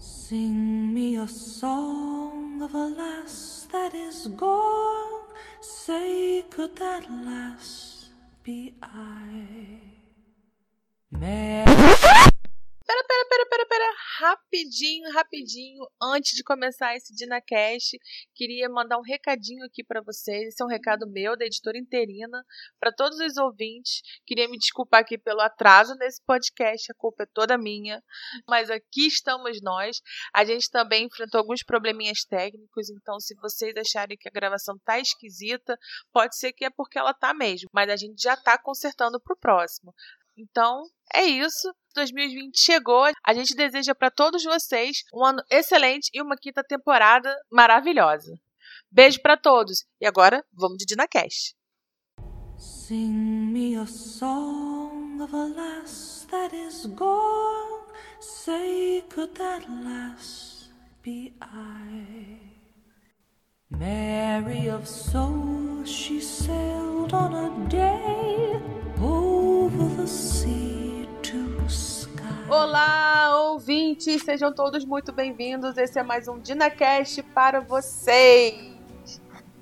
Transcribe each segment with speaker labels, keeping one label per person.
Speaker 1: Sing me a song of a lass that is gone. Say, could that lass be I?
Speaker 2: Rapidinho, rapidinho. Antes de começar esse DinaCast, queria mandar um recadinho aqui para vocês. Esse é um recado meu, da editora interina, para todos os ouvintes. Queria me desculpar aqui pelo atraso nesse podcast, a culpa é toda minha. Mas aqui estamos nós. A gente também enfrentou alguns probleminhas técnicos, então se vocês acharem que a gravação tá esquisita, pode ser que é porque ela tá mesmo. Mas a gente já tá consertando pro próximo. Então, é isso. 2020 chegou. A gente deseja para todos vocês um ano excelente e uma quinta temporada maravilhosa. Beijo para todos. E agora, vamos de DinaCast.
Speaker 1: Sing me a song of a lass that is gone. Say, could that lass be I? Mary of she sailed on a day over the sea sky.
Speaker 2: Olá, ouvintes! Sejam todos muito bem-vindos. Esse é mais um DinaCast para vocês.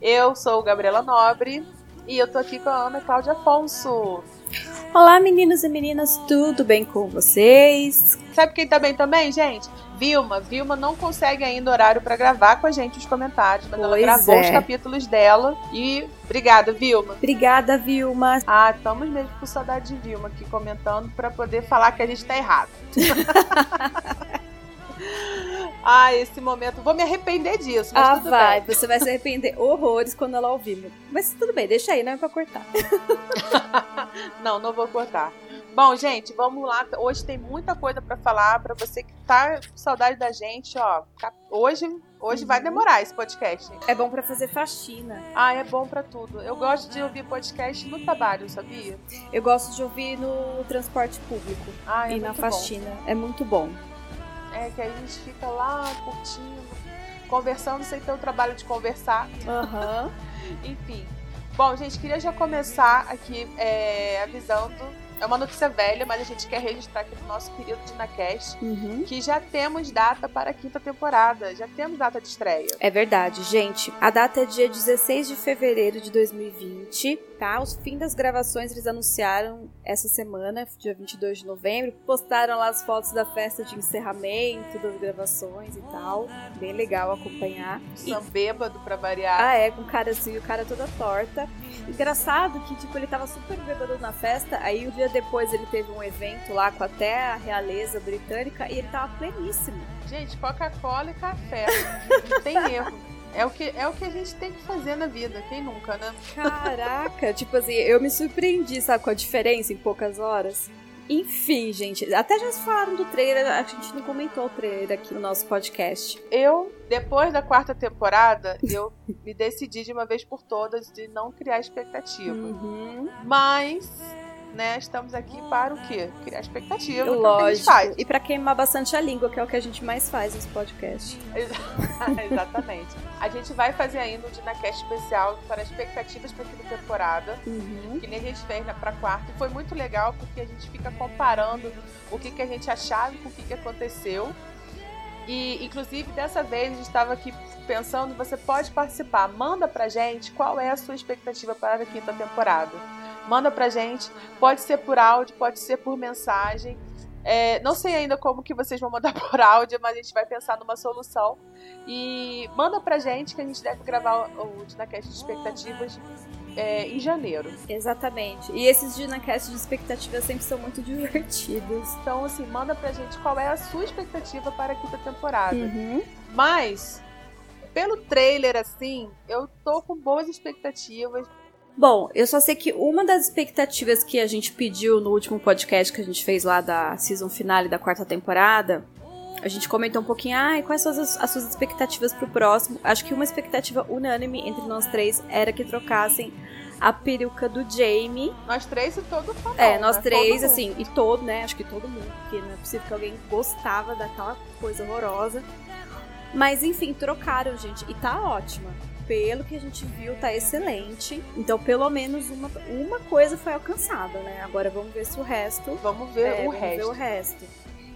Speaker 2: Eu sou Gabriela Nobre e eu tô aqui com a Ana Cláudia Afonso.
Speaker 3: Olá, meninos e meninas, tudo bem com vocês?
Speaker 2: Sabe quem tá bem também, gente? Vilma. Vilma não consegue ainda horário para gravar com a gente os comentários, mas ela
Speaker 3: Pois
Speaker 2: gravou
Speaker 3: é.
Speaker 2: os capítulos dela. E obrigada, Vilma.
Speaker 3: Obrigada, Vilma.
Speaker 2: Ah, estamos mesmo com saudade de Vilma aqui comentando para poder falar que a gente tá errado. ah, esse momento. Vou me arrepender disso, mas
Speaker 3: Ah,
Speaker 2: tudo
Speaker 3: vai,
Speaker 2: bem.
Speaker 3: você vai se arrepender horrores quando ela ouvir. Mas tudo bem, deixa aí, não é pra cortar.
Speaker 2: não, não vou cortar. Bom, gente, vamos lá. Hoje tem muita coisa pra falar para você que tá com saudade da gente, ó. tá- Hoje, hoje vai
Speaker 3: Uhum.
Speaker 2: demorar esse podcast.
Speaker 3: É bom pra fazer faxina.
Speaker 2: Ah, é bom pra tudo. Eu gosto de ouvir podcast no trabalho, sabia?
Speaker 3: Eu gosto de ouvir no transporte público
Speaker 2: Ah, é
Speaker 3: e na
Speaker 2: muito bom.
Speaker 3: faxina. É muito bom.
Speaker 2: É que a gente fica lá curtindo, conversando sem ter o trabalho de conversar.
Speaker 3: Aham.
Speaker 2: Enfim. Bom, gente, queria já começar aqui é, avisando. É uma notícia velha, mas a gente quer registrar aqui no nosso período de Nacast
Speaker 3: Uhum.
Speaker 2: que já temos data para a quinta temporada. Já temos data de estreia.
Speaker 3: É verdade, gente. A data é dia 16 de fevereiro de 2020, tá? Os fim das gravações eles anunciaram essa semana, dia 22 de novembro. Postaram lá as fotos da festa de encerramento das gravações e tal. Bem legal acompanhar. E-
Speaker 2: São bêbado pra variar.
Speaker 3: ah, é, com o cara assim, o cara toda torta. Engraçado que, tipo, ele tava super bêbado na festa, aí um dia depois ele teve um evento lá com até a realeza britânica e ele tava pleníssimo.
Speaker 2: Gente, Coca-Cola e café. Não tem erro. É o, que, é o que a gente tem que fazer na vida. Quem nunca, né?
Speaker 3: Caraca, tipo assim, eu me surpreendi, sabe, com a diferença em poucas horas. Enfim, gente, até já falaram do trailer, a gente não comentou o trailer aqui no nosso podcast.
Speaker 2: Eu, depois da quarta temporada, eu me decidi de uma vez por todas de não criar expectativa.
Speaker 3: Uhum.
Speaker 2: Mas, né, estamos aqui para o quê? Criar expectativa. é a
Speaker 3: Lógico. E pra queimar bastante a língua, que é o que a gente mais faz nesse podcast.
Speaker 2: Exatamente. A gente vai fazer ainda um DinaCast especial para expectativas para a quinta temporada.
Speaker 3: Uhum.
Speaker 2: que nem a gente fez na pra quarta. E foi muito legal porque a gente fica comparando o que, que a gente achava com o que, que aconteceu. E, inclusive, dessa vez a gente estava aqui pensando, você pode participar. Manda pra gente qual é a sua expectativa para a quinta temporada. Manda pra gente. Pode ser por áudio, pode ser por mensagem. É, não sei ainda como que vocês vão mandar por áudio, mas a gente vai pensar numa solução. E manda pra gente que a gente deve gravar o, Dinacast de expectativas é, em janeiro.
Speaker 3: Exatamente. E esses Dinacast de expectativa sempre são muito divertidos.
Speaker 2: Então, assim, manda pra gente qual é a sua expectativa para a quinta temporada.
Speaker 3: Uhum.
Speaker 2: Mas, pelo trailer, assim, eu tô com boas expectativas.
Speaker 3: Bom, eu só sei que uma das expectativas que a gente pediu no último podcast que a gente fez lá da season finale da quarta temporada, a gente comentou um pouquinho, ah, quais são as, as suas expectativas pro próximo? Acho que uma expectativa unânime entre nós três era que trocassem a peruca do Jamie.
Speaker 2: Nós três e todo fã.
Speaker 3: é, nós
Speaker 2: né?
Speaker 3: três,
Speaker 2: Todo mundo.
Speaker 3: assim, e todo, né? Acho que todo mundo, porque não é possível que alguém gostava daquela coisa horrorosa. Mas enfim, trocaram, gente, e tá ótima. Pelo que a gente viu, tá excelente. Então, pelo menos uma, uma coisa foi alcançada, né? Agora vamos ver se o resto.
Speaker 2: Vamos ver
Speaker 3: é,
Speaker 2: o
Speaker 3: vamos
Speaker 2: resto.
Speaker 3: ver o resto.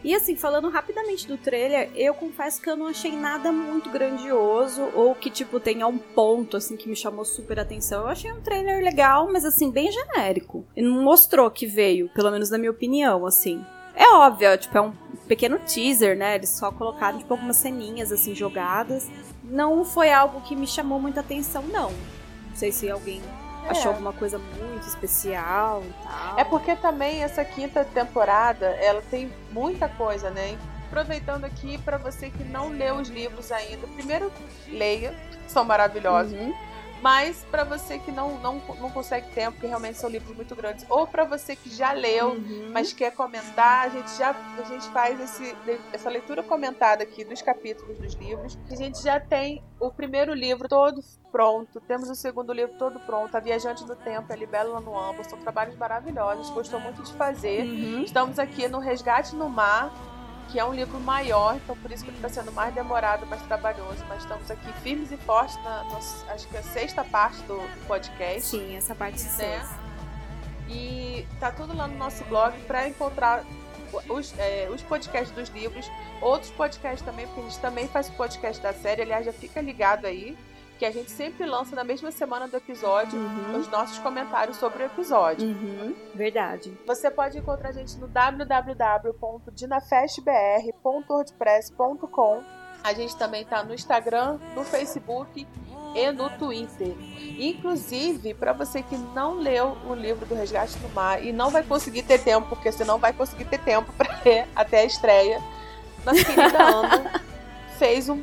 Speaker 3: E assim, falando rapidamente do trailer, eu confesso que eu não achei nada muito grandioso ou que, tipo, tenha um ponto, assim, que me chamou super atenção. Eu achei um trailer legal, mas, assim, bem genérico. E não mostrou que veio, pelo menos na minha opinião, assim. É óbvio, tipo, é um pequeno teaser, né? Eles só colocaram, tipo, algumas ceninhas, assim, jogadas. Não foi algo que me chamou muita atenção, não. Não sei se alguém é. achou alguma coisa muito especial e tal.
Speaker 2: É porque também essa quinta temporada, ela tem muita coisa, né? Aproveitando aqui para você que não leu os livros ainda, primeiro leia, são maravilhosos. Uhum. Mas para você que não, não, não consegue tempo, porque realmente são livros muito grandes, ou para você que já leu, uhum. mas quer comentar, a gente já a gente faz esse, essa leitura comentada aqui dos capítulos dos livros. A gente já tem o primeiro livro todo pronto, temos o segundo livro todo pronto, A Viajante do Tempo, A Libélula no Ambo, são trabalhos maravilhosos, gostou muito de fazer. Uhum. Estamos aqui no Resgate no Mar, que é um livro maior, então por isso que ele está sendo mais demorado, mais trabalhoso. Mas estamos aqui firmes e fortes na, na acho que é a sexta parte do, podcast.
Speaker 3: Sim, essa parte né?
Speaker 2: E tá tudo lá no nosso blog para encontrar os, é, os podcasts dos livros, outros podcasts também, porque a gente também faz o podcast da série. Aliás, já fica ligado aí que a gente sempre lança na mesma semana do episódio uhum. os nossos comentários sobre o episódio.
Speaker 3: Uhum. Verdade.
Speaker 2: Você pode encontrar a gente no www.dinafestbr.wordpress.com. A gente também está no Instagram, no Facebook e no Twitter. Inclusive, para você que não leu o livro do Resgate no Mar e não vai conseguir ter tempo, porque você não vai conseguir ter tempo para ler até a estreia, nossa querida Ana fez um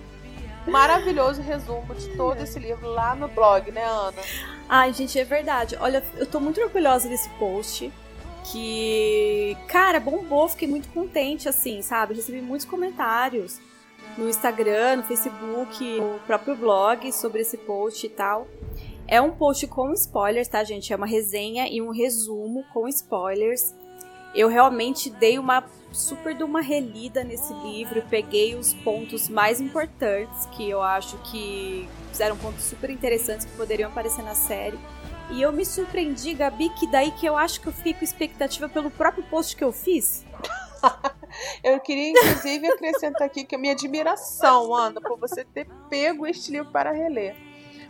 Speaker 2: maravilhoso resumo de todo esse livro lá no blog, né, Ana?
Speaker 3: Ai, gente, é verdade. Olha, eu tô muito orgulhosa desse post. Que, cara, bombou, fiquei muito contente, assim, sabe? Recebi muitos comentários no Instagram, no Facebook, no próprio blog sobre esse post e tal. É um post com spoilers, tá, gente? É uma resenha e um resumo com spoilers. Eu realmente dei uma super de uma relida nesse livro, peguei os pontos mais importantes que eu acho que fizeram pontos super interessantes que poderiam aparecer na série. E eu me surpreendi, Gabi, que daí que eu acho que eu fico expectativa pelo próprio post que eu fiz.
Speaker 2: eu queria, inclusive, acrescentar aqui que a minha admiração, Ana, por você ter pego este livro para reler.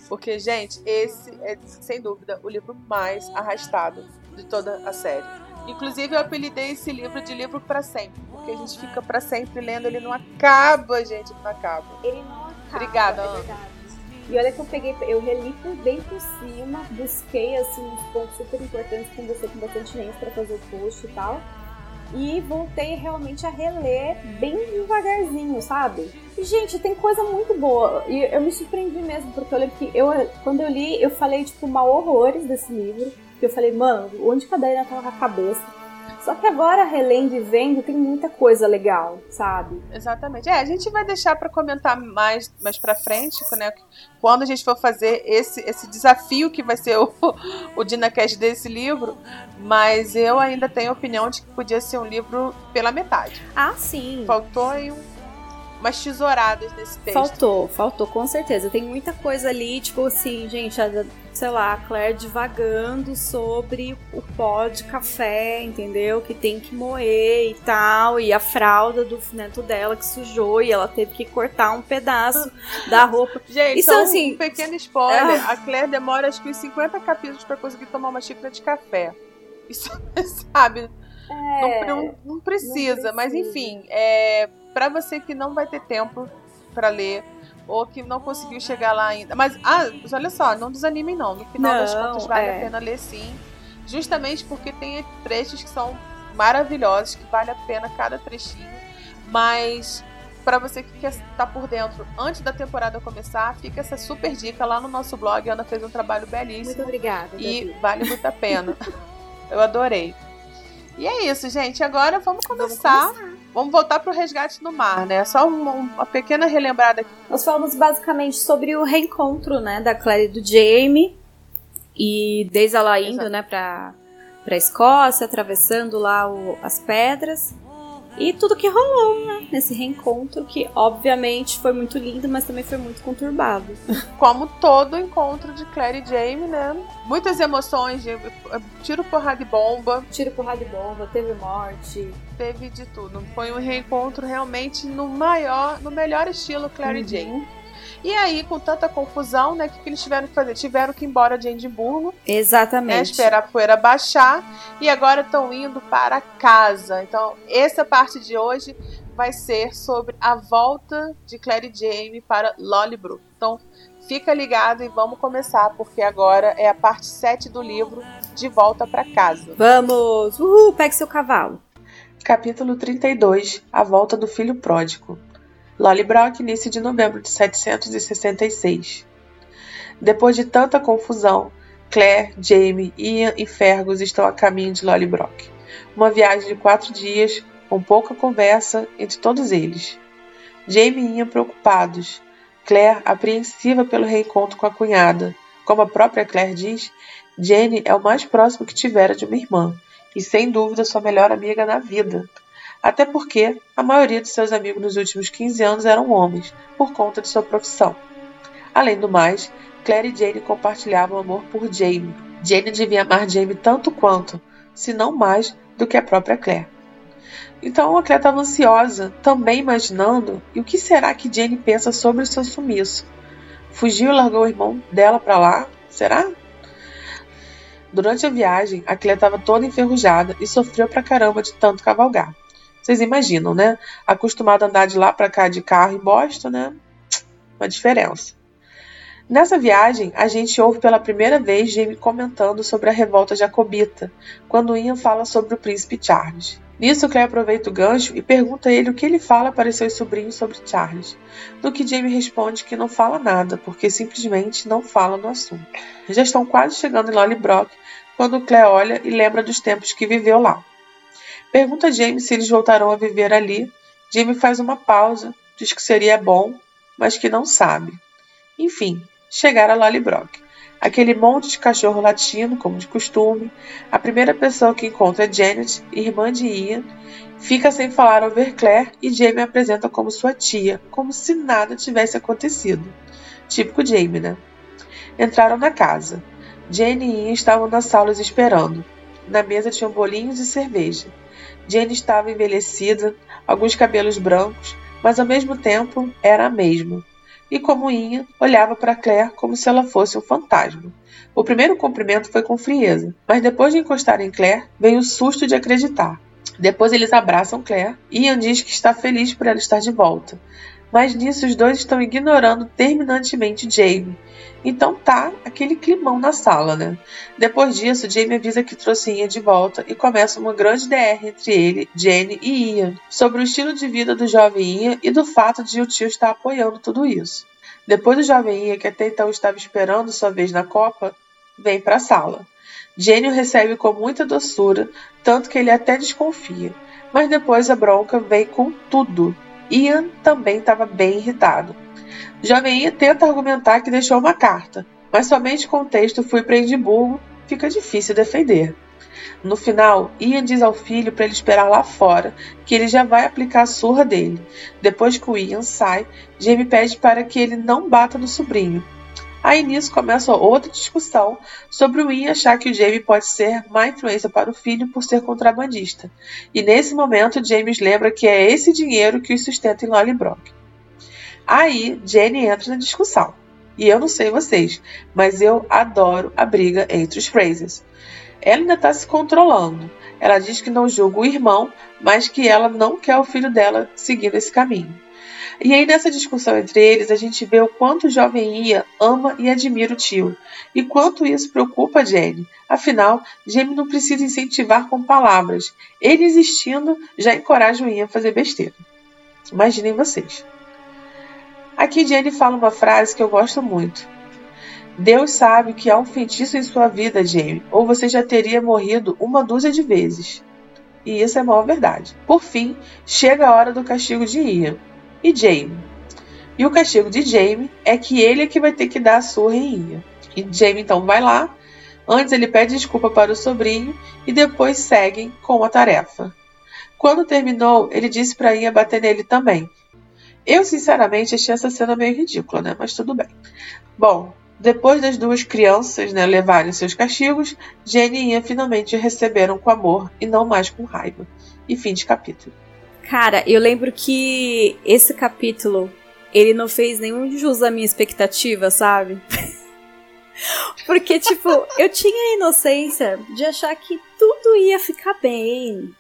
Speaker 2: Porque, gente, esse é, sem dúvida, o livro mais arrastado de toda a série. Inclusive, eu apelidei esse livro de livro para sempre, porque a gente fica para sempre lendo, ele não acaba, gente, não acaba.
Speaker 3: Ele não acaba.
Speaker 2: Obrigada,
Speaker 3: é verdade. E olha que eu peguei, eu reli por bem por cima, busquei assim uns pontos super importantes, conversei com bastante gente para fazer o post e tal. E voltei realmente a reler bem devagarzinho, sabe? E, gente, tem coisa muito boa. E eu me surpreendi mesmo, porque eu lembro que eu, quando eu li, eu falei, tipo, mal horrores desse livro. Que eu falei, mano, onde que a Diana tava com a cabeça? Só que agora, relendo e vendo, tem muita coisa legal, sabe?
Speaker 2: Exatamente. É, a gente vai deixar para comentar mais, mais pra frente, né? Quando a gente for fazer esse, esse desafio que vai ser o, o DinaCast desse livro. Mas eu ainda tenho a opinião de que podia ser um livro pela metade.
Speaker 3: Ah, sim.
Speaker 2: Faltou aí um umas tesouradas nesse texto.
Speaker 3: Faltou, faltou, com certeza. Tem muita coisa ali, tipo assim, gente, a, sei lá, a Claire divagando sobre o pó de café, entendeu? Que tem que moer e tal, e a fralda do neto dela que sujou e ela teve que cortar um pedaço da roupa.
Speaker 2: Gente, Isso, então, assim, um pequeno spoiler, é... a Claire demora acho que uns 50 capítulos para conseguir tomar uma xícara de café. Isso, sabe? É, não, não, não, precisa, não, precisa, mas enfim, é, para você que não vai ter tempo para ler ou que não conseguiu chegar lá ainda. Mas, ah, olha só, não desanimem não. No final não, das contas vale é. a pena ler sim. Justamente porque tem trechos que são maravilhosos, que vale a pena cada trechinho. Mas para você que quer estar tá por dentro antes da temporada começar, fica essa super dica lá no nosso blog. A Ana fez um trabalho belíssimo.
Speaker 3: Muito obrigada.
Speaker 2: E vale muito a pena. Eu adorei. E é isso, gente. Agora vamos começar. Vamos, começar. Vamos voltar para o resgate no mar, né? Só uma, uma, pequena relembrada aqui.
Speaker 3: Nós falamos basicamente sobre o reencontro, né, da Claire e do Jamie. E desde ela indo, Exato. né, para para Escócia, atravessando lá o, as pedras. E tudo que rolou, né? Nesse reencontro, que obviamente foi muito lindo, mas também foi muito conturbado.
Speaker 2: Como todo encontro de Claire e Jamie, né? Muitas emoções, de tiro, porrada e bomba.
Speaker 3: Tiro, porrada e bomba, teve morte.
Speaker 2: Teve de tudo. Foi um reencontro realmente no maior, no melhor estilo Claire uhum. e Jamie. E aí, com tanta confusão, né, o que, que, eles tiveram que fazer? Tiveram que ir embora de Edimburgo.
Speaker 3: Exatamente. Né,
Speaker 2: esperar a poeira baixar. E agora estão indo para casa. Então, essa parte de hoje vai ser sobre a volta de Claire e Jamie para Lollybrook. Então, fica ligado e vamos começar, porque agora é a parte 7 do livro De Volta para Casa.
Speaker 3: Vamos! Uhul, pegue seu cavalo.
Speaker 2: Capítulo 32 A Volta do Filho Pródigo. Lollybrook, início de novembro de 766. Depois de tanta confusão, Claire, Jamie, Ian e Fergus estão a caminho de Lollybrook. Uma viagem de quatro dias, com pouca conversa entre todos eles. Jamie e Ian preocupados, Claire apreensiva pelo reencontro com a cunhada. Como a própria Claire diz, Jenny é o mais próximo que tivera de uma irmã, e sem dúvida sua melhor amiga na vida até porque a maioria de seus amigos nos últimos 15 anos eram homens, por conta de sua profissão. Além do mais, Claire e Jane compartilhavam amor por Jamie. Jane devia amar Jamie tanto quanto, se não mais, do que a própria Claire. Então a Claire estava ansiosa, também imaginando e o que será que Jane pensa sobre o seu sumiço. Fugiu e largou o irmão dela para lá? Será? Durante a viagem, a Claire estava toda enferrujada e sofreu pra caramba de tanto cavalgar. Vocês imaginam, né? Acostumado a andar de lá para cá de carro em Boston, né? Uma diferença. Nessa viagem, a gente ouve pela primeira vez Jamie comentando sobre a revolta jacobita, quando Ian fala sobre o príncipe Charles. Nisso, Claire aproveita o gancho e pergunta a ele o que ele fala para seus sobrinhos sobre Charles, no que Jamie responde que não fala nada, porque simplesmente não fala no assunto. Já estão quase chegando em Lollybrook quando Claire olha e lembra dos tempos que viveu lá. Pergunta a Jamie se eles voltarão a viver ali. Jamie faz uma pausa, diz que seria bom, mas que não sabe. Enfim, chegar a Lollybrook. Aquele monte de cachorro latino, como de costume. A primeira pessoa que encontra é Janet, irmã de Ian. Fica sem falar ao ver Claire e Jamie apresenta como sua tia, como se nada tivesse acontecido. Típico Jamie, né? Entraram na casa. Jane e Ian estavam nas salas esperando. Na mesa tinham bolinhos e cerveja. Jane estava envelhecida, alguns cabelos brancos, mas ao mesmo tempo era a mesma. E como Inha, olhava para Claire como se ela fosse um fantasma. O primeiro cumprimento foi com frieza, mas depois de encostar em Claire, veio o susto de acreditar. Depois eles abraçam Claire e Ian diz que está feliz por ela estar de volta. Mas nisso os dois estão ignorando terminantemente Jamie, então tá aquele climão na sala, né? Depois disso, Jamie avisa que trouxe Ian de volta e começa uma grande DR entre ele, Jenny e Ian sobre o estilo de vida do jovem Ian e do fato de o tio estar apoiando tudo isso. Depois do jovem Ian, que até então estava esperando sua vez na Copa, vem para a sala. Jenny o recebe com muita doçura, tanto que ele até desconfia. Mas depois a bronca vem com tudo. Ian também estava bem irritado Jovem tenta argumentar que deixou uma carta, mas somente com o texto fui para Edimburgo fica difícil defender. No final, Ian diz ao filho para ele esperar lá fora, que ele já vai aplicar a surra dele. Depois que o Ian sai, Jamie pede para que ele não bata no sobrinho. Aí nisso começa outra discussão sobre o Ian achar que o Jamie pode ser má influência para o filho por ser contrabandista. E nesse momento, James lembra que é esse dinheiro que os sustenta em Lollybrook. Aí Jenny entra na discussão. E eu não sei vocês, mas eu adoro a briga entre os Frasers. Ela ainda está se controlando. Ela diz que não julga o irmão, mas que ela não quer o filho dela seguindo esse caminho. E aí, nessa discussão entre eles, a gente vê o quanto o jovem Ian ama e admira o tio, e quanto isso preocupa Jenny. Afinal, Jamie não precisa incentivar com palavras. Ele existindo já encoraja o Ian a fazer besteira. Imaginem vocês. Aqui Jenny fala uma frase que eu gosto muito. Deus sabe que há um feitiço em sua vida, Jamie, ou você já teria morrido uma dúzia de vezes. E isso é mal verdade. Por fim, chega a hora do castigo de Ian e Jamie. E o castigo de Jamie é que ele é que vai ter que dar a surra em. E Jamie então vai lá. Antes ele pede desculpa para o sobrinho e depois seguem com a tarefa.
Speaker 4: Quando terminou, ele disse para Ian bater nele também. Eu, sinceramente, achei essa cena meio ridícula, né? Mas tudo bem. Bom, depois das duas crianças né, levarem seus castigos, Jenny e Ian finalmente receberam com amor e não mais com raiva. E fim de capítulo.
Speaker 3: Cara, eu lembro que esse capítulo ele não fez nenhum jus à minha expectativa, sabe? Porque, tipo, eu tinha a inocência de achar que tudo ia ficar bem.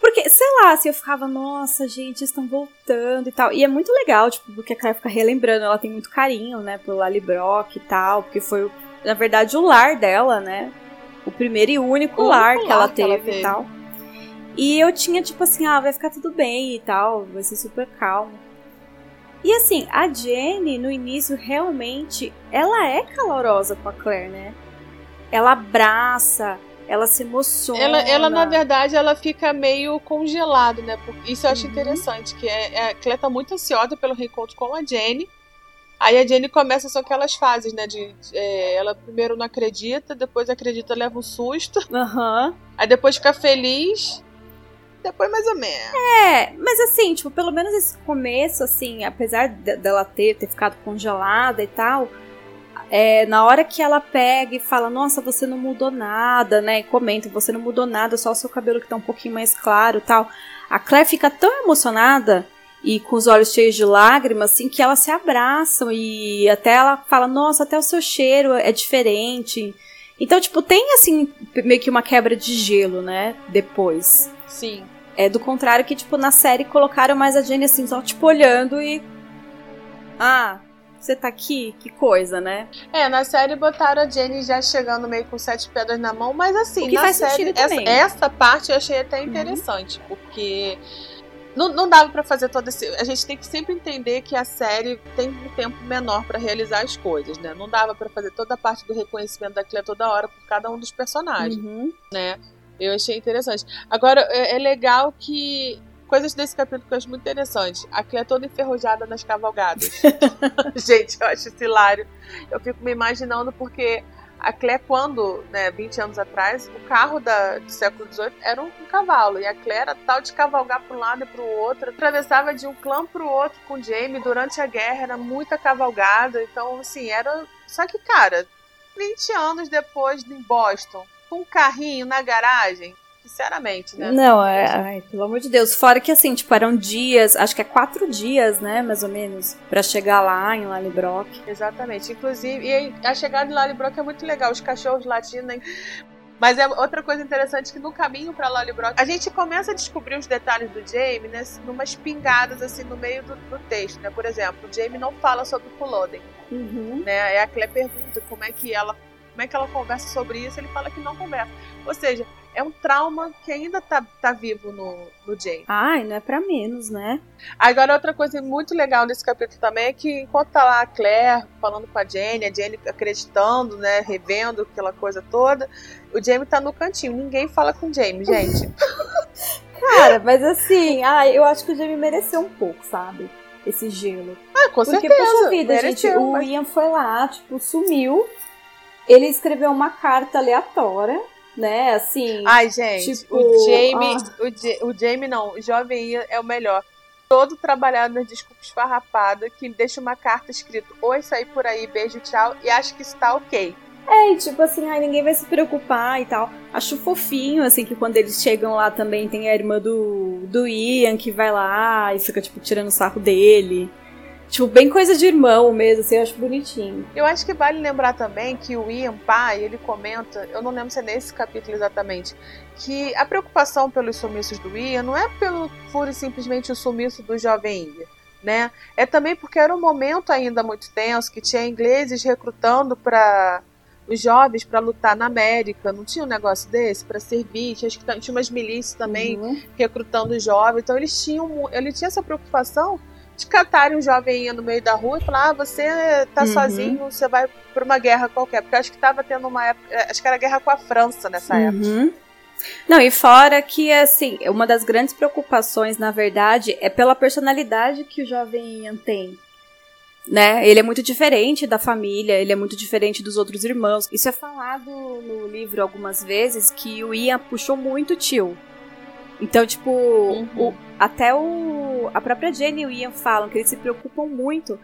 Speaker 3: Porque, sei lá, assim, eu ficava, nossa, gente, estão voltando e tal. E é muito legal, tipo, porque a Claire fica relembrando, ela tem muito carinho, né, pelo Lali Brock e tal, porque foi, na verdade, o lar dela, né? O primeiro e único
Speaker 2: O
Speaker 3: lar que ela
Speaker 2: lar que ela
Speaker 3: teve e tal. E eu tinha, tipo assim, ah, vai ficar tudo bem e tal, vai ser super calmo. E assim, a Jenny, no início, realmente, ela é calorosa com a Claire, né? Ela abraça, ela se emociona.
Speaker 2: Ela, ela, na verdade, ela fica meio congelada, né? Isso eu acho
Speaker 3: Uhum.
Speaker 2: interessante, que é, é, a Claire tá muito ansiosa pelo reencontro com a Jenny. Aí a Jenny começa só aquelas fases, né? De, é, ela primeiro não acredita, depois acredita, leva um susto.
Speaker 3: Aham.
Speaker 2: Aí depois fica feliz. Depois mais ou menos.
Speaker 3: É, mas assim, tipo, pelo menos esse começo, assim, apesar de- dela ter, ter ficado congelada e tal, é, na hora que ela pega e fala, nossa, você não mudou nada, né? E comenta, você não mudou nada, só o seu cabelo que tá um pouquinho mais claro tal. A Claire fica tão emocionada e com os olhos cheios de lágrimas, assim, que elas se abraçam e até ela fala, nossa, até o seu cheiro é diferente. Então, tipo, tem assim, meio que uma quebra de gelo, né? Depois.
Speaker 2: Sim.
Speaker 3: É do contrário que, tipo, na série colocaram mais a Jenny assim, só tipo olhando e. Ah, você tá aqui? Que coisa, né?
Speaker 2: É, na série botaram a Jenny já chegando meio com sete pedras na mão, mas assim, na série, essa, essa parte eu achei até interessante, porque não, não dava pra fazer todo esse. A gente tem que sempre entender que a série tem um tempo menor pra realizar as coisas, né? Não dava pra fazer toda a parte do reconhecimento da Clea toda hora por cada um dos personagens,
Speaker 3: Uhum.
Speaker 2: né? Eu achei interessante. Agora, é, é legal que. Coisas desse capítulo que eu acho muito interessante. A Clea toda enferrujada nas cavalgadas. Gente, eu acho isso hilário. Eu fico me imaginando porque a Clé, quando, né, 20 anos atrás, o carro da, do século XVIII era um, cavalo. E a Clé era tal de cavalgar para um lado e para o outro. Atravessava de um clã para o outro com o Jamie. Durante a guerra era muita cavalgada. Então, assim, era. Só que, cara, 20 anos depois em Boston, com um carrinho na garagem, sinceramente, né?
Speaker 3: Não, é, ai, pelo amor de Deus. Fora que assim, tipo, eram dias, acho que é quatro dias, né, mais ou menos, pra chegar lá em Lallybrock.
Speaker 2: Exatamente. Inclusive, e a chegada de Lallybrock é muito legal. Os cachorros latindo. Mas é outra coisa interessante que no caminho pra Lallybrock, a gente começa a descobrir os detalhes do Jamie, né? Numas pingadas, assim, no meio do, do texto, né? Por exemplo, o Jamie não fala sobre o Culloden,
Speaker 3: Uhum.
Speaker 2: né? Aí a Claire pergunta como é que ela... Como é que ela conversa sobre isso? Ele fala que não conversa. Ou seja, é um trauma que ainda tá, tá vivo no, no Jamie.
Speaker 3: Ai, não é pra menos, né?
Speaker 2: Agora, outra coisa muito legal nesse capítulo também é que enquanto tá lá a Claire falando com a Jenny, a Jenny acreditando, né, revendo aquela coisa toda, o Jamie tá no cantinho. Ninguém fala com o Jamie, gente.
Speaker 3: Cara, mas assim, ai, eu acho que o Jamie mereceu um pouco, sabe? Esse gelo.
Speaker 2: Ah, com
Speaker 3: Porque,
Speaker 2: certeza.
Speaker 3: poxa vida,
Speaker 2: mereceu,
Speaker 3: gente, o
Speaker 2: mas-
Speaker 3: Ian foi lá, tipo, sumiu. Ele escreveu uma carta aleatória, né? Assim.
Speaker 2: Ai, gente,
Speaker 3: Tipo,
Speaker 2: o Jamie,
Speaker 3: ah.
Speaker 2: o, o Jamie não, o jovem Ian é o melhor. Todo trabalhado nas desculpas esfarrapada, que deixa uma carta escrito Oi, saí por aí, beijo, tchau, e acho que isso tá ok.
Speaker 3: É, e tipo assim, ai, ninguém vai se preocupar e tal. Acho fofinho, assim, que quando eles chegam lá também tem a irmã do, do Ian que vai lá e fica, tipo, tirando o sarro dele. Tipo, bem coisa de irmão mesmo, assim, eu acho bonitinho.
Speaker 2: Eu acho que vale lembrar também que o Ian pai, ele comenta, eu não lembro se é nesse capítulo exatamente, que a preocupação pelos sumiços do Ian não é pelo puro e simplesmente o sumiço do jovem Ian, né? É também porque era um momento ainda muito tenso, que tinha ingleses recrutando para os jovens para lutar na América, não tinha um negócio desse para servir, tinha, tinha umas milícias também
Speaker 3: Uhum.
Speaker 2: recrutando os jovens. Então eles tinham, ele tinha essa preocupação de catarem um jovem no meio da rua e falar: ah, você tá
Speaker 3: Uhum.
Speaker 2: sozinho, você vai pra uma guerra qualquer. Porque eu acho que tava tendo uma época. eh, Acho que era guerra com a França nessa época.
Speaker 3: Uhum. Não, e fora que, assim, uma das grandes preocupações, na verdade, é pela personalidade que o jovem Ian tem. Né? Ele é muito diferente da família, ele é muito diferente dos outros irmãos. Isso é falado no livro algumas vezes que o Ian puxou muito o tio. Então, tipo, uhum. o, até o, a própria Jenny e o Ian falam que eles se preocupam muito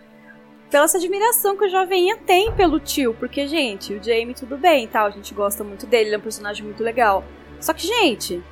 Speaker 3: pela essa admiração que o jovem Ian tem pelo tio. Porque, gente, o Jamie tudo bem tal, a gente gosta muito dele, ele é um personagem muito legal. Só que, gente,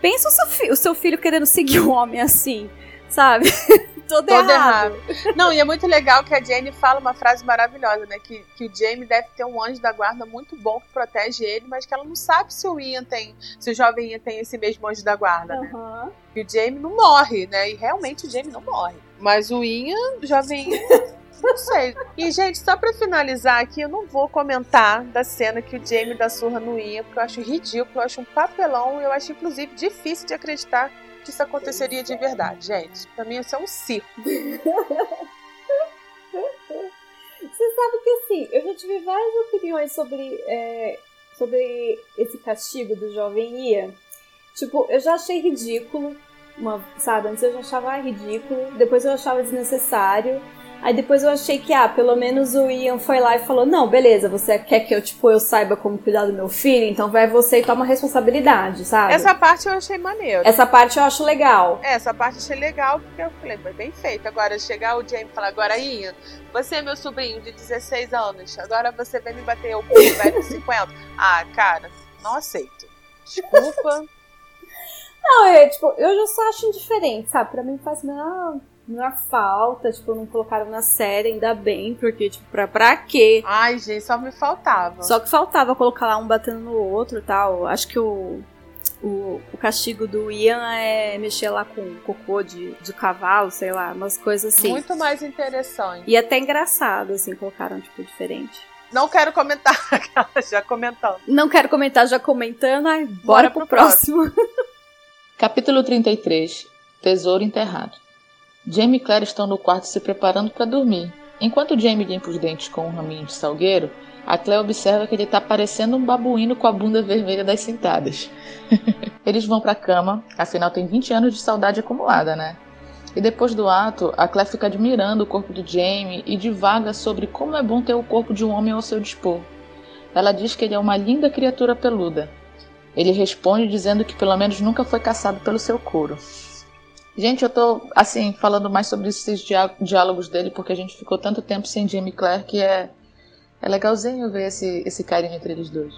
Speaker 3: pensa o seu, o seu filho querendo seguir um homem assim, sabe? Todo, Todo errado.
Speaker 2: errado. Não, e é muito legal que a Jane fala uma frase maravilhosa, né? Que, que o Jamie deve ter um anjo da guarda muito bom que protege ele, mas que ela não sabe se o Ian tem, se o jovem Ian tem esse mesmo anjo da guarda, né? Uhum. E o Jamie não morre, né? E realmente o Jamie não morre. Mas o Ian, o jovem Ian. Não sei. E, gente, só pra finalizar aqui, eu não vou comentar da cena que o Jamie dá surra no Ian, porque eu acho ridículo, eu acho um papelão eu acho, inclusive, difícil de acreditar que isso aconteceria de verdade, gente. Pra mim, isso é um circo.
Speaker 3: Você sabe que, assim, eu já tive várias opiniões sobre, é, sobre esse castigo do jovem Ian. Tipo, eu já achei ridículo, uma, sabe? Antes eu já achava ridículo, depois eu achava desnecessário. Aí depois eu achei que, ah, pelo menos o Ian foi lá e falou: Não, beleza, você quer que eu, tipo, eu saiba como cuidar do meu filho, então vai você e toma responsabilidade, sabe?
Speaker 2: Essa parte eu achei maneiro.
Speaker 3: Essa parte eu acho legal.
Speaker 2: É, essa parte eu achei legal porque eu falei, foi bem feito. Agora chegar o Jamie e falar: Agora, Ian, você é meu sobrinho de 16 anos, agora você vem me bater o cu velho de 50. Ah, cara, não aceito. Desculpa.
Speaker 3: não, é, tipo, eu já só acho indiferente, sabe? Pra mim faz, não é falta, tipo, não colocaram na série, ainda bem, porque, tipo, pra, pra quê?
Speaker 2: Ai, gente, só me faltava.
Speaker 3: Só que faltava colocar lá um batendo no outro e tal. Acho que o, o, o, castigo do Ian é mexer lá com cocô de, de cavalo, sei lá, umas coisas assim.
Speaker 2: Muito mais interessante.
Speaker 3: E até engraçado, assim, colocaram, tipo, diferente.
Speaker 2: Não quero comentar, já comentando.
Speaker 3: Não quero comentar, já comentando. Ai, bora, bora pro, pro próximo. próximo.
Speaker 5: Capítulo 33 Tesouro Enterrado Jamie e Claire estão no quarto se preparando para dormir. Enquanto Jamie limpa os dentes com um raminho de salgueiro, a Claire observa que ele está parecendo um babuíno com a bunda vermelha das sentadas. Eles vão para a cama, afinal tem 20 anos de saudade acumulada, né? E depois do ato, a Claire fica admirando o corpo do Jamie e divaga sobre como é bom ter o corpo de um homem ao seu dispor. Ela diz que ele é uma linda criatura peluda. Ele responde dizendo que pelo menos nunca foi caçado pelo seu couro. Gente, eu tô, assim, falando mais sobre esses diálogos dele, porque a gente ficou tanto tempo sem Jamie Clare que é, é legalzinho ver esse, esse carinho entre eles dois.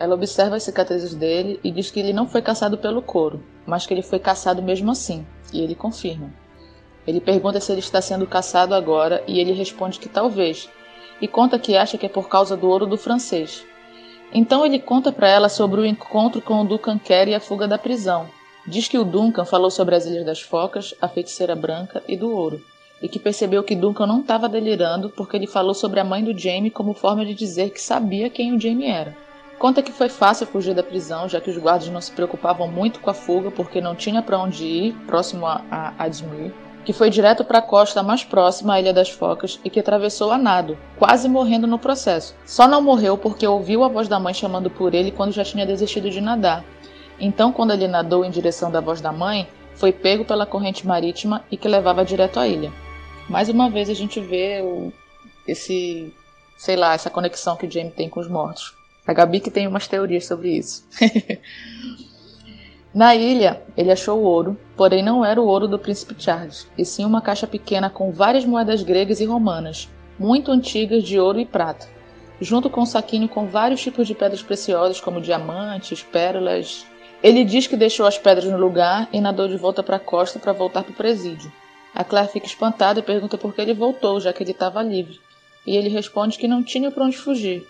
Speaker 5: Ela observa as cicatrizes dele e diz que ele não foi caçado pelo couro, mas que ele foi caçado mesmo assim, e ele confirma. Ele pergunta se ele está sendo caçado agora e ele responde que talvez, e conta que acha que é por causa do ouro do francês. Então ele conta para ela sobre o encontro com o Ducan Kerr e a fuga da prisão, Diz que o Duncan falou sobre as Ilhas das Focas, a Feiticeira Branca e do Ouro, e que percebeu que Duncan não estava delirando porque ele falou sobre a mãe do Jamie como forma de dizer que sabia quem o Jamie era. Conta que foi fácil fugir da prisão, já que os guardas não se preocupavam muito com a fuga porque não tinha para onde ir, próximo a, a Admir, que foi direto para a costa mais próxima à Ilha das Focas e que atravessou a nado, quase morrendo no processo. Só não morreu porque ouviu a voz da mãe chamando por ele quando já tinha desistido de nadar, então, quando ele nadou em direção da voz da mãe, foi pego pela corrente marítima e que levava direto à ilha. Mais uma vez a gente vê o, esse, sei lá, essa conexão que o Jamie tem com os mortos. A Gabi que tem umas teorias sobre isso. Na ilha, ele achou o ouro, porém não era o ouro do príncipe Charles, e sim uma caixa pequena com várias moedas gregas e romanas, muito antigas de ouro e prata, junto com um saquinho com vários tipos de pedras preciosas como diamantes, pérolas, ele diz que deixou as pedras no lugar e nadou de volta para a costa para voltar para o presídio. A Claire fica espantada e pergunta por que ele voltou, já que ele estava livre. E ele responde que não tinha para onde fugir,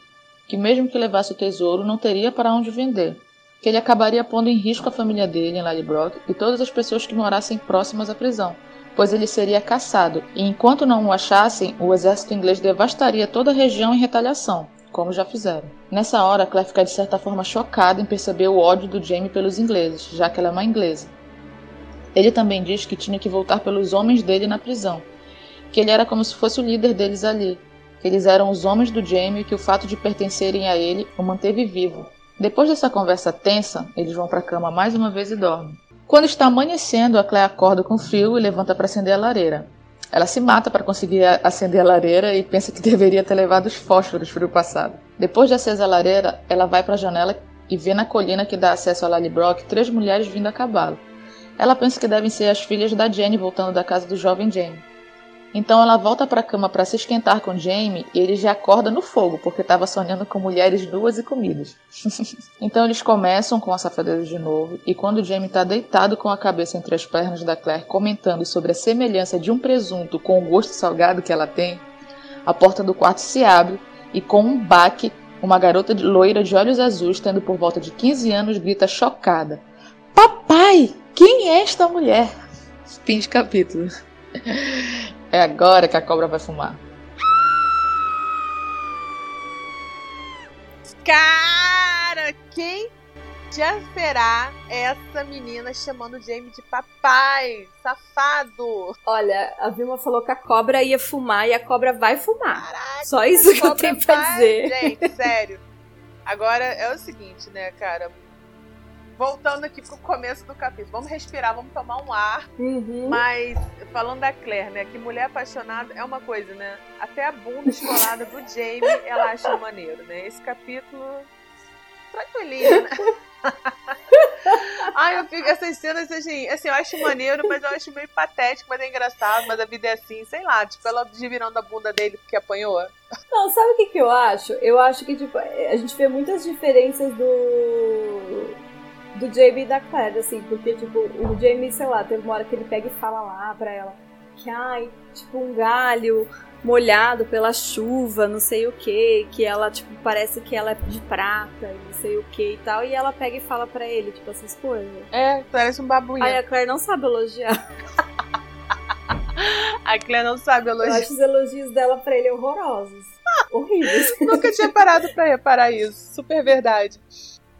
Speaker 5: que mesmo que levasse o tesouro, não teria para onde vender, que ele acabaria pondo em risco a família dele em Lallybrook e todas as pessoas que morassem próximas à prisão, pois ele seria caçado, e enquanto não o achassem, o exército inglês devastaria toda a região em retaliação como já fizeram. Nessa hora, Claire fica de certa forma chocada em perceber o ódio do Jamie pelos ingleses, já que ela é uma inglesa. Ele também diz que tinha que voltar pelos homens dele na prisão, que ele era como se fosse o líder deles ali, que eles eram os homens do Jamie e que o fato de pertencerem a ele o manteve vivo. Depois dessa conversa tensa, eles vão para a cama mais uma vez e dormem. Quando está amanhecendo, a Claire acorda com frio e levanta para acender a lareira. Ela se mata para conseguir acender a lareira e pensa que deveria ter levado os fósforos para o passado. Depois de acesa a lareira, ela vai para a janela e vê na colina que dá acesso a Lallybrock três mulheres vindo a cavalo. Ela pensa que devem ser as filhas da Jenny voltando da casa do jovem Jamie. Então ela volta para a cama para se esquentar com Jamie e ele já acorda no fogo porque estava sonhando com mulheres nuas e comidas. então eles começam com a safadeza de novo e quando Jamie está deitado com a cabeça entre as pernas da Claire comentando sobre a semelhança de um presunto com o gosto salgado que ela tem, a porta do quarto se abre e com um baque uma garota loira de olhos azuis, tendo por volta de 15 anos, grita chocada: Papai, quem é esta mulher? Fim de capítulo. É agora que a cobra vai fumar.
Speaker 2: Cara, quem já será essa menina chamando Jamie de papai? Safado!
Speaker 3: Olha, a Vilma falou que a cobra ia fumar e a cobra vai fumar. Caraca, Só isso que eu tenho pra dizer.
Speaker 2: Gente, sério. Agora é o seguinte, né, cara? Voltando aqui pro começo do capítulo. Vamos respirar, vamos tomar um ar.
Speaker 3: Uhum.
Speaker 2: Mas, falando da Claire, né? Que mulher apaixonada é uma coisa, né? Até a bunda escolada do Jamie ela acha maneiro, né? Esse capítulo. Tranquilinho, né? Ai, eu fico essas cenas assim, assim, eu acho maneiro, mas eu acho meio patético, mas é engraçado, mas a vida é assim, sei lá, tipo, ela virando a bunda dele porque apanhou.
Speaker 3: Não, sabe o que, que eu acho? Eu acho que, tipo, a gente vê muitas diferenças do do Jamie e da Claire, assim, porque, tipo, o Jamie, sei lá, teve uma hora que ele pega e fala lá pra ela que, ai, tipo, um galho molhado pela chuva, não sei o que, que ela, tipo, parece que ela é de prata, não sei o que e tal, e ela pega e fala pra ele, tipo, essas coisas.
Speaker 2: É, parece um babuinho.
Speaker 3: Aí a Claire não sabe elogiar.
Speaker 2: a Claire não sabe elogiar.
Speaker 3: Eu acho os elogios dela pra ele horrorosos. Horríveis.
Speaker 2: Nunca tinha parado pra reparar isso. Super verdade.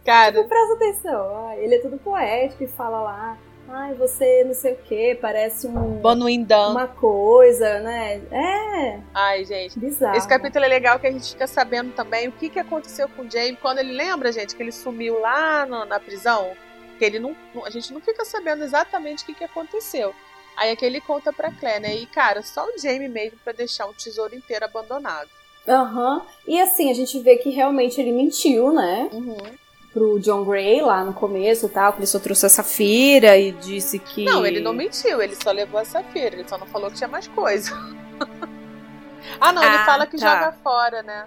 Speaker 2: Cara.
Speaker 3: Tipo, presta atenção. Ele é tudo poético e fala lá. Ai, você não sei o que, parece um.
Speaker 2: Bonuindão.
Speaker 3: Uma coisa, né? É.
Speaker 2: Ai, gente.
Speaker 3: Bizarro.
Speaker 2: Esse capítulo é legal que a gente fica sabendo também o que, que aconteceu com o James quando ele lembra, gente, que ele sumiu lá no, na prisão. Que ele não. A gente não fica sabendo exatamente o que, que aconteceu. Aí é que ele conta pra Claire, né? E, cara, só o Jamie mesmo pra deixar um tesouro inteiro abandonado.
Speaker 3: Aham. Uhum. E assim, a gente vê que realmente ele mentiu, né?
Speaker 2: Uhum
Speaker 3: pro John Gray lá no começo e tal, que ele só trouxe a Safira e disse que.
Speaker 2: Não, ele não mentiu, ele só levou a Safira, ele só não falou que tinha mais coisa. ah, não, ah, ele fala que tá. joga fora, né?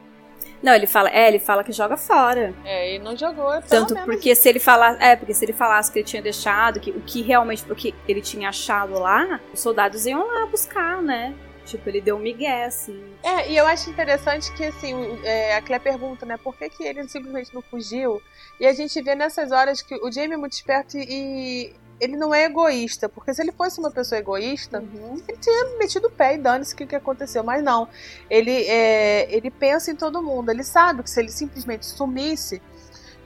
Speaker 3: Não, ele fala, é, ele fala que joga fora.
Speaker 2: É, e não jogou.
Speaker 3: Tanto porque se ele falar, é, porque se ele falasse que ele tinha deixado, que o que realmente porque ele tinha achado lá, os soldados iam lá buscar, né? Tipo, ele deu um migué, assim.
Speaker 2: É, e eu acho interessante que, assim, é, a Claire pergunta, né, por que, que ele simplesmente não fugiu? E a gente vê nessas horas que o Jamie é muito esperto e ele não é egoísta, porque se ele fosse uma pessoa egoísta, uhum. ele tinha metido o pé e dane-se o que, que aconteceu. Mas não, ele, é, ele pensa em todo mundo, ele sabe que se ele simplesmente sumisse,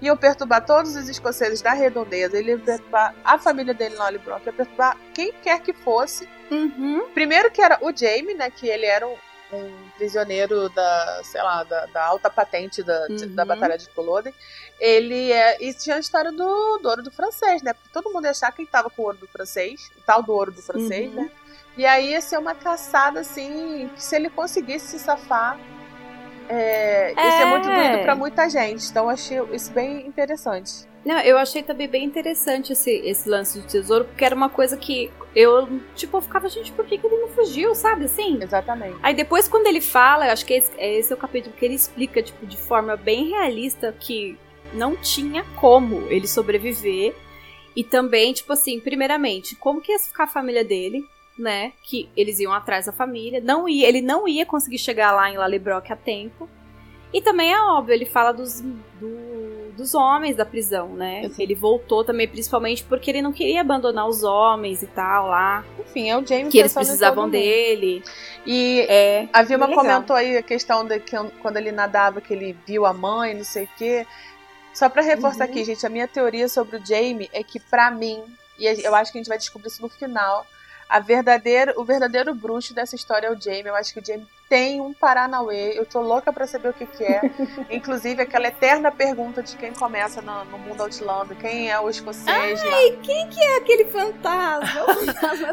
Speaker 2: iam perturbar todos os escoceses da redondeza, ele ia perturbar a família dele na Brock, ia perturbar quem quer que fosse.
Speaker 3: Uhum.
Speaker 2: Primeiro que era o Jamie, né, que ele era um, um prisioneiro da, sei lá, da, da alta patente da, uhum. da Batalha de Culloden. Ele é. E tinha a história do, do ouro do francês, né? Porque todo mundo ia achar que ele tava com o ouro do francês, o tal do ouro do francês, uhum. né? E aí ia ser uma caçada, assim, que se ele conseguisse se safar, é, é. Isso é muito doido para muita gente. Então achei isso bem interessante.
Speaker 3: Não, eu achei também bem interessante esse, esse lance de tesouro, porque era uma coisa que eu, tipo, eu ficava, gente, por que, que ele não fugiu, sabe assim?
Speaker 2: Exatamente.
Speaker 3: Aí depois, quando ele fala, eu acho que esse, esse é o capítulo que ele explica, tipo, de forma bem realista que não tinha como ele sobreviver. E também, tipo assim, primeiramente, como que ia ficar a família dele? Né? Que eles iam atrás da família. Não ia, ele não ia conseguir chegar lá em Lalebrock a tempo. E também é óbvio, ele fala dos, do, dos homens da prisão, né? Ele voltou também, principalmente porque ele não queria abandonar os homens e tal lá.
Speaker 2: Enfim, é o James
Speaker 3: que eles precisavam dele.
Speaker 2: E
Speaker 3: é,
Speaker 2: a Vilma comentou aí a questão de que quando ele nadava, que ele viu a mãe, não sei o quê. Só para reforçar uhum. aqui, gente, a minha teoria sobre o Jamie é que, para mim, e eu acho que a gente vai descobrir isso no final, a verdadeira, o verdadeiro bruxo dessa história é o Jamie. Eu acho que o Jamie tem um Paranauê. Eu tô louca pra saber o que, que é. Inclusive, aquela eterna pergunta de quem começa no, no mundo Outlander: quem é o escocês
Speaker 3: Ai,
Speaker 2: lá?
Speaker 3: quem que é aquele fantasma?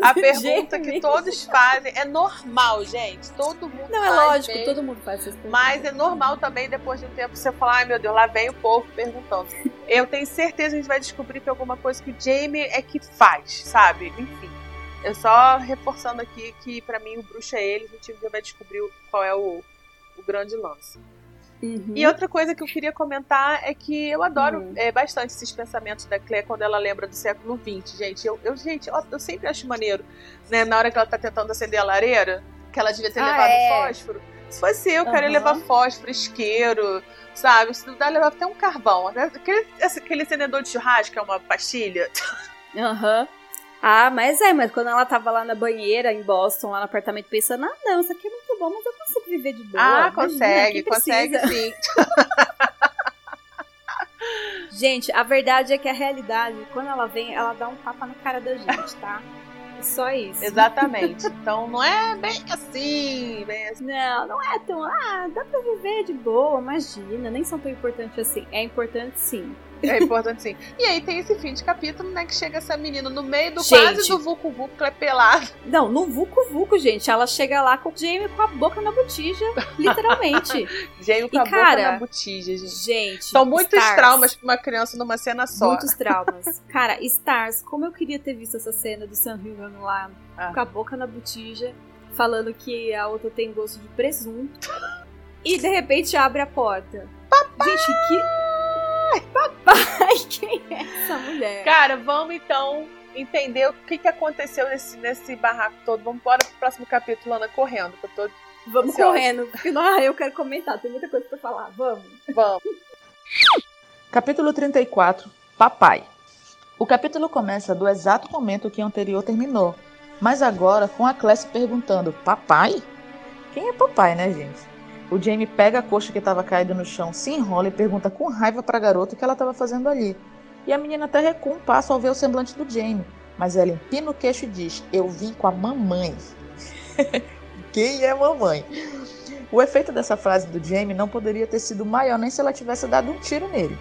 Speaker 2: A pergunta
Speaker 3: Jamie.
Speaker 2: que todos fazem é normal, gente. Todo mundo
Speaker 3: Não, é
Speaker 2: faz
Speaker 3: lógico,
Speaker 2: bem.
Speaker 3: todo mundo faz essas perguntas.
Speaker 2: Mas é normal também, depois de um tempo, você falar, ai meu Deus, lá vem o povo perguntando. Eu tenho certeza que a gente vai descobrir que é alguma coisa que o Jamie é que faz, sabe? Enfim. Eu só reforçando aqui que pra mim o bruxo é ele, a gente vai descobrir qual é o, o grande lance.
Speaker 3: Uhum.
Speaker 2: E outra coisa que eu queria comentar é que eu adoro
Speaker 3: Hum.
Speaker 2: é, bastante esses pensamentos da Claire quando ela lembra do século XX, gente. Eu, eu, gente, eu, eu sempre acho maneiro, né? Na hora que ela tá tentando acender a lareira, que ela devia ter
Speaker 3: Ah,
Speaker 2: levado
Speaker 3: é.
Speaker 2: fósforo. Se fosse eu, ia
Speaker 3: Aham.
Speaker 2: levar fósforo, isqueiro, sabe? Se não dá, levar até um carvão. né? Aquele, esse- aquele acendedor de churrasco, que é uma pastilha.
Speaker 3: Aham. Ah, mas é, mas quando ela tava lá na banheira em Boston, lá no apartamento, pensando, ah, não, isso aqui é muito bom, mas eu consigo viver de boa.
Speaker 2: ah, consegue, consegue sim.
Speaker 3: Gente, a verdade é que a realidade, quando ela vem, ela dá um tapa na cara da gente, tá? É só isso.
Speaker 2: Exatamente. Então não é bem assim, bem assim.
Speaker 3: Não, não é tão. Ah, dá pra viver de boa, imagina. Nem são tão importantes assim. É importante sim.
Speaker 2: É importante sim. E aí tem esse fim de capítulo, né? Que chega essa menina no meio do
Speaker 3: Gente.
Speaker 2: quase do Vucu Vucu, que é pelada.
Speaker 3: Não, no Vucu Vucu, gente. Ela chega lá com o Jamie com a boca na botija, literalmente.
Speaker 2: Gênio com
Speaker 3: E,
Speaker 2: a boca
Speaker 3: cara,
Speaker 2: na botija, gente.
Speaker 3: gente.
Speaker 2: São muitos
Speaker 3: Stars.
Speaker 2: traumas pra uma criança numa cena só.
Speaker 3: Muitos traumas. Cara, Stars, como eu queria ter visto essa cena do Sam Hilton lá
Speaker 2: Ah.
Speaker 3: com a boca na botija, falando que a outra tem gosto de presunto. E de repente abre a porta. Gente, que. Papai, quem é essa mulher?
Speaker 2: Cara, vamos então entender o que, que aconteceu nesse, nesse barraco todo. Vamos embora pro próximo capítulo, Ana, correndo, que eu tô.
Speaker 3: Vamos
Speaker 2: ansiosa.
Speaker 3: correndo, porque não, eu quero comentar, tem muita coisa pra falar. Vamos.
Speaker 2: Vamos.
Speaker 5: Capítulo 34 Papai O capítulo começa do exato momento que o anterior terminou, mas agora com a Classe perguntando: Papai? Quem é papai, né, gente? O Jamie pega a coxa que estava caída no chão, se enrola e pergunta com raiva para a garota o que ela estava fazendo ali. E a menina até recua um passo ao ver o semblante do Jamie, mas ela empina o queixo e diz: Eu vim com a mamãe. Quem é mamãe? O efeito dessa frase do Jamie não poderia ter sido maior nem se ela tivesse dado um tiro nele.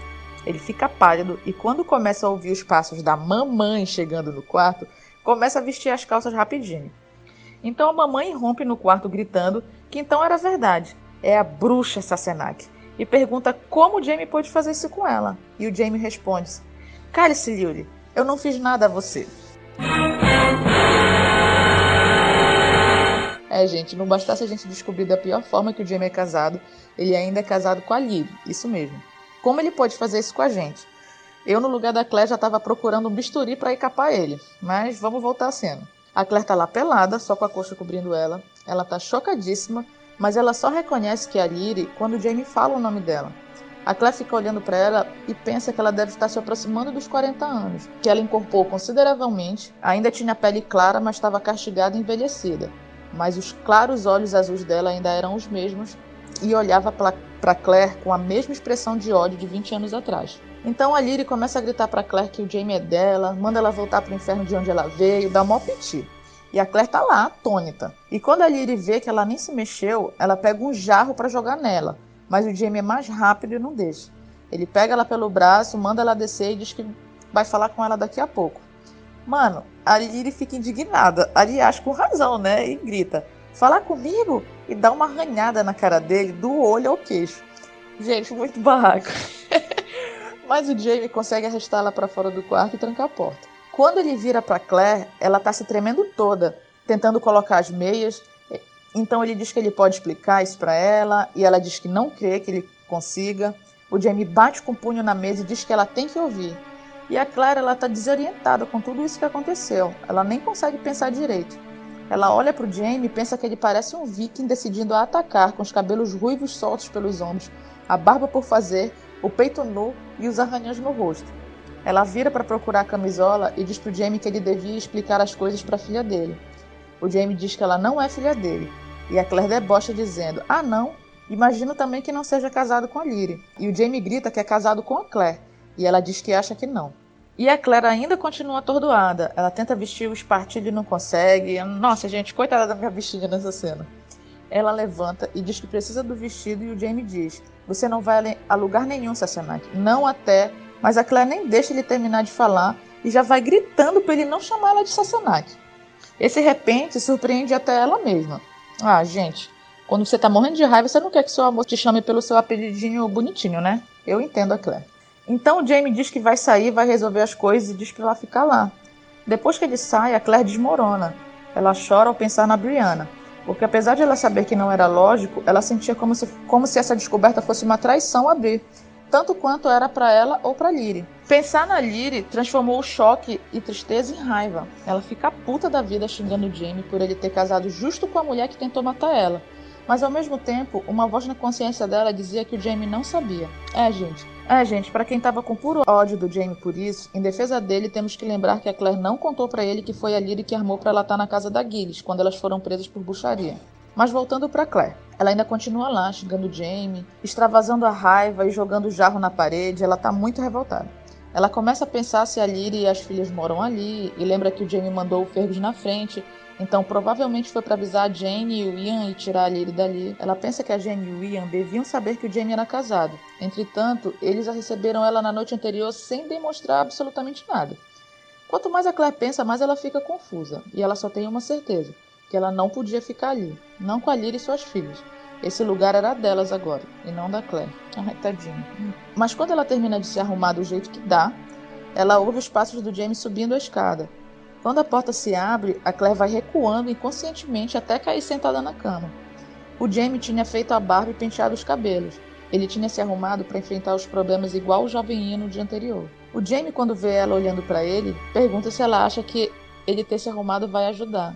Speaker 5: Ele fica pálido e quando começa a ouvir os passos da mamãe chegando no quarto, começa a vestir as calças rapidinho. Então a mamãe rompe no quarto gritando que então era verdade, é a bruxa Sassenach, e pergunta como o Jamie pôde fazer isso com ela. E o Jamie responde: Cale-se, Yuri, eu não fiz nada a você. É, gente, não bastasse a gente descobrir da pior forma que o Jamie é casado, ele ainda é casado com a Lily, isso mesmo. Como ele pode fazer isso com a gente? Eu, no lugar da Claire, já estava procurando um bisturi para capar ele. Mas vamos voltar à cena. A Claire tá lá pelada, só com a coxa cobrindo ela. Ela tá chocadíssima, mas ela só reconhece que é a Lyrie quando Jamie fala o nome dela. A Claire fica olhando para ela e pensa que ela deve estar se aproximando dos 40 anos, que ela encorpou consideravelmente, ainda tinha pele clara, mas estava castigada e envelhecida. Mas os claros olhos azuis dela ainda eram os mesmos e olhava para Claire com a mesma expressão de ódio de 20 anos atrás. Então a Lyrie começa a gritar para Claire que o Jamie é dela, manda ela voltar para o inferno de onde ela veio, dá mó piti. E a Claire tá lá, atônita. E quando a Lyrie vê que ela nem se mexeu, ela pega um jarro para jogar nela, mas o Jamie é mais rápido e não deixa. Ele pega ela pelo braço, manda ela descer e diz que vai falar com ela daqui a pouco. Mano, a Lyrie fica indignada, aliás, com razão, né? E grita: Falar comigo? E dá uma arranhada na cara dele, do olho ao queixo. Gente, muito barraco. Mas o Jamie consegue arrastá-la para fora do quarto e trancar a porta. Quando ele vira para Claire, ela tá se tremendo toda, tentando colocar as meias. Então ele diz que ele pode explicar isso para ela, e ela diz que não crê que ele consiga. O Jamie bate com o punho na mesa e diz que ela tem que ouvir. E a Claire, ela tá desorientada com tudo isso que aconteceu. Ela nem consegue pensar direito. Ela olha para o Jamie e pensa que ele parece um viking decidindo a atacar, com os cabelos ruivos soltos pelos ombros, a barba por fazer, o peito nu e os arranhões no rosto. Ela vira para procurar a camisola e diz para Jamie que ele devia explicar as coisas para a filha dele. O Jamie diz que ela não é filha dele. E a Claire debocha dizendo: Ah, não, imagino também que não seja casado com a Lyrie. E o Jamie grita que é casado com a Claire. E ela diz que acha que não. E a Claire ainda continua atordoada. Ela tenta vestir o espartilho e não consegue. Nossa, gente, coitada da minha vestida nessa cena. Ela levanta e diz que precisa do vestido e o Jamie diz: Você não vai a lugar nenhum, Sassenach. Não até. Mas a Claire nem deixa ele terminar de falar e já vai gritando para ele não chamar ela de Sassenach. Esse repente surpreende até ela mesma. Ah, gente, quando você tá morrendo de raiva, você não quer que seu amor te chame pelo seu apelidinho bonitinho, né? Eu entendo a Claire. Então o Jamie diz que vai sair, vai resolver as coisas e diz para ela ficar lá. Depois que ele sai, a Claire desmorona. Ela chora ao pensar na Brianna porque apesar de ela saber que não era lógico, ela sentia como se, como se essa descoberta fosse uma traição a Bri, tanto quanto era para ela ou para Lyre. Pensar na Lyre transformou o choque e tristeza em raiva. Ela fica puta da vida xingando Jamie por ele ter casado justo com a mulher que tentou matar ela. Mas ao mesmo tempo, uma voz na consciência dela dizia que o Jamie não sabia. É, gente, é, gente, para quem tava com puro ódio do Jamie por isso, em defesa dele temos que lembrar que a Claire não contou para ele que foi a Lyrie que armou para ela estar na casa da Gilles, quando elas foram presas por bucharia. Mas voltando para Claire, ela ainda continua lá, xingando Jamie, extravasando a raiva e jogando jarro na parede, ela tá muito revoltada. Ela começa a pensar se a Lyrie e as filhas moram ali, e lembra que o Jamie mandou o Fergus na frente, então, provavelmente foi para avisar a Jane e o Ian e tirar a Lyrie dali. Ela pensa que a Jane e o Ian deviam saber que o Jamie era casado. Entretanto, eles a receberam ela na noite anterior sem demonstrar absolutamente nada. Quanto mais a Claire pensa, mais ela fica confusa. E ela só tem uma certeza: que ela não podia ficar ali. Não com a Lyrie e suas filhas. Esse lugar era delas agora, e não da Claire. Ai, tadinha. Mas quando ela termina de se arrumar do jeito que dá, ela ouve os passos do Jamie subindo a escada. Quando a porta se abre, a Claire vai recuando inconscientemente até cair sentada na cama. O Jamie tinha feito a barba e penteado os cabelos. Ele tinha se arrumado para enfrentar os problemas igual o jovem no dia anterior. O Jamie, quando vê ela olhando para ele, pergunta se ela acha que ele ter se arrumado vai ajudar.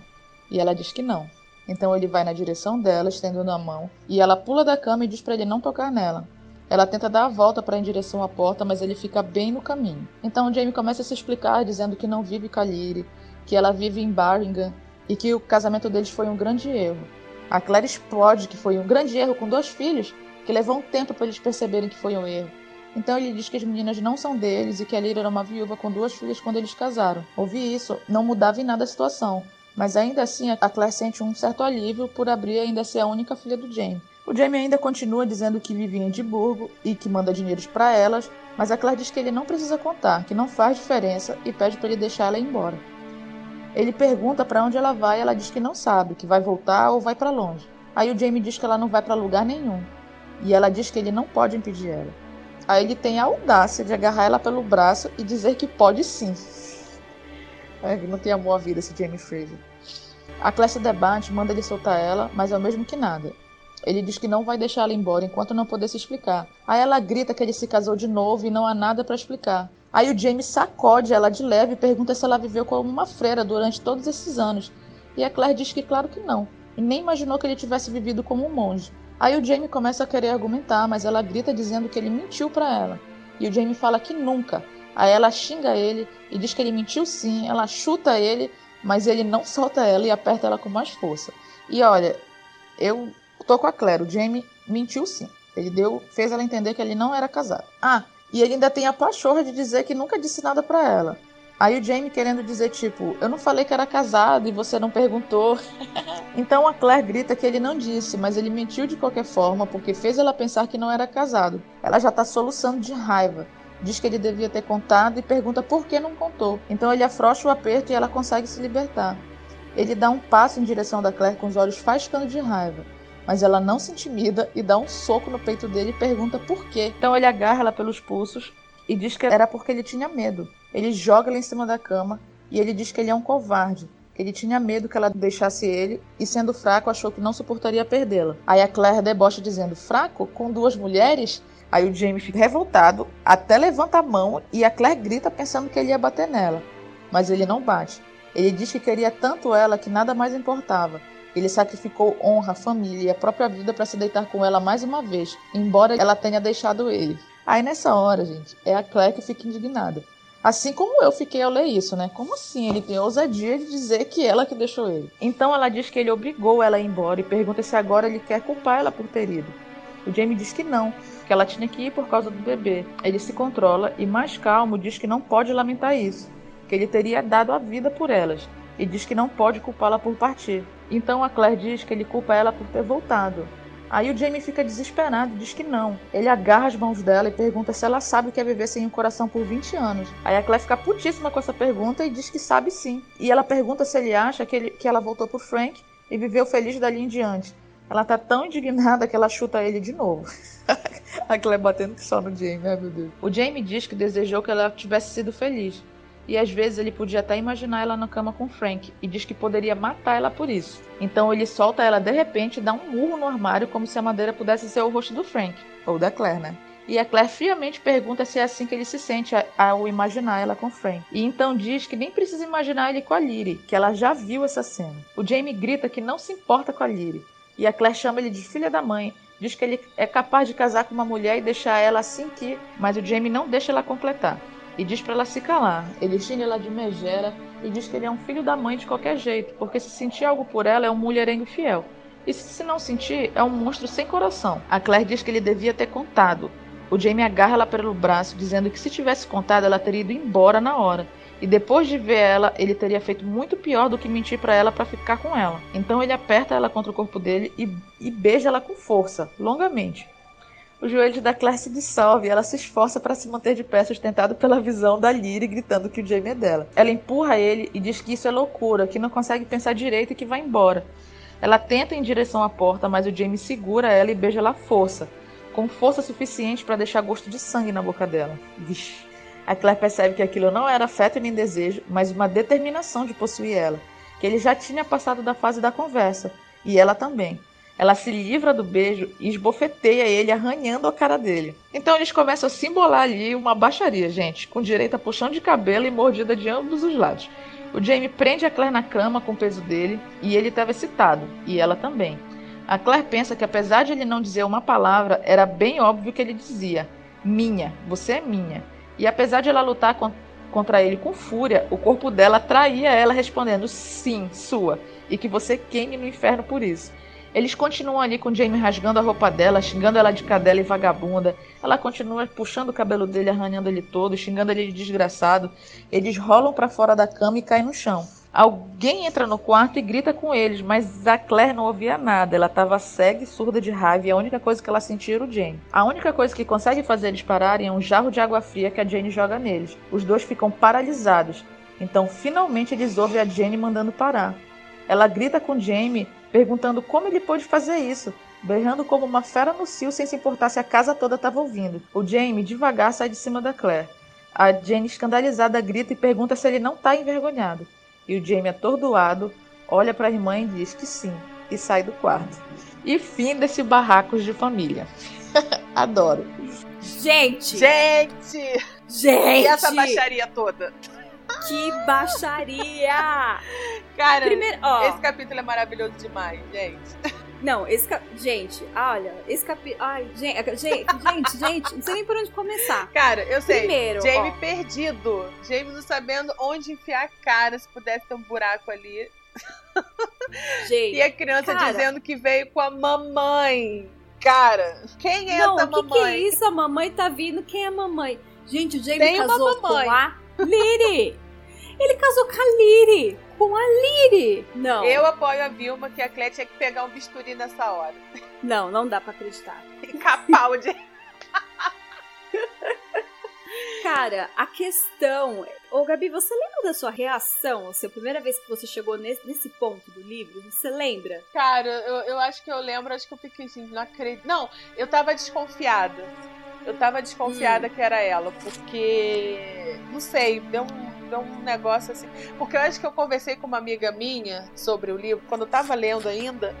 Speaker 5: E ela diz que não. Então ele vai na direção dela, estendendo a mão, e ela pula da cama e diz para ele não tocar nela. Ela tenta dar a volta para em direção à porta, mas ele fica bem no caminho. Então Jamie começa a se explicar, dizendo que não vive a Lyrie, que ela vive em Barringham e que o casamento deles foi um grande erro. A Claire explode que foi um grande erro com dois filhos, que levou um tempo para eles perceberem que foi um erro. Então ele diz que as meninas não são deles e que a Lyra era uma viúva com duas filhas quando eles casaram. Ouvir isso não mudava em nada a situação, mas ainda assim a Claire sente um certo alívio por abrir ainda ser a única filha do Jamie. O Jamie ainda continua dizendo que vive em Edimburgo e que manda dinheiros para elas, mas a Claire diz que ele não precisa contar, que não faz diferença e pede para ele deixar ela ir embora. Ele pergunta para onde ela vai, ela diz que não sabe, que vai voltar ou vai para longe. Aí o Jamie diz que ela não vai para lugar nenhum, e ela diz que ele não pode impedir ela. Aí ele tem a audácia de agarrar ela pelo braço e dizer que pode sim. É, não tem amor à vida esse Jamie Fraser. A Classe debate, manda ele soltar ela, mas é o mesmo que nada. Ele diz que não vai deixar ela embora enquanto não puder se explicar. Aí ela grita que ele se casou de novo e não há nada para explicar. Aí o James sacode ela de leve e pergunta se ela viveu como uma freira durante todos esses anos. E a Claire diz que claro que não, e nem imaginou que ele tivesse vivido como um monge. Aí o Jamie começa a querer argumentar, mas ela grita dizendo que ele mentiu para ela. E o Jamie fala que nunca. Aí ela xinga ele e diz que ele mentiu sim, ela chuta ele, mas ele não solta ela e aperta ela com mais força. E olha, eu Tô com a Claire, o Jamie mentiu sim. Ele deu, fez ela entender que ele não era casado. Ah, e ele ainda tem a pachorra de dizer que nunca disse nada para ela. Aí o Jamie querendo dizer, tipo, eu não falei que era casado e você não perguntou. então a Claire grita que ele não disse, mas ele mentiu de qualquer forma porque fez ela pensar que não era casado. Ela já tá soluçando de raiva. Diz que ele devia ter contado e pergunta por que não contou. Então ele afrouxa o aperto e ela consegue se libertar. Ele dá um passo em direção da Claire com os olhos faiscando de raiva mas ela não se intimida e dá um soco no peito dele e pergunta por quê. Então ele agarra ela pelos pulsos e diz que era porque ele tinha medo. Ele joga ela em cima da cama e ele diz que ele é um covarde. Ele tinha medo que ela deixasse ele e, sendo fraco, achou que não suportaria perdê-la. Aí a Claire debocha dizendo: Fraco? Com duas mulheres? Aí o Jamie fica revoltado, até levanta a mão e a Claire grita pensando que ele ia bater nela. Mas ele não bate. Ele diz que queria tanto ela que nada mais importava ele sacrificou honra, família e a própria vida para se deitar com ela mais uma vez, embora ela tenha deixado ele. Aí nessa hora, gente, é a Claire que fica indignada. Assim como eu fiquei ao ler isso, né? Como assim ele tem a ousadia de dizer que ela que deixou ele? Então ela diz que ele obrigou ela a ir embora e pergunta se agora ele quer culpar ela por ter ido. O Jamie diz que não, que ela tinha que ir por causa do bebê. Ele se controla e, mais calmo, diz que não pode lamentar isso, que ele teria dado a vida por elas, e diz que não pode culpá-la por partir. Então a Claire diz que ele culpa ela por ter voltado. Aí o Jamie fica desesperado e diz que não. Ele agarra as mãos dela e pergunta se ela sabe o que é viver sem um coração por 20 anos. Aí a Claire fica putíssima com essa pergunta e diz que sabe sim. E ela pergunta se ele acha que, ele, que ela voltou pro Frank e viveu feliz dali em diante. Ela tá tão indignada que ela chuta ele de novo. a Claire batendo só no Jamie, ai meu Deus. O Jamie diz que desejou que ela tivesse sido feliz e às vezes ele podia até imaginar ela na cama com Frank e diz que poderia matar ela por isso. Então ele solta ela de repente e dá um murro no armário como se a madeira pudesse ser o rosto do Frank, ou da Claire, né? E a Claire friamente pergunta se é assim que ele se sente ao imaginar ela com Frank. E então diz que nem precisa imaginar ele com a Lyrie, que ela já viu essa cena. O Jamie grita que não se importa com a Lyrie. E a Claire chama ele de filha da mãe. Diz que ele é capaz de casar com uma mulher e deixar ela assim que. Mas o Jamie não deixa ela completar e diz para ela se calar. Ele xinga ela de megera e diz que ele é um filho da mãe de qualquer jeito, porque se sentir algo por ela é um mulherengo fiel. E se não sentir, é um monstro sem coração. A Claire diz que ele devia ter contado. O Jamie agarra ela pelo braço, dizendo que se tivesse contado, ela teria ido embora na hora. E depois de ver ela, ele teria feito muito pior do que mentir para ela para ficar com ela. Então ele aperta ela contra o corpo dele e, e beija ela com força, longamente. O joelho da Claire se dissolve e ela se esforça para se manter de pé, sustentado pela visão da Lyrie gritando que o Jamie é dela. Ela empurra ele e diz que isso é loucura, que não consegue pensar direito e que vai embora. Ela tenta em direção à porta, mas o Jamie segura ela e beija ela à força, com força suficiente para deixar gosto de sangue na boca dela. Vixe. A Claire percebe que aquilo não era afeto nem desejo, mas uma determinação de possuir ela, que ele já tinha passado da fase da conversa, e ela também. Ela se livra do beijo e esbofeteia ele, arranhando a cara dele. Então eles começam a simbolar ali uma baixaria, gente, com direito a puxão de cabelo e mordida de ambos os lados. O Jamie prende a Claire na cama com o peso dele e ele estava excitado, e ela também. A Claire pensa que apesar de ele não dizer uma palavra, era bem óbvio que ele dizia: Minha, você é minha. E apesar de ela lutar contra ele com fúria, o corpo dela traía ela respondendo: Sim, sua, e que você queime no inferno por isso. Eles continuam ali com Jamie rasgando a roupa dela, xingando ela de cadela e vagabunda. Ela continua puxando o cabelo dele, arranhando ele todo, xingando ele de desgraçado. Eles rolam para fora da cama e caem no chão. Alguém entra no quarto e grita com eles, mas a Claire não ouvia nada. Ela estava cega e surda de raiva e a única coisa que ela sentia era o Jane. A única coisa que consegue fazer eles pararem é um jarro de água fria que a Jane joga neles. Os dois ficam paralisados. Então, finalmente, eles ouvem a Jane mandando parar. Ela grita com Jamie perguntando como ele pôde fazer isso, berrando como uma fera no cio sem se importar se a casa toda estava ouvindo. O Jamie devagar sai de cima da Claire. A Jane escandalizada grita e pergunta se ele não está envergonhado. E o Jamie atordoado olha para a irmã e diz que sim e sai do quarto. E fim desse barracos de família. Adoro.
Speaker 3: Gente!
Speaker 2: Gente!
Speaker 3: Gente!
Speaker 2: E essa baixaria toda?
Speaker 3: Que baixaria!
Speaker 2: Cara,
Speaker 3: Primeiro, ó,
Speaker 2: esse capítulo é maravilhoso demais, gente.
Speaker 3: Não, esse cap... Gente, olha, esse capítulo. Ai, gente, gente, gente, gente, não sei nem por onde começar.
Speaker 2: Cara, eu sei.
Speaker 3: Primeiro,
Speaker 2: Jamie
Speaker 3: ó.
Speaker 2: perdido. Jamie não sabendo onde enfiar a cara, se pudesse ter um buraco ali.
Speaker 3: Gente,
Speaker 2: E a criança
Speaker 3: cara.
Speaker 2: dizendo que veio com a mamãe. Cara, quem é
Speaker 3: não,
Speaker 2: essa
Speaker 3: o que, que
Speaker 2: mamãe?
Speaker 3: é isso? A mamãe tá vindo. Quem é a mamãe? Gente, o Jamie
Speaker 2: Tem uma
Speaker 3: casou
Speaker 2: mamãe.
Speaker 3: com a Liri. Ele casou com a Liri. Com a Liri. Não,
Speaker 2: Eu apoio a Vilma que a Clé tinha que pegar um bisturi nessa hora.
Speaker 3: não, não dá pra acreditar.
Speaker 2: E Jamie.
Speaker 3: Cara, a questão. Ô, Gabi, você lembra da sua reação? Assim, a primeira vez que você chegou nesse, nesse ponto do livro? Você lembra?
Speaker 2: Cara, eu, eu acho que eu lembro, acho que eu fiquei assim, não acredito. Não, eu tava desconfiada. Eu tava
Speaker 3: Hum.
Speaker 2: desconfiada que era ela, porque. Não sei, deu um, deu um negócio assim. Porque eu acho que eu conversei com uma amiga minha sobre o livro, quando eu tava lendo ainda.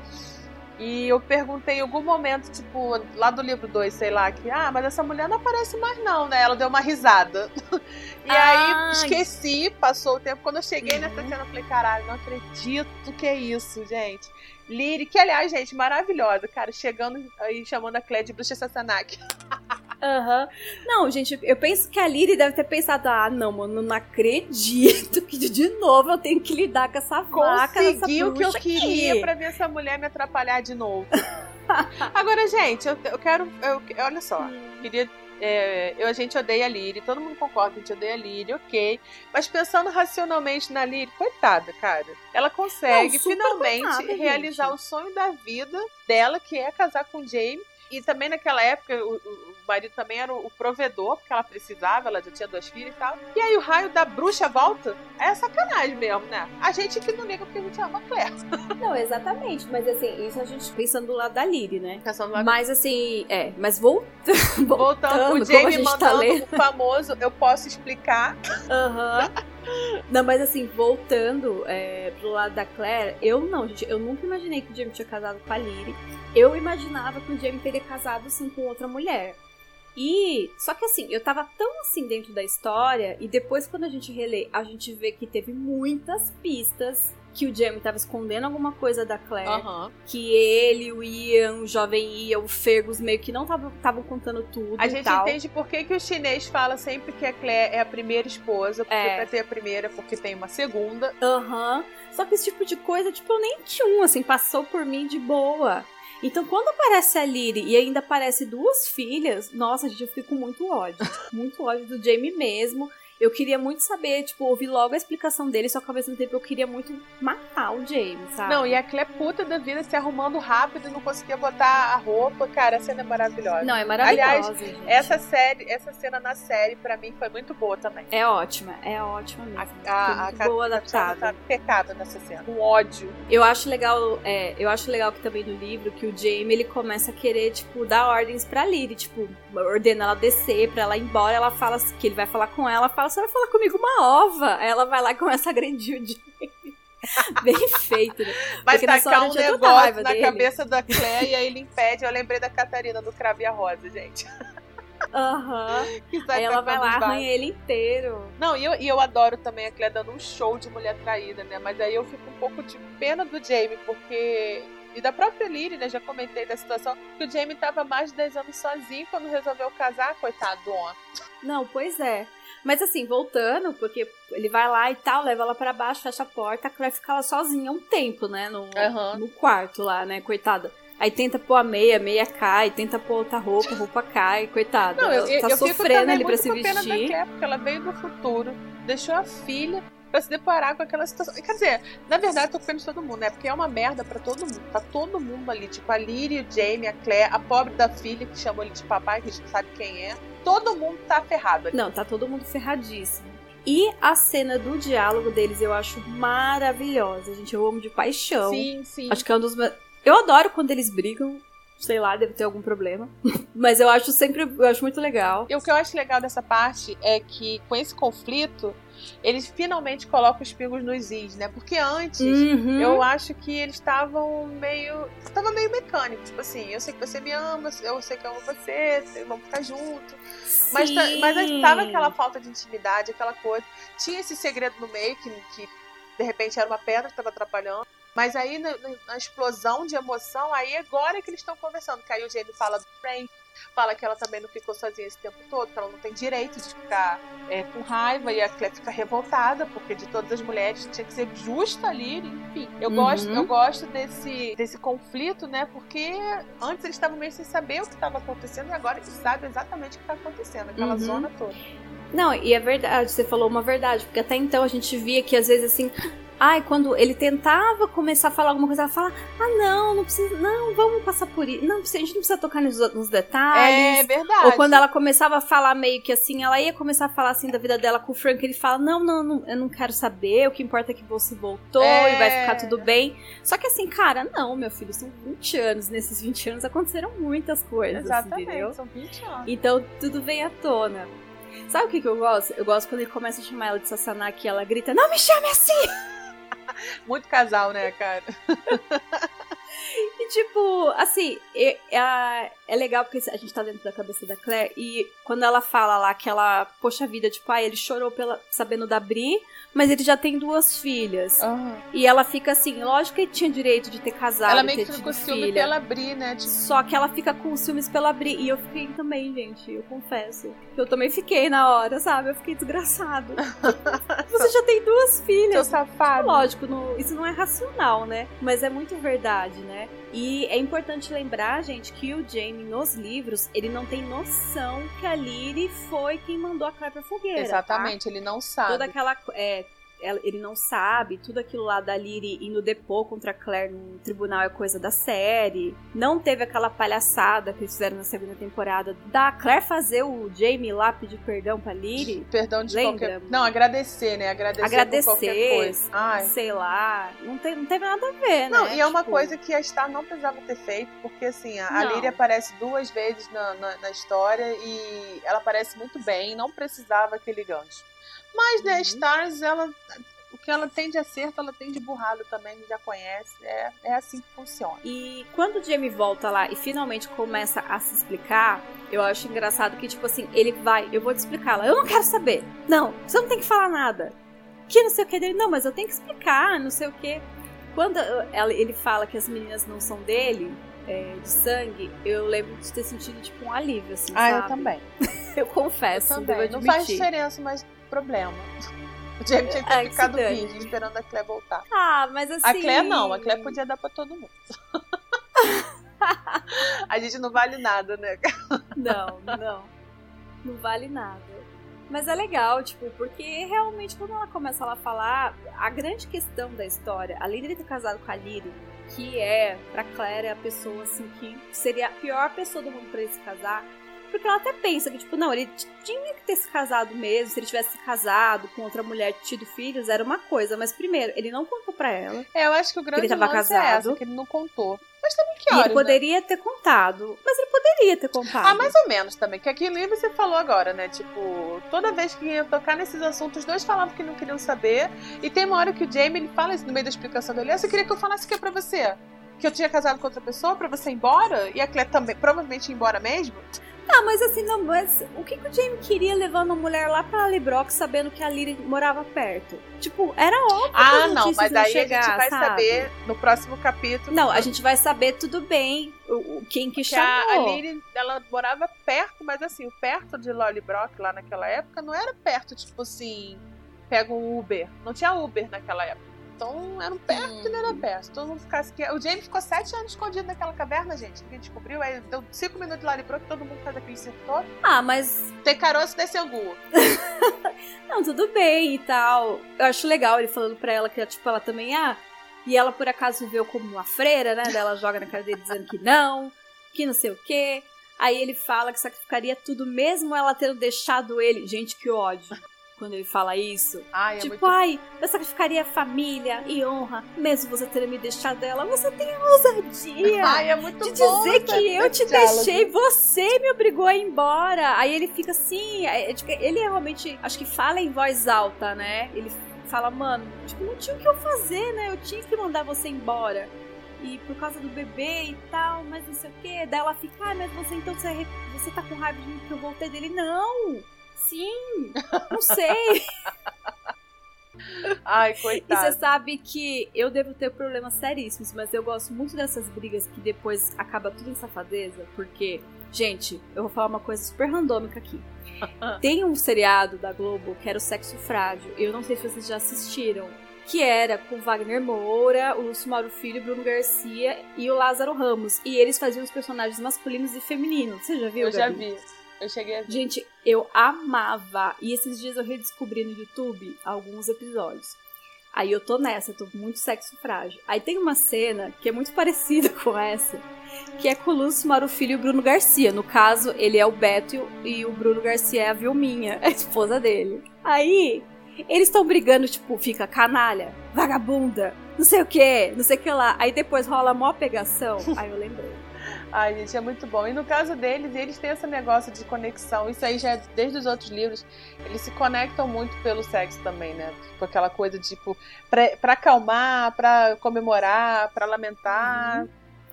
Speaker 2: E eu perguntei em algum momento, tipo, lá do livro 2, sei lá, que, ah, mas essa mulher não aparece mais, não, né? Ela deu uma risada. e aí
Speaker 3: Ai.
Speaker 2: esqueci, passou o tempo. Quando eu cheguei nessa
Speaker 3: Uhum.
Speaker 2: cena, eu falei, caralho, não acredito que é isso, gente. Lyri, que aliás, gente, maravilhosa, cara, chegando aí chamando a Clé de bruxa Sassanaki.
Speaker 3: Aham. Não, gente, eu penso que a Liri deve ter pensado: ah, não, mano, não acredito que de novo eu tenho que lidar com essa vaca, essa
Speaker 2: Conseguiu o que eu queria
Speaker 3: aqui.
Speaker 2: pra ver essa mulher me atrapalhar de novo. Agora, gente, eu, eu quero. Eu, olha só, queria. é, eu, a gente odeia a Lyri, todo mundo concorda que a gente odeia a Lyri, ok. Mas pensando racionalmente na Lyri, coitada, cara. Ela consegue
Speaker 3: Não,
Speaker 2: finalmente
Speaker 3: coitada,
Speaker 2: realizar
Speaker 3: gente.
Speaker 2: o sonho da vida dela, que é casar com o Jamie. E também naquela época o, o- marido também era o, provedor, porque ela precisava, ela já tinha duas filhas e tal. E aí o raio da bruxa volta? É sacanagem mesmo, né? A gente que não liga porque a gente ama a Claire.
Speaker 3: Não, exatamente. Mas assim, isso a gente pensando do lado da Lily, né?
Speaker 2: Pensando lá
Speaker 3: Mas assim, é, mas voltando.
Speaker 2: Voltando, o Jamie
Speaker 3: gente
Speaker 2: mandando
Speaker 3: tá lendo.
Speaker 2: o famoso eu posso explicar.
Speaker 3: Aham. Não, mas assim, voltando é, pro lado da Claire, eu não, gente, eu nunca imaginei que o Jamie tinha casado com a Lyri. Eu imaginava que o Jamie teria casado sim com outra mulher. E só que assim, eu tava tão assim dentro da história e depois quando a gente relê, a gente vê que teve muitas pistas que o Jamie tava escondendo alguma coisa da Claire que ele, o Ian, o jovem Ian, o Fergus meio que não estavam contando tudo
Speaker 2: A
Speaker 3: e
Speaker 2: gente
Speaker 3: tal.
Speaker 2: entende por que, que o chinês fala sempre que a Claire é a primeira esposa, porque
Speaker 3: É.
Speaker 2: pra ter a primeira, porque tem uma segunda.
Speaker 3: Aham. Só que esse tipo de coisa, tipo, eu nem tinha um, assim, passou por mim de boa. Então, quando aparece a Lyri e ainda aparece duas filhas, nossa, gente, eu com muito ódio. muito ódio do Jamie mesmo. Eu queria muito saber, tipo, ouvir logo a explicação dele, só que ao mesmo tempo eu queria muito matar o Jamie, sabe?
Speaker 2: Não, e a Claire puta da vida se arrumando rápido e não conseguia botar a roupa. Cara, a cena é maravilhosa.
Speaker 3: Não, é maravilhosa,
Speaker 2: Aliás,
Speaker 3: gente.
Speaker 2: Essa série, essa cena na série, pra mim, foi muito boa também.
Speaker 3: É ótima, é ótima
Speaker 2: A,
Speaker 3: mesmo.
Speaker 2: a, a
Speaker 3: boa adaptada.
Speaker 2: tá impecável nessa cena. Um ódio.
Speaker 3: Eu acho legal, é, eu acho legal que também no livro que o Jamie ele começa a querer, tipo, dar ordens pra Lyri, tipo, ordena ela descer pra ela ir embora, ela fala que ele vai falar com ela, fala, você vai falar comigo uma ova. Aí ela vai lá e começa a agredir o Jamie. Bem feito, né?
Speaker 2: Mas
Speaker 3: Porque
Speaker 2: tacar um negócio na
Speaker 3: dele.
Speaker 2: cabeça da Claire e aí ele impede. Eu lembrei da Catarina do Cravo e a Rosa, gente.
Speaker 3: Aham.
Speaker 2: Sai
Speaker 3: Aí ela vai lá, arranha ele inteiro.
Speaker 2: Não, e eu, e eu adoro também a Claire dando um show de mulher traída, né? Mas aí eu fico um pouco de pena do Jamie, porque. E da própria Lyri, né? Já comentei da situação, que o Jamie tava mais de 10 anos sozinho quando resolveu casar, coitado do homem.
Speaker 3: Não, pois é. Mas assim, voltando, porque ele vai lá e tal, leva ela pra baixo, fecha a porta, a Claire fica lá sozinha um tempo, né? No,
Speaker 2: Aham.
Speaker 3: no quarto lá, né? Coitada. Aí tenta pôr a meia, a meia cai, tenta pôr outra roupa, a roupa cai, coitada.
Speaker 2: Não, eu,
Speaker 3: ela tá
Speaker 2: eu
Speaker 3: sofrendo ali pra se
Speaker 2: com pena da
Speaker 3: vestir.
Speaker 2: Claire, porque ela veio do futuro, deixou a filha pra se deparar com aquela situação. Quer dizer, na verdade, eu tô de todo mundo, né? Porque é uma merda pra todo mundo. Tá todo mundo ali. Tipo, a Lyri, o Jamie, a Claire, a pobre da filha que chamou ele de papai, que a gente não sabe quem é. Todo mundo tá ferrado ali.
Speaker 3: Não, tá todo mundo ferradíssimo. E a cena do diálogo deles eu acho maravilhosa, gente. Eu amo de paixão.
Speaker 2: Sim, sim.
Speaker 3: Acho que é um dos meus. Eu adoro quando eles brigam. Sei lá, deve ter algum problema. Mas eu acho sempre. Eu acho muito legal.
Speaker 2: E o que eu acho legal dessa parte é que, com esse conflito, eles finalmente colocam os pingos nos is, né? Porque antes,
Speaker 3: Uhum.
Speaker 2: eu acho que eles estavam meio. Tava meio mecânico. Tipo assim, eu sei que você me ama, eu sei que eu amo você, vamos ficar juntos. Mas, mas tava aquela falta de intimidade, aquela coisa. Tinha esse segredo no meio que, que de repente era uma pedra que tava atrapalhando. Mas aí na, na- na explosão de emoção, aí agora é que eles estão conversando. Que aí o Jamie fala do Frank, fala que ela também não ficou sozinha esse tempo todo, que ela não tem direito de ficar é, com raiva e a Claire fica revoltada, porque de todas as mulheres tinha que ser justa ali, enfim. Eu
Speaker 3: Uhum.
Speaker 2: gosto, eu gosto desse, desse conflito, né? Porque antes eles estavam meio sem saber o que estava acontecendo e agora eles sabem exatamente o que está acontecendo, aquela
Speaker 3: Uhum.
Speaker 2: zona toda.
Speaker 3: Não, e é verdade, você falou uma verdade, porque até então a gente via que às vezes assim. Ai, quando ele tentava começar a falar alguma coisa, ela fala: Ah, não, não precisa, não, vamos passar por isso. Não, a gente não precisa tocar nos, nos detalhes.
Speaker 2: É verdade.
Speaker 3: Ou quando ela começava a falar meio que assim, ela ia começar a falar assim da vida dela com o Frank, ele fala: Não, não, não eu não quero saber, o que importa é que você voltou
Speaker 2: É.
Speaker 3: e vai ficar tudo bem. Só que assim, cara, não, meu filho, são 20 anos. Nesses 20 anos aconteceram muitas coisas,
Speaker 2: Exatamente,
Speaker 3: entendeu?
Speaker 2: são 20 anos.
Speaker 3: Então tudo vem à tona. Sabe o que, que eu gosto? Eu gosto quando ele começa a chamar ela de Sassaná que ela grita: Não me chame assim!
Speaker 2: Muito casal, né, cara?
Speaker 3: E tipo, assim, é, é, é legal porque a gente tá dentro da cabeça da Claire e quando ela fala lá que ela, poxa vida, tipo, ah, ele chorou pela, sabendo da Bri, mas ele já tem duas filhas. E ela fica assim, lógico que ele tinha direito de ter casado,
Speaker 2: Ela meio que fica
Speaker 3: tido
Speaker 2: com ciúme pela Bri, né? Tipo,
Speaker 3: Só que ela fica com ciúmes pela Bri. E eu fiquei também, gente, eu confesso. Eu também fiquei na hora, sabe? Eu fiquei desgraçado. Você já tem duas
Speaker 2: seu
Speaker 3: filhas.
Speaker 2: safado.
Speaker 3: Lógico, não- isso não é racional, né? Mas é muito verdade, né? Né? E é importante lembrar, gente, que o Jamie nos livros, ele não tem noção que a Lyri foi quem mandou a Claire pra fogueira. tá?
Speaker 2: Exatamente, ele não sabe.
Speaker 3: Toda aquela. É, ele não sabe, tudo aquilo lá da Lyri indo depor contra a Claire no tribunal é coisa da série. Não teve aquela palhaçada que eles fizeram na segunda temporada da Claire fazer o Jamie lá pedir perdão pra Lyri.
Speaker 2: Perdão de
Speaker 3: Lembra?
Speaker 2: qualquer... Não, agradecer, né? Agradecer,
Speaker 3: Agradecer,
Speaker 2: qualquer coisa. Ai.
Speaker 3: sei lá. Não, tem, não teve nada a ver,
Speaker 2: Não,
Speaker 3: né?
Speaker 2: e é uma
Speaker 3: Tipo,
Speaker 2: coisa que a Star não precisava ter feito, porque assim, a, a. Lyria aparece duas vezes na, na, na história e ela aparece muito bem, não precisava aquele gancho. Mas, né,
Speaker 3: Uhum.
Speaker 2: Stars, ela. O que ela tem de acerto, ela tem de burrado também, a gente já conhece. É, é assim que funciona.
Speaker 3: E quando o Jamie volta lá e finalmente começa a se explicar, eu acho engraçado que, tipo assim, ele vai, eu vou te explicar. Ela, eu não quero saber. Não, você não tem que falar nada. Que não sei o que dele. Não, mas eu tenho que explicar, não sei o que. Quando ela- ele fala que as meninas não são dele, é, de sangue, eu lembro de ter sentido, tipo, um alívio, assim,
Speaker 2: Ah,
Speaker 3: sabe?
Speaker 2: eu também.
Speaker 3: Eu confesso,
Speaker 2: Eu também. Não faz diferença, mas problema. O Jamie tinha que
Speaker 3: Ai,
Speaker 2: ter ficado virgem, esperando a Claire voltar.
Speaker 3: Ah, mas assim...
Speaker 2: A Claire não, a Claire podia dar pra todo mundo. a gente não vale nada, né?
Speaker 3: Não, não. Não vale nada. Mas é legal, tipo, porque realmente quando ela começa a falar, a grande questão da história, além dele ter casado com a Lyri, que é, pra Claire, a pessoa assim que seria a pior pessoa do mundo pra ele se casar, porque ela até pensa que, tipo, não, ele tinha que ter se casado mesmo, se ele tivesse se casado com outra mulher e tido filhos, era uma coisa, mas primeiro, ele não contou pra ela,
Speaker 2: É, eu acho que o grande
Speaker 3: Ele tava
Speaker 2: lance é
Speaker 3: casado.
Speaker 2: essa, que ele não contou. Mas também que horas,
Speaker 3: ele poderia ter contado, mas ele poderia ter contado.
Speaker 2: né? Ah, mais ou menos também. Que aqui livro você falou agora, né? Tipo, toda vez que ia tocar nesses assuntos, os dois falavam que não queriam saber. E tem uma hora que o Jamie ele fala isso no meio da explicação dele. Ah, você queria que eu falasse o que pra você? Que eu tinha casado com outra pessoa pra você ir embora? E a Claire também, provavelmente ir embora mesmo?
Speaker 3: Ah, mas assim, não, mas o que, que o Jamie queria levando a mulher lá pra Librox sabendo que a Lyri morava perto? Tipo, era óbvio que
Speaker 2: Ah,
Speaker 3: as
Speaker 2: não, mas
Speaker 3: iam
Speaker 2: aí
Speaker 3: chegar,
Speaker 2: a gente vai
Speaker 3: sabe?
Speaker 2: saber no próximo capítulo.
Speaker 3: Não, a gente vai saber tudo bem o, quem que
Speaker 2: que a, a
Speaker 3: chamou.
Speaker 2: Lyri, ela morava perto, mas assim, o perto de Lollybrock lá naquela época não era perto, tipo assim, pega um Uber. Não tinha Uber naquela época. Então era um perto que não era perto. Todo mundo ficasse aqui. O Jamie ficou sete anos escondido naquela caverna, gente. Ninguém descobriu. Aí deu cinco minutos de Lollybrock, todo mundo faz aquele todo.
Speaker 3: Ah, mas
Speaker 2: Tem caroço desse angu.
Speaker 3: não, tudo bem e tal. Eu acho legal ele falando pra ela que, tipo, ela também, ah, e ela por acaso viveu como uma freira, né? Daí ela joga na cara dele dizendo que não, que não sei o quê. Aí ele fala que sacrificaria tudo, mesmo ela tendo deixado ele. Gente, que ódio. Quando ele fala isso.
Speaker 2: Ai, é
Speaker 3: tipo,
Speaker 2: muito.
Speaker 3: ai, eu sacrificaria família e honra, mesmo você ter me deixado ela. Você tem a ousadia
Speaker 2: Ai, é muito
Speaker 3: de dizer que eu te
Speaker 2: diálogo.
Speaker 3: deixei, você me obrigou a ir embora. Aí ele fica assim, é, é, ele realmente, acho que fala em voz alta, né? Ele fala, mano, tipo, não tinha o que eu fazer, né? Eu tinha que mandar você embora. E por causa do bebê e tal, mas não sei o quê. Daí ela fica, ah, mas você então você, você tá com raiva de mim porque eu voltei dele? Não! Sim! Não sei!
Speaker 2: Ai,
Speaker 3: E você
Speaker 2: coitado.
Speaker 3: sabe que eu devo ter problemas seríssimos, mas eu gosto muito dessas brigas que depois acaba tudo em safadeza, porque, gente, eu vou falar uma coisa super randômica aqui. Tem um seriado da Globo que era o Sexo Frágil, eu não sei se vocês já assistiram, que era com Wagner Moura, o Lúcio Mauro Filho, Bruno Garcia e o Lázaro Ramos. E eles faziam os personagens masculinos e femininos. Você já viu,
Speaker 2: Eu já
Speaker 3: Gabi?
Speaker 2: vi. Eu cheguei a ver.
Speaker 3: Gente, eu amava. E esses dias eu redescobri no YouTube alguns episódios. Aí eu tô nessa, tô muito sexo frágil. Aí tem uma cena que é muito parecida com essa, que é com o Lúcio Marufilho e o Bruno Garcia. No caso, ele é o Beto e o- Bruno Garcia é a Vilminha, a esposa dele. Aí, eles estão brigando, tipo, fica canalha, vagabunda, não sei o que, não sei o que lá. Aí depois rola maior pegação. Aí eu lembrei.
Speaker 2: Ai, gente, é muito bom. E no caso deles, eles têm esse negócio de conexão. Isso aí já é desde os outros livros. Eles se conectam muito pelo sexo também, né? Tipo, aquela coisa, tipo, pra, pra acalmar, pra comemorar, pra lamentar.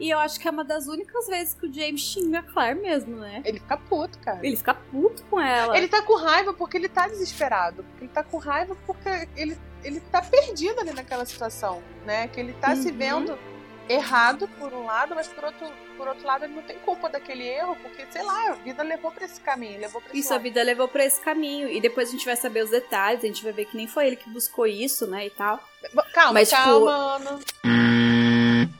Speaker 3: E eu acho que é uma das únicas vezes que o James xinga a Claire mesmo, né?
Speaker 2: Ele fica puto, cara.
Speaker 3: Ele fica puto com ela.
Speaker 2: Ele tá com raiva porque ele tá desesperado. Ele tá com raiva porque ele, ele tá perdido ali naquela situação, né? Que ele tá se
Speaker 3: Uhum.
Speaker 2: vendo errado por um lado, mas por outro, por outro lado ele não tem culpa daquele erro, porque, sei lá, a vida levou pra esse caminho, levou esse
Speaker 3: Isso, a
Speaker 2: lado.
Speaker 3: vida levou pra esse caminho. E depois a gente vai saber os detalhes, a gente vai ver que nem foi ele que buscou isso, né, e tal.
Speaker 2: Calma,
Speaker 3: Mas, tipo-
Speaker 2: calma, Ana.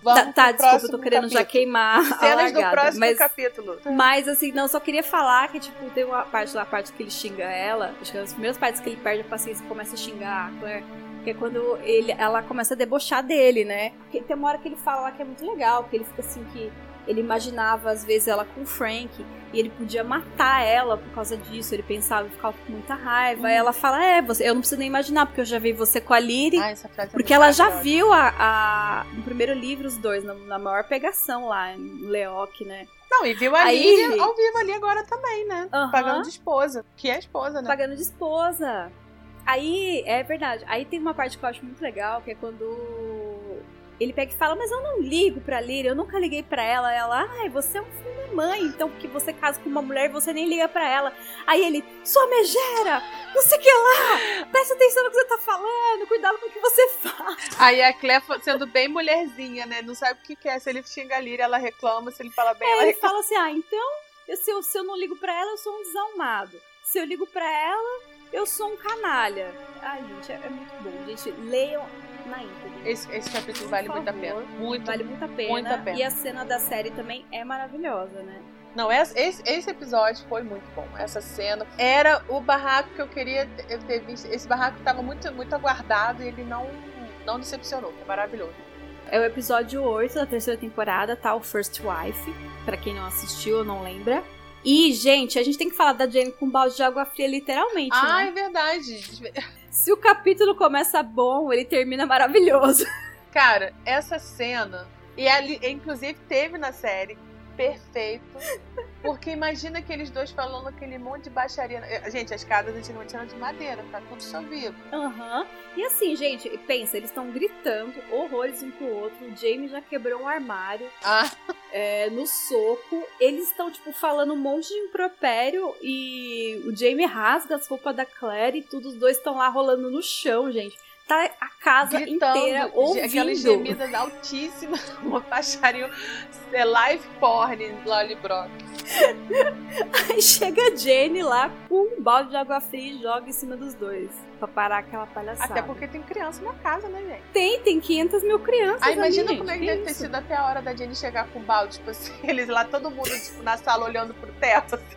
Speaker 2: Vamos
Speaker 3: tá, tá desculpa, eu tô querendo já
Speaker 2: capítulo.
Speaker 3: queimar a
Speaker 2: Cenas do
Speaker 3: largada,
Speaker 2: próximo
Speaker 3: mas...
Speaker 2: capítulo.
Speaker 3: Mas assim, não, só queria falar que, tipo, tem uma parte lá, a parte que ele xinga ela. Acho que é as primeiras partes que ele perde a paciência e começa a xingar a Claire. Que é quando ele, ela começa a debochar dele, né? Porque tem uma hora que ele fala lá que é muito legal, que ele fica assim que ele imaginava às vezes ela com o Frank e ele podia matar ela por causa disso. Ele pensava e ficava com muita raiva. Aí ela fala: É, você, eu não preciso nem imaginar, porque eu já vi você com a Lyri.
Speaker 2: Ah, é
Speaker 3: Porque ela já
Speaker 2: maravilhosa.
Speaker 3: viu a, a- no primeiro livro os dois, na, na maior pegação lá em Leoc, né?
Speaker 2: Não, e viu a
Speaker 3: Aí-
Speaker 2: Lívia ao vivo ali agora também, né?
Speaker 3: Aham.
Speaker 2: Pagando de esposa. Que é esposa, né?
Speaker 3: Pagando de esposa. Aí, é verdade. Aí tem uma parte que eu acho muito legal, que é quando ele pega e fala, mas eu não ligo pra Lyria, eu nunca liguei pra ela. Ela, ai, você é um filho da mãe, então porque você casa com uma mulher e você nem liga pra ela. Aí ele, sua megera, não sei o que lá, presta atenção no que você tá falando, cuidado com o que você faz.
Speaker 2: Aí a Claire fa- sendo bem mulherzinha, né? Não sabe o que quer. Se ele xinga a Líria, ela reclama. Se ele fala bem, ela
Speaker 3: Aí ele
Speaker 2: reclama.
Speaker 3: fala assim, ah, então, eu- se, eu, se eu não ligo pra ela, eu sou um desalmado. Se eu ligo pra ela, eu sou um canalha. Ai, gente, é, é muito bom. Gente, leiam na íntegra.
Speaker 2: Esse, esse capítulo vale muito a pena. Muito.
Speaker 3: Vale muito a pena.
Speaker 2: Muito a pena.
Speaker 3: E a cena da série também é maravilhosa, né?
Speaker 2: Não, esse, esse, episódio foi muito bom. Essa cena era o barraco que eu queria ter, visto. Esse barraco estava muito, muito aguardado e ele não, não decepcionou. Foi maravilhoso.
Speaker 3: É o episódio 8 da terceira temporada, tá? O First Wife. Pra quem não assistiu ou não lembra. E, gente, a gente tem que falar da Jamie com um balde de água fria, literalmente,
Speaker 2: Ah,
Speaker 3: né?
Speaker 2: é verdade.
Speaker 3: Se o capítulo começa bom, ele termina maravilhoso.
Speaker 2: Cara, essa cena, e ali, inclusive teve na série, perfeito. Porque imagina aqueles dois falando aquele monte de baixaria. Gente, as casas antigamente eram de madeira, tá tudo só vivo.
Speaker 3: Aham. E assim, gente, pensa, eles estão gritando horrores um pro outro. O Jamie já quebrou um armário
Speaker 2: Ah,
Speaker 3: é, no soco. Eles estão, tipo, falando um monte de impropério e o Jamie rasga as roupas da Claire e tudo. Os dois estão lá rolando no chão, gente. Tá a casa
Speaker 2: gritando,
Speaker 3: inteira ouvindo.
Speaker 2: aquelas gemidas altíssimas, uma baixaria, é live porn, Lolly Brock.
Speaker 3: Aí chega a Jenny lá com um balde de água fria e joga em cima dos dois. Pra parar aquela palhaçada.
Speaker 2: Até porque tem criança na casa, né, gente?
Speaker 3: Tem, tem 500 mil crianças
Speaker 2: Ah, imagina
Speaker 3: ali,
Speaker 2: como é que deve ter sido até a hora da Jenny chegar com o balde, tipo assim, eles lá, todo mundo tipo, na sala olhando pro teto. assim.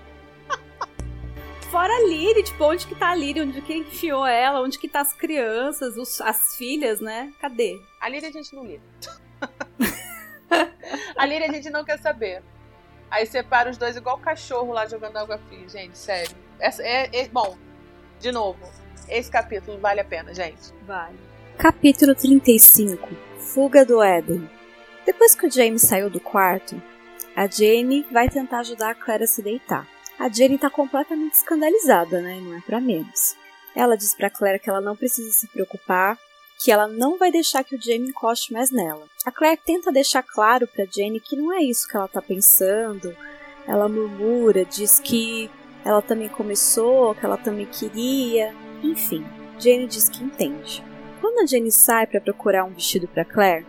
Speaker 3: Fora a Lyri, tipo, onde que tá a Lyri? Onde que enfiou ela? Onde que tá as crianças, os- as filhas, né? Cadê?
Speaker 2: A Líria a gente não lida. a Líria a gente não quer saber. Aí separa os dois igual cachorro lá jogando água fria, gente, sério. Essa, é, é- bom, de novo, esse capítulo vale a pena, gente.
Speaker 3: Vale. Capítulo 35 Fuga do Éden Depois que o James saiu do quarto, a Jane vai tentar ajudar a Claire a se deitar. A Jane tá completamente escandalizada, né? Não é pra menos. Ela diz pra Claire que ela não precisa se preocupar, que ela não vai deixar que o Jamie encoste mais nela. A Claire tenta deixar claro pra Jane que não é isso que ela tá pensando. Ela murmura, diz que ela também começou, que ela também queria. Enfim, Jane diz que entende. Quando a Jane sai para procurar um vestido para Claire,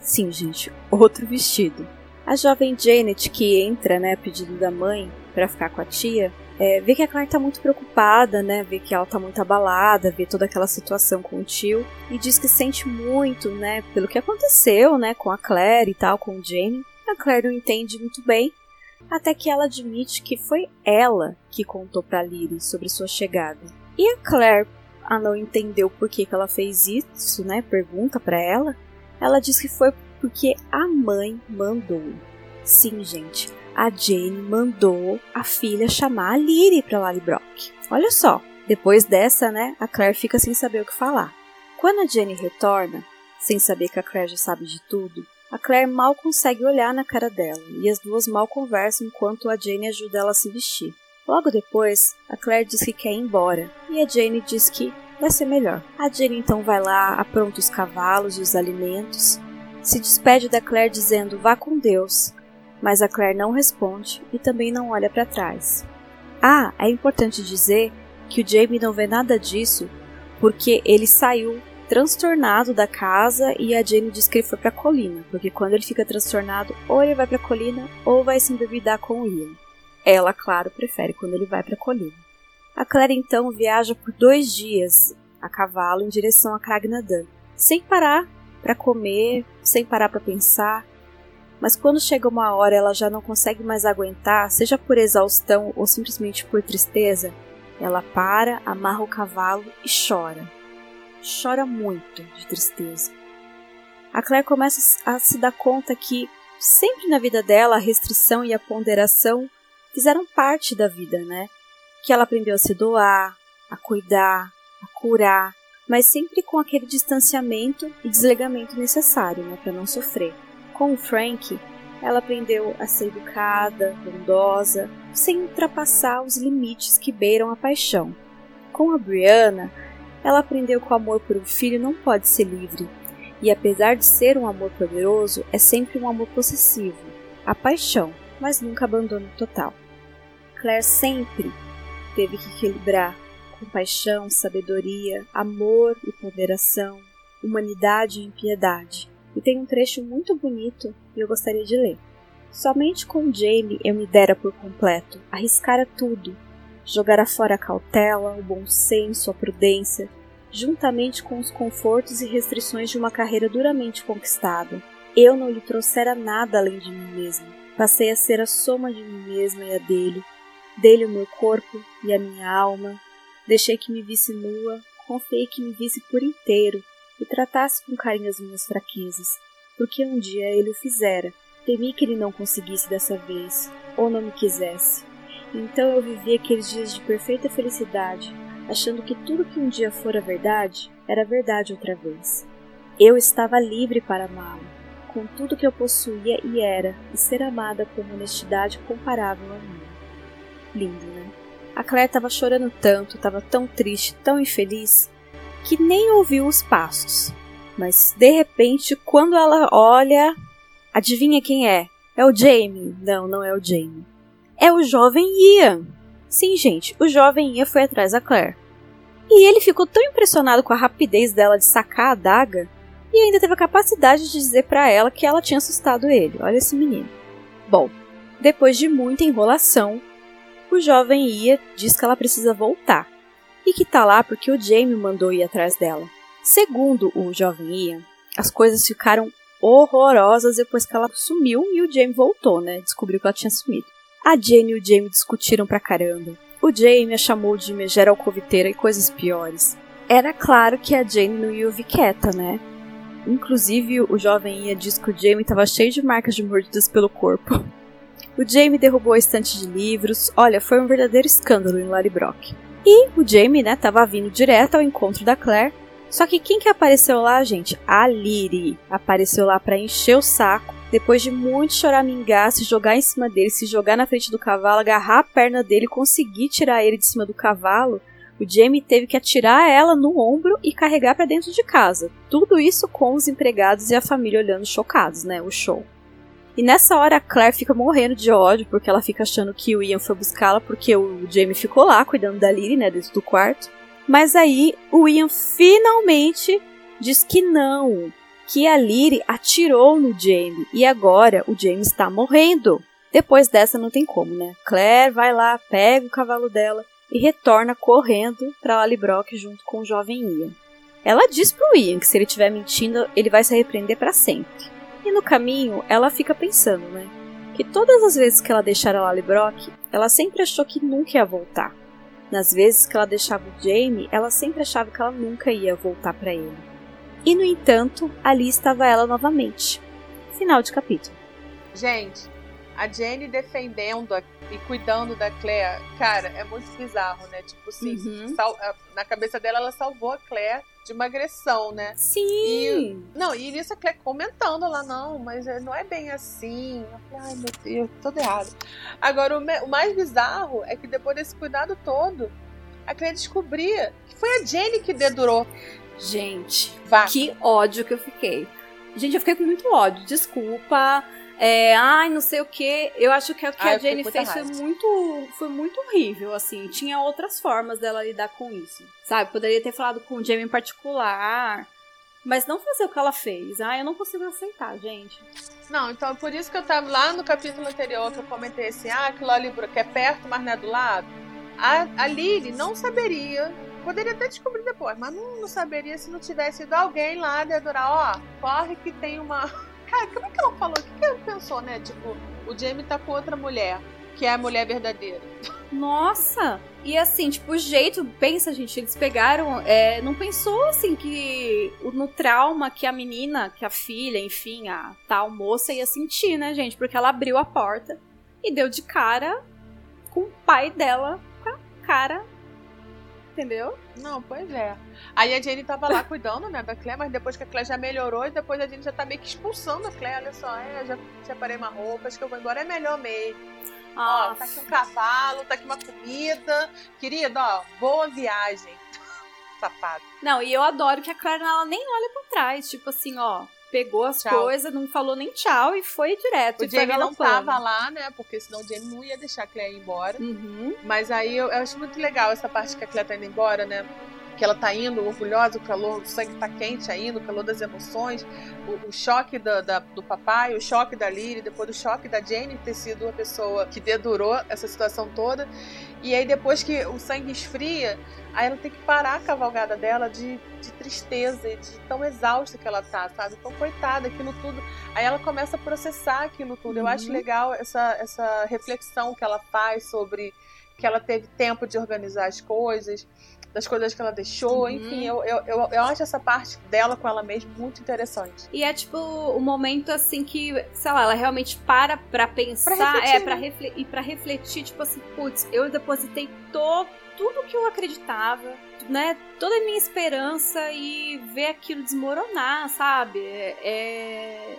Speaker 3: sim, gente, outro vestido. A jovem Janet, que entra, né, a pedido da mãe, para ficar com a tia, é, vê que a Claire tá muito preocupada, né, vê que ela tá muito abalada, vê toda aquela situação com o tio, e diz que sente muito, né, pelo que aconteceu, né, com a Claire e tal, com o Jamie. A Claire não entende muito bem, até que ela admite que foi ela que contou para Lyri sobre sua chegada. E a Claire, a não entender o porquê que ela fez isso, né? Pergunta para ela. Ela diz que foi porque a mãe mandou. Sim, gente, a Jane mandou a filha chamar a Lyri para Lallybrook. Olha só, depois dessa, né, a Claire fica sem saber o que falar. Quando a Jane retorna, sem saber que a Claire já sabe de tudo, a Claire mal consegue olhar na cara dela e as duas mal conversam enquanto a Jane ajuda ela a se vestir. Logo depois, a Claire diz que quer ir embora e a Jane diz que vai ser melhor. A Jane então vai lá, apronta os cavalos e os alimentos, se despede da Claire dizendo vá com Deus, mas a Claire não responde e também não olha para trás. Ah, é importante dizer que o Jamie não vê nada disso porque ele saiu transtornado da casa e a Jane diz que ele foi pra colina, porque quando ele fica transtornado, ou ele vai pra colina ou vai se embebedar com o Ian. Ela, claro, prefere quando ele vai pra colina. A Claire então viaja por dois dias a cavalo em direção a Kragnadan, sem parar para comer, sem parar para pensar. Mas quando chega uma hora ela já não consegue mais aguentar, seja por exaustão ou simplesmente por tristeza, ela para, amarra o cavalo e chora. Chora muito de tristeza. A Claire começa a se dar conta que sempre na vida dela a restrição e a ponderação fizeram parte da vida, né? Que ela aprendeu a se doar, a cuidar, a curar, mas sempre com aquele distanciamento e desligamento necessário, né, para não sofrer. Com o Frank, ela aprendeu a ser educada, bondosa, sem ultrapassar os limites que beiram a paixão. Com a Brianna, ela aprendeu que o amor por um filho não pode ser livre, e apesar de ser um amor poderoso, é sempre um amor possessivo, a paixão, mas nunca abandono total. Claire sempre teve que equilibrar compaixão, sabedoria, amor e ponderação, humanidade e impiedade. E tem um trecho muito bonito e eu gostaria de ler. Somente com Jamie eu me dera por completo, arriscara tudo, jogara fora a cautela, o bom senso, a prudência, juntamente com os confortos e restrições de uma carreira duramente conquistada. Eu não lhe trouxera nada além de mim mesma. Passei a ser a soma de mim mesma e a dele, dele o meu corpo e a minha alma. Deixei que me visse nua, confiei que me visse por inteiro e tratasse com carinho as minhas fraquezas, porque um dia ele o fizera. Temi que ele não conseguisse dessa vez, ou não me quisesse. Então eu vivi aqueles dias de perfeita felicidade, achando que tudo que um dia fora verdade era verdade outra vez. Eu estava livre para amá-lo, com tudo que eu possuía e era, e ser amada com uma honestidade comparável a mim. Lindo, né? A Claire estava chorando tanto, estava tão triste, tão infeliz, que nem ouviu os passos. Mas de repente, quando ela olha, adivinha quem é? É o Jamie. Não, não é o Jamie. É o jovem Ian. Sim, gente, o jovem Ian foi atrás da Claire. E ele ficou tão impressionado com a rapidez dela de sacar a adaga e ainda teve a capacidade de dizer para ela que ela tinha assustado ele. Olha esse menino. Bom, depois de muita enrolação, o jovem Ia diz que ela precisa voltar e que tá lá porque o Jamie mandou ir atrás dela. Segundo o jovem Ian, as coisas ficaram horrorosas depois que ela sumiu e o Jamie voltou, né? Descobriu que ela tinha sumido. A Jane e o Jamie discutiram pra caramba. O Jamie a chamou de megera alcoviteira e coisas piores. Era claro que a Jane não ia ouvir quieta, né? Inclusive, o jovem Ian diz que o Jamie estava cheio de marcas de mordidas pelo corpo. O Jamie derrubou a estante de livros. Olha, foi um verdadeiro escândalo em Larry Brock. E o Jamie, né, tava vindo direto ao encontro da Claire. Só que quem que apareceu lá, gente? A Liri. Apareceu lá para encher o saco. Depois de muito choramingar, se jogar em cima dele, se jogar na frente do cavalo, agarrar a perna dele, conseguir tirar ele de cima do cavalo, o Jamie teve que atirar ela no ombro e carregar para dentro de casa. Tudo isso com os empregados e a família olhando chocados, né? O show. E nessa hora a Claire fica morrendo de ódio, porque ela fica achando que o Ian foi buscá-la, porque o Jamie ficou lá cuidando da Lily, né, dentro do quarto. Mas aí o Ian finalmente diz que não, que a Lily atirou no Jamie e agora o Jamie está morrendo. Depois dessa não tem como, né? Claire vai lá, pega o cavalo dela e retorna correndo para Lallybrock junto com o jovem Ian. Ela diz pro Ian que se ele estiver mentindo, ele vai se arrepender para sempre. E no caminho, ela fica pensando, né? Que todas as vezes que ela deixara a Brock, ela sempre achou que nunca ia voltar. Nas vezes que ela deixava o Jamie, ela sempre achava que ela nunca ia voltar para ele. E no entanto, ali estava ela novamente. Final de capítulo.
Speaker 2: Gente, a Jenny defendendo e cuidando da Claire, cara, é muito bizarro, né? Tipo assim,
Speaker 3: Uhum.
Speaker 2: sal- na cabeça dela, ela salvou a Claire de uma agressão, né?
Speaker 3: Sim!
Speaker 2: E, não, e nisso a Claire comentando lá, não, mas é- não é bem assim. Ai meu Deus, tudo errado. Agora, o, me- o mais bizarro é que depois desse cuidado todo, a Claire descobria que foi a Jenny que dedurou.
Speaker 3: Gente,
Speaker 2: Vá.
Speaker 3: que ódio que eu fiquei. Gente, eu fiquei com muito ódio. Desculpa. É, ai, não sei o que. Eu acho que o que
Speaker 2: Ah,
Speaker 3: a
Speaker 2: muita
Speaker 3: fez foi muito, foi muito horrível, assim. Tinha outras formas dela lidar com isso. Sabe? Poderia ter falado com o Jamie em particular. Mas não fazer o que ela fez. Ah, eu não consigo aceitar, gente.
Speaker 2: Não, então é por isso que eu tava lá no capítulo anterior que eu comentei assim, ah, aquilo ali que é perto, mas não é do lado. A, a Lily não saberia Poderia até descobrir depois, mas não, não saberia se não tivesse ido alguém lá dedurar, ó, corre que tem uma. Cara, como é que ela falou? O que, que ela pensou, né? Tipo, o Jamie tá com outra mulher, que é a mulher verdadeira.
Speaker 3: Nossa! E assim, tipo, o jeito, pensa, gente, eles pegaram. É, não pensou assim que no trauma que a menina, que a filha, enfim, a tal moça ia sentir, né, gente? Porque ela abriu a porta e deu de cara com o pai dela com a cara. Entendeu?
Speaker 2: Não, pois é. Aí a Jenny tava lá cuidando, né, da Claire, mas depois que a Claire já melhorou, e depois a Jenny já tá meio que expulsando a Claire. Olha só, é, já separei uma roupa, acho que eu vou embora, é melhor mesmo. Ó, tá aqui um cavalo, tá aqui uma comida. Querido, ó, boa viagem. Safado.
Speaker 3: Não, e eu adoro que a Claire ela nem olha pra trás. Tipo assim, ó, pegou as coisas, não falou nem tchau e foi direto.
Speaker 2: O Jamie não tava lá, né? Porque senão o Jamie não ia deixar a Claire ir embora.
Speaker 3: Uhum.
Speaker 2: Mas aí eu, eu acho muito legal essa parte que a Claire tá indo embora, né? Que ela tá indo orgulhosa, o calor, o sangue tá quente ainda, o calor das emoções, o, o choque da, da- do papai, o choque da Lily, depois o choque da Jane ter sido a pessoa que dedurou essa situação toda. E aí depois que o sangue esfria, aí ela tem que parar a cavalgada dela de, de tristeza e de tão exausta que ela tá, sabe? Então, coitada, aquilo tudo. Aí ela começa a processar aquilo tudo. Eu acho
Speaker 3: Uhum.
Speaker 2: legal essa, essa reflexão que ela faz sobre que ela teve tempo de organizar as coisas, das coisas que ela deixou,
Speaker 3: Uhum.
Speaker 2: enfim, eu, eu, eu, eu acho essa parte dela com ela mesma muito interessante.
Speaker 3: E é tipo o momento assim que, sei lá, ela realmente para pra pensar,
Speaker 2: Pra refletir,
Speaker 3: é, pra
Speaker 2: né?
Speaker 3: refle e pra refletir, tipo assim, putz, eu depositei to tudo que eu acreditava, né? Toda a minha esperança e ver aquilo desmoronar, sabe? É, é,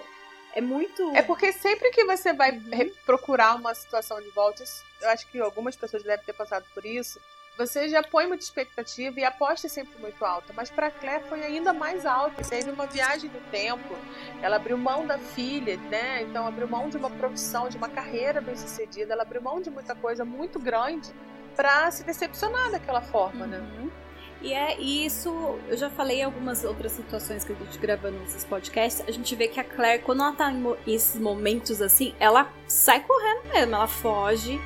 Speaker 3: é muito.
Speaker 2: É porque sempre que você vai
Speaker 3: Uhum.
Speaker 2: procurar uma situação de volta, eu acho que algumas pessoas devem ter passado por isso, você já põe muita expectativa e aposta é sempre muito alta. Mas para Claire foi ainda mais alta. Teve uma viagem no tempo, ela abriu mão da filha, né? Então abriu mão de uma profissão, de uma carreira bem sucedida, ela abriu mão de muita coisa muito grande para se decepcionar daquela forma, né?
Speaker 3: Uhum. E é isso, eu já falei em algumas outras situações que a gente gravando nesses podcasts, a gente vê que a Claire, quando ela tá em esses momentos assim, ela sai correndo mesmo, ela foge,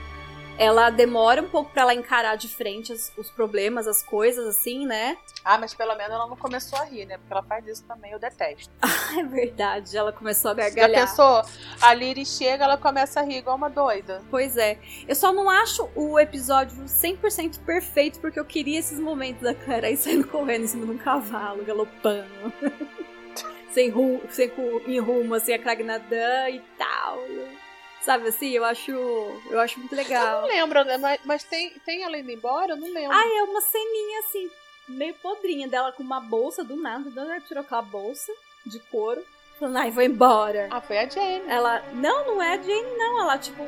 Speaker 3: ela demora um pouco pra ela encarar de frente as- os problemas, as coisas assim, né?
Speaker 2: Ah, mas pelo menos ela não começou a rir, né? Porque ela faz isso também, eu detesto.
Speaker 3: É verdade, ela começou a
Speaker 2: Já
Speaker 3: gargalhar.
Speaker 2: pensou? A Liri chega, ela começa a rir igual uma doida.
Speaker 3: Pois é. Eu só não acho o episódio 100% perfeito, porque eu queria esses momentos da Claire aí saindo correndo em cima de um cavalo, galopando. sem, ru sem ru em rumo, assim, a Kragnadã e tal. Sabe assim, eu acho, eu acho muito
Speaker 2: Eu
Speaker 3: legal.
Speaker 2: não lembro, né? Mas, mas tem, tem ela indo embora? Eu não lembro.
Speaker 3: Ah, é uma ceninha assim, meio podrinha dela com uma bolsa do nada. Do nada ela tirou aquela bolsa de couro. Falando, ai, vou embora.
Speaker 2: Ah, foi a Jane.
Speaker 3: Ela, não, não é a Jane, não. Ela, tipo,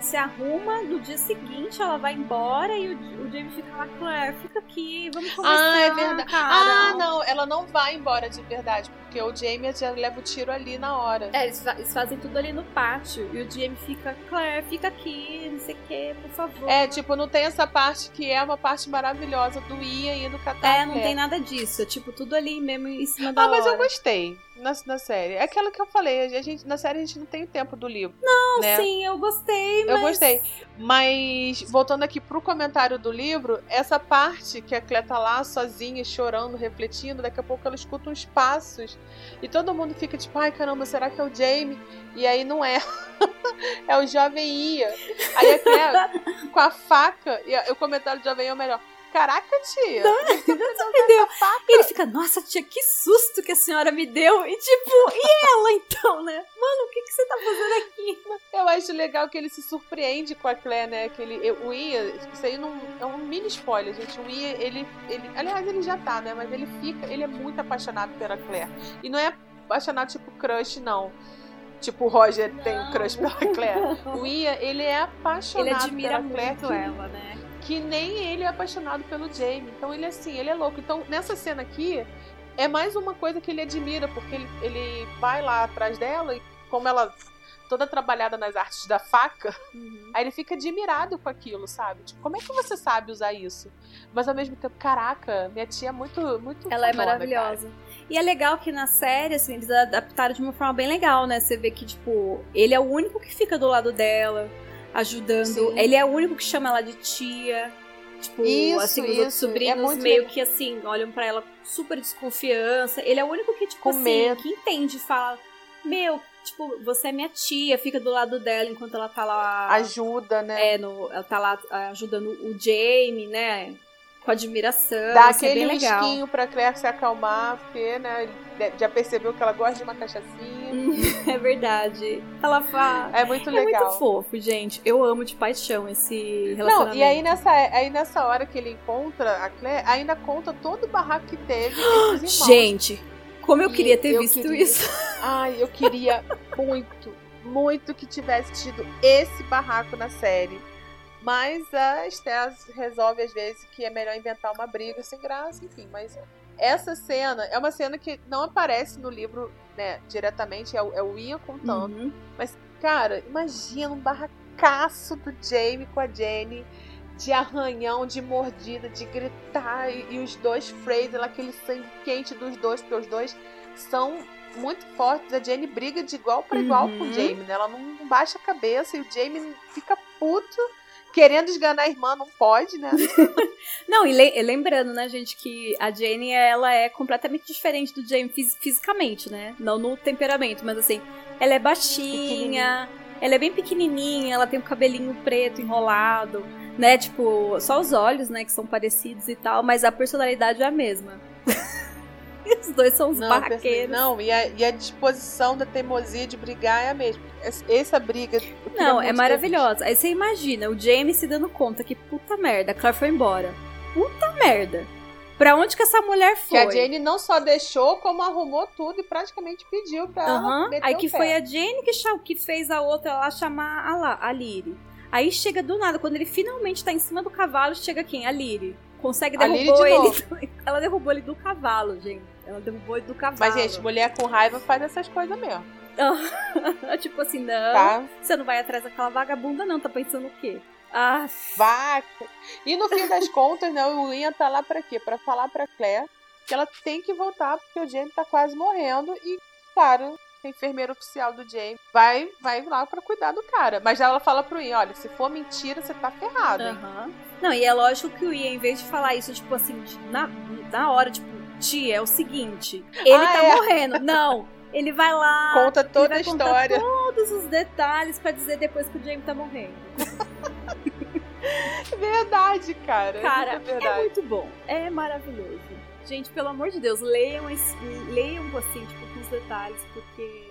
Speaker 3: se arruma no dia seguinte, ela vai embora e o, o Jamie fica lá, Claire, fica aqui, vamos conversar.
Speaker 2: Ah, é verdade.
Speaker 3: Cara.
Speaker 2: Ah, não, ela não vai embora de verdade, porque o Jamie já leva o tiro ali na hora.
Speaker 3: É, eles, eles fazem tudo ali no pátio. E o Jamie fica, Claire, fica aqui, não sei o que, por favor.
Speaker 2: É, tipo, não tem essa parte que é uma parte maravilhosa do Ia indo catar
Speaker 3: É, não tem nada disso. É tipo tudo ali mesmo em cima da
Speaker 2: Ah, mas
Speaker 3: hora.
Speaker 2: eu gostei na, na série. É aquilo que eu falei, a gente, na série a gente não tem o tempo do livro. Não, né?
Speaker 3: Sim, eu gostei, mas...
Speaker 2: Eu gostei. Mas, voltando aqui pro comentário do livro, essa parte que a Clé tá lá sozinha, chorando, refletindo, daqui a pouco ela escuta uns passos e todo mundo fica tipo, ai caramba, será que é o Jamie? E aí não é. é o jovem Ia. Aí a Clé, com a faca, e o comentário do jovem Ia é o melhor. Caraca, tia!
Speaker 3: Entendeu? E ele fica, nossa, tia, que susto que a senhora me deu. E tipo, e ela então, né? Mano, o que, que você tá fazendo aqui?
Speaker 2: Eu acho legal que ele se surpreende com a Claire, né? Que ele, o Ia, isso aí não, é um mini spoiler, gente. O Ia, ele, ele. Aliás, ele já tá, né? Mas ele fica. Ele é muito apaixonado pela Claire. E não é apaixonado tipo crush, não. Tipo, o Roger tem um crush pela Claire. O Ia, ele é apaixonado
Speaker 3: Ele admira
Speaker 2: pela Claire.
Speaker 3: muito
Speaker 2: que,
Speaker 3: ela, né?
Speaker 2: Que nem ele é apaixonado pelo Jamie. Então ele assim, ele é louco. Então nessa cena aqui é mais uma coisa que ele admira, porque ele, ele vai lá atrás dela e como ela toda trabalhada nas artes da faca,
Speaker 3: Uhum.
Speaker 2: aí ele fica admirado com aquilo, sabe? Tipo, como é que você sabe usar isso? Mas ao mesmo tempo, caraca, minha tia é muito muito
Speaker 3: Ela é maravilhosa. E é legal que na série, assim, eles adaptaram de uma forma bem legal, né? Você vê que, tipo, ele é o único que fica do lado dela, ajudando.
Speaker 2: Sim.
Speaker 3: Ele é o único que chama ela de tia. Tipo,
Speaker 2: Isso,
Speaker 3: assim, os
Speaker 2: isso.
Speaker 3: outros
Speaker 2: É
Speaker 3: sobrinhos
Speaker 2: muito
Speaker 3: meio
Speaker 2: legal.
Speaker 3: que assim, olham pra ela com super desconfiança. Ele é o único que, tipo
Speaker 2: Com
Speaker 3: assim,
Speaker 2: medo.
Speaker 3: que entende, fala, meu, tipo, você é minha tia, fica do lado dela enquanto ela tá lá.
Speaker 2: Ajuda, né?
Speaker 3: É, no, ela tá lá ah, ajudando o Jamie, né? Com admiração.
Speaker 2: Dá
Speaker 3: é
Speaker 2: aquele whiskinho pra Claire se acalmar, porque, né, já percebeu que ela gosta de uma cachaçinha.
Speaker 3: É verdade. Ela fala.
Speaker 2: É muito
Speaker 3: É
Speaker 2: legal.
Speaker 3: muito fofo, gente. Eu amo de paixão esse
Speaker 2: Não,
Speaker 3: relacionamento.
Speaker 2: e aí nessa, aí nessa hora que ele encontra a Claire, ainda conta todo o barraco que teve.
Speaker 3: Gente, como eu
Speaker 2: E
Speaker 3: queria ter
Speaker 2: eu
Speaker 3: visto
Speaker 2: queria-
Speaker 3: isso.
Speaker 2: Ai, eu queria muito, muito que tivesse tido esse barraco na série. Mas a Esther resolve às vezes que é melhor inventar uma briga sem graça, enfim. Mas essa cena é uma cena que não aparece no livro, né, diretamente, é o, é o Ian contando.
Speaker 3: Uhum.
Speaker 2: Cara, imagina um barracaço do Jamie com a Jenny, de arranhão, de mordida, de gritar, e, e os dois Fraser, aquele sangue quente dos dois, porque os dois são muito fortes. A Jenny briga de igual para igual com o
Speaker 3: Uhum.
Speaker 2: Jamie, né? Ela não baixa a cabeça e o Jamie fica puto, querendo esganar a irmã, não pode, né?
Speaker 3: Não, e le- e lembrando, né, gente, que a Jane, ela é completamente diferente do Jamie fis- fisicamente, né? Não no temperamento, mas assim, ela é baixinha, ela é bem pequenininha, ela tem o cabelinho preto enrolado, né? Tipo, só os olhos, né, que são parecidos e tal, mas a personalidade é a mesma. Os dois são os
Speaker 2: Não,
Speaker 3: barraqueiros.
Speaker 2: não e, a, e a disposição da teimosia de brigar é a mesma. Essa- briga.
Speaker 3: Não, é maravilhosa. Aí você imagina o Jamie se dando conta que puta merda, a Claire foi embora. Puta merda. Pra onde que essa mulher
Speaker 2: Que
Speaker 3: foi?
Speaker 2: a Jane não só deixou, como arrumou tudo e praticamente pediu pra ela
Speaker 3: Aham.
Speaker 2: meter
Speaker 3: Aí que foi a Jane que, que fez a outra lá chamar a, La, a Liri. Aí chega do nada, quando ele finalmente tá em cima do cavalo, chega quem? A Liri. Consegue
Speaker 2: A Liri
Speaker 3: derrubou
Speaker 2: de
Speaker 3: ele. Ela derrubou ele do cavalo, gente. Ela derrubou ele do cavalo.
Speaker 2: Mas, gente, mulher com raiva faz essas coisas mesmo,
Speaker 3: tipo assim, não.
Speaker 2: tá?
Speaker 3: Você não vai atrás daquela vagabunda, não. Tá pensando o quê? Ah,
Speaker 2: Vaca. E no fim das contas, né, o Ian tá lá pra quê? Pra falar pra Claire que ela tem que voltar porque o Jamie tá quase morrendo e, claro, a enfermeira oficial do Jamie vai, vai lá pra cuidar do cara. Mas ela fala pro Ian, olha, se for mentira, você tá ferrado?
Speaker 3: Aham. Não, e é lógico que o Ian, em vez de falar isso, tipo assim, na, na hora, tipo, tia, é o seguinte, ele
Speaker 2: Ah,
Speaker 3: tá
Speaker 2: é.
Speaker 3: morrendo. Não, ele vai lá,
Speaker 2: Conta toda a história.
Speaker 3: todos os detalhes pra dizer depois que o Jamie tá morrendo.
Speaker 2: Verdade, cara.
Speaker 3: Cara,
Speaker 2: é
Speaker 3: é
Speaker 2: verdade.
Speaker 3: muito bom, é maravilhoso. Gente, pelo amor de Deus, leiam, esse- leiam assim, tipo, com os detalhes, porque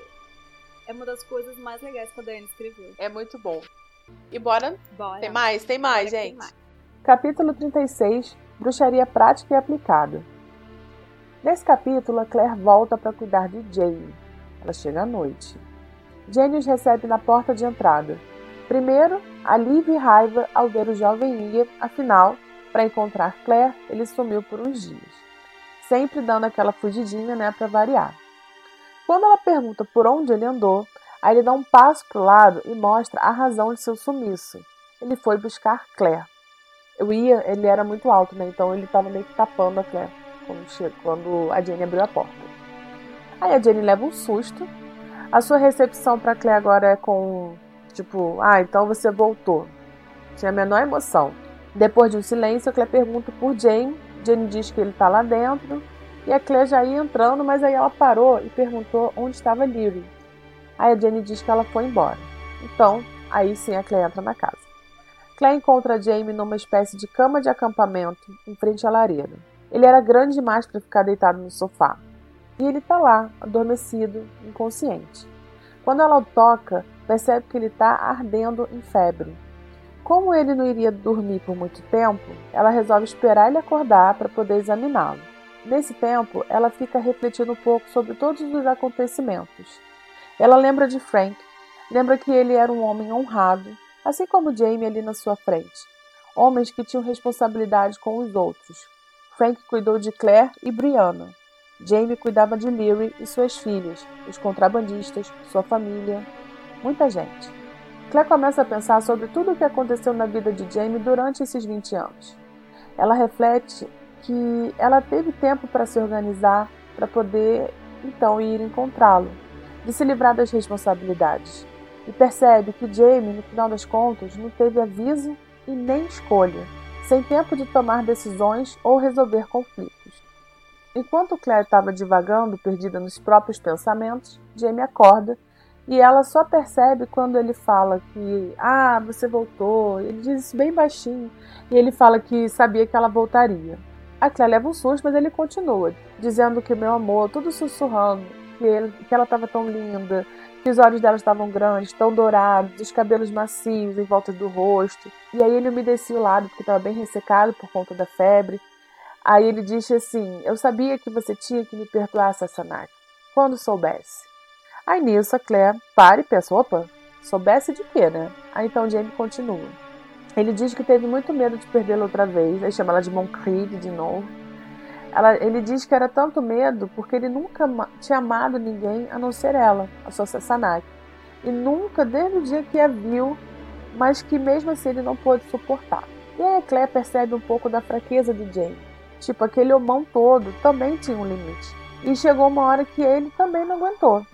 Speaker 3: é uma das coisas mais legais que a Daiane escreveu.
Speaker 2: É muito bom. E bora.
Speaker 3: Bora.
Speaker 2: Tem mais? Tem mais,
Speaker 3: Bora que tem
Speaker 2: gente.
Speaker 3: mais.
Speaker 6: Capítulo 36 Bruxaria Prática e Aplicada. Nesse capítulo, a Claire volta para cuidar de Jane. Ela chega à noite. Jane os recebe na porta de entrada. Primeiro, alívio e raiva ao ver o jovem Ian, afinal, para encontrar Claire, ele sumiu por uns dias. Sempre dando aquela fugidinha, né, para variar. Quando ela pergunta por onde ele andou, aí ele dá um passo para o lado e mostra a razão de seu sumiço. Ele foi buscar Claire. O Ian, ele era muito alto, né? Então ele tava meio que tapando a Claire quando, quando a Jenny abriu a porta. Aí a Jenny leva um susto. A sua recepção pra Claire agora é com, tipo, ah, então você voltou. Tinha a menor emoção. Depois de um silêncio, a Claire pergunta por Jane. Jane diz que ele tá lá dentro. E a Claire já ia entrando, mas aí ela parou e perguntou onde estava Lyrie. Aí a Jenny diz que ela foi embora. Então, aí sim a Claire entra na casa. Claire encontra Jamie numa espécie de cama de acampamento em frente à lareira. Ele era grande demais para ficar deitado no sofá. E ele está lá, adormecido, inconsciente. Quando ela o toca, percebe que ele está ardendo em febre. Como ele não iria dormir por muito tempo, ela resolve esperar ele acordar para poder examiná-lo. Nesse tempo, ela fica refletindo um pouco sobre todos os acontecimentos. Ela lembra de Frank, lembra que ele era um homem honrado, assim como Jamie ali na sua frente. Homens que tinham responsabilidade com os outros. Frank cuidou de Claire e Brianna. Jamie cuidava de Leary e suas filhas, os contrabandistas, sua família, muita gente. Claire começa a pensar sobre tudo o que aconteceu na vida de Jamie durante esses 20 anos. Ela reflete que ela teve tempo para se organizar para poder então ir encontrá-lo, de se livrar das responsabilidades e percebe que Jamie, no final das contas, não teve aviso e nem escolha.
Speaker 2: Sem tempo de tomar decisões ou resolver conflitos. Enquanto Claire estava divagando, perdida nos próprios pensamentos, Jamie acorda e ela só percebe quando ele fala que, ah, você voltou. Ele diz isso bem baixinho e ele fala que sabia que ela voltaria. A Claire leva um susto, mas ele continua, dizendo que meu amor, tudo sussurrando, que, ele, que ela estava tão linda, os olhos dela estavam grandes, tão dourados, os cabelos macios em volta do rosto. E aí ele umedecia o lado, porque estava bem ressecado por conta da febre. Aí ele disse assim: Eu sabia que você tinha que me perdoar, Sassanaki, quando soubesse. Aí nisso a Claire para e pensa: opa, soubesse de quê, né? Aí então Jamie continua. Ele diz que teve muito medo de perdê-la outra vez, aí chama ela de Moncrief de novo. Ela, ele diz que era tanto medo porque ele nunca tinha amado ninguém a não ser ela, a sua Sassanaki. E nunca, desde o dia que a viu, mas que mesmo assim ele não pôde suportar. E aí a Claire percebe um pouco da fraqueza de Jamie. Tipo, aquele homão todo também tinha um limite. E chegou uma hora que ele também não aguentou.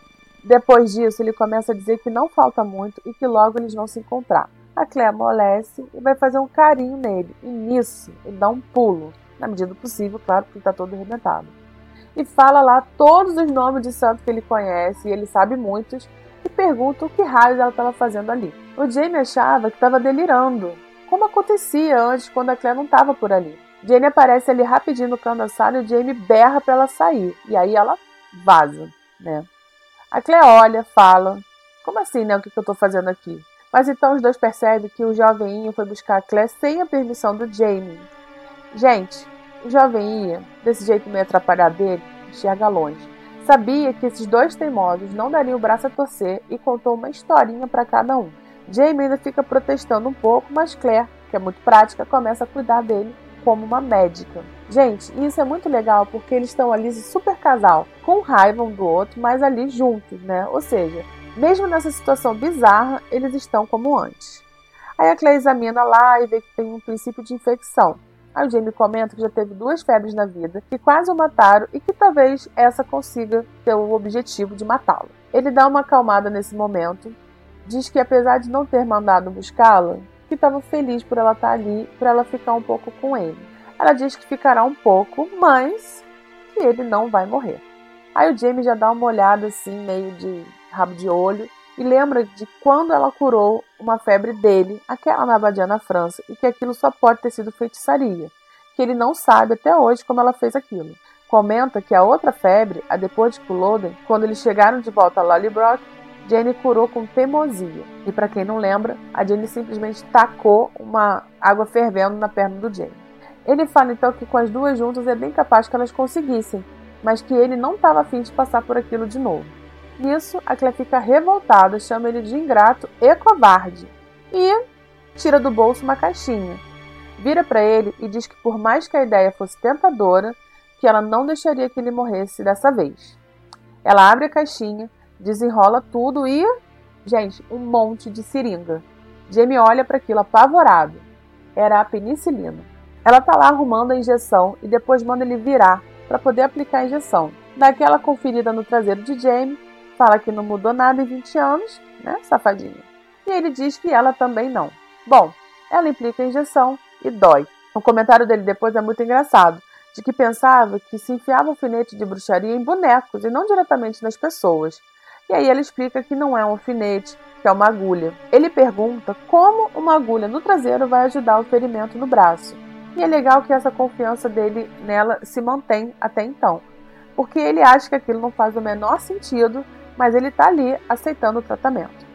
Speaker 2: Depois disso, ele começa a dizer que não falta muito e que logo eles vão se encontrar. A Clé amolece e vai fazer um carinho nele. E nisso, ele dá um pulo. Na medida do possível, claro, porque está todo arrebentado. E fala lá todos os nomes de santo que ele conhece, e ele sabe muitos, e pergunta o que raios ela estava fazendo ali. O Jamie achava que estava delirando, como acontecia antes quando a Claire não estava por ali. Jane aparece ali rapidinho no canto da e o Jamie berra para ela sair. E aí ela vaza, né? A Claire olha, fala: Como assim, né? O que, que eu tô fazendo aqui? Mas então os dois percebem que o jovem foi buscar a Claire sem a permissão do Jamie. Gente, o jovem ia, desse jeito meio atrapalhado dele, enxerga longe. Sabia que esses dois teimosos não dariam o braço a torcer e contou uma historinha para cada um. Jamie ainda fica protestando um pouco, mas Claire, que é muito prática, começa a cuidar dele como uma médica. Gente, isso é muito legal porque eles estão ali super casal, com raiva um do outro, mas ali juntos, né? Ou seja, mesmo nessa situação bizarra, eles estão como antes. Aí a Claire examina lá e vê que tem um princípio de infecção. Aí o Jamie comenta que já teve duas febres na vida, que quase o mataram e que talvez essa consiga ter o objetivo de matá-lo. Ele dá uma acalmada nesse momento, diz que apesar de não ter mandado buscá-la, que estava feliz por ela estar tá ali, para ela ficar um pouco com ele. Ela diz que ficará um pouco, mas que ele não vai morrer. Aí o Jamie já dá uma olhada assim, meio de rabo de olho, e lembra de quando ela curou uma febre dele, aquela na Abadia na França, e que aquilo só pode ter sido feitiçaria, que ele não sabe até hoje como ela fez aquilo. Comenta que a outra febre, a depois de Culloden, quando eles chegaram de volta a Lollybrook, Jenny curou com teimosia. E para quem não lembra, a Jenny simplesmente tacou uma água fervendo na perna do Jenny. Ele fala então que com as duas juntas é bem capaz que elas conseguissem, mas que ele não estava afim de passar por aquilo de novo. Nisso, a Claire fica revoltada, chama ele de ingrato e covarde e tira do bolso uma caixinha. Vira para ele e diz que por mais que a ideia fosse tentadora, que ela não deixaria que ele morresse dessa vez. Ela abre a caixinha, desenrola tudo e, gente, um monte de seringa. Jamie olha para aquilo apavorado. Era a penicilina. Ela tá lá arrumando a injeção e depois manda ele virar para poder aplicar a injeção. Dá aquela conferida no traseiro de Jamie, fala que não mudou nada em 20 anos, né, safadinha. E ele diz que ela também não. Bom, ela implica injeção e dói. O comentário dele depois é muito engraçado de que pensava que se enfiava alfinete de bruxaria em bonecos e não diretamente nas pessoas. E aí ele explica que não é um alfinete, que é uma agulha. Ele pergunta como uma agulha no traseiro vai ajudar o ferimento no braço. E é legal que essa confiança dele nela se mantém até então, porque ele acha que aquilo não faz o menor sentido, mas ele está ali aceitando o tratamento.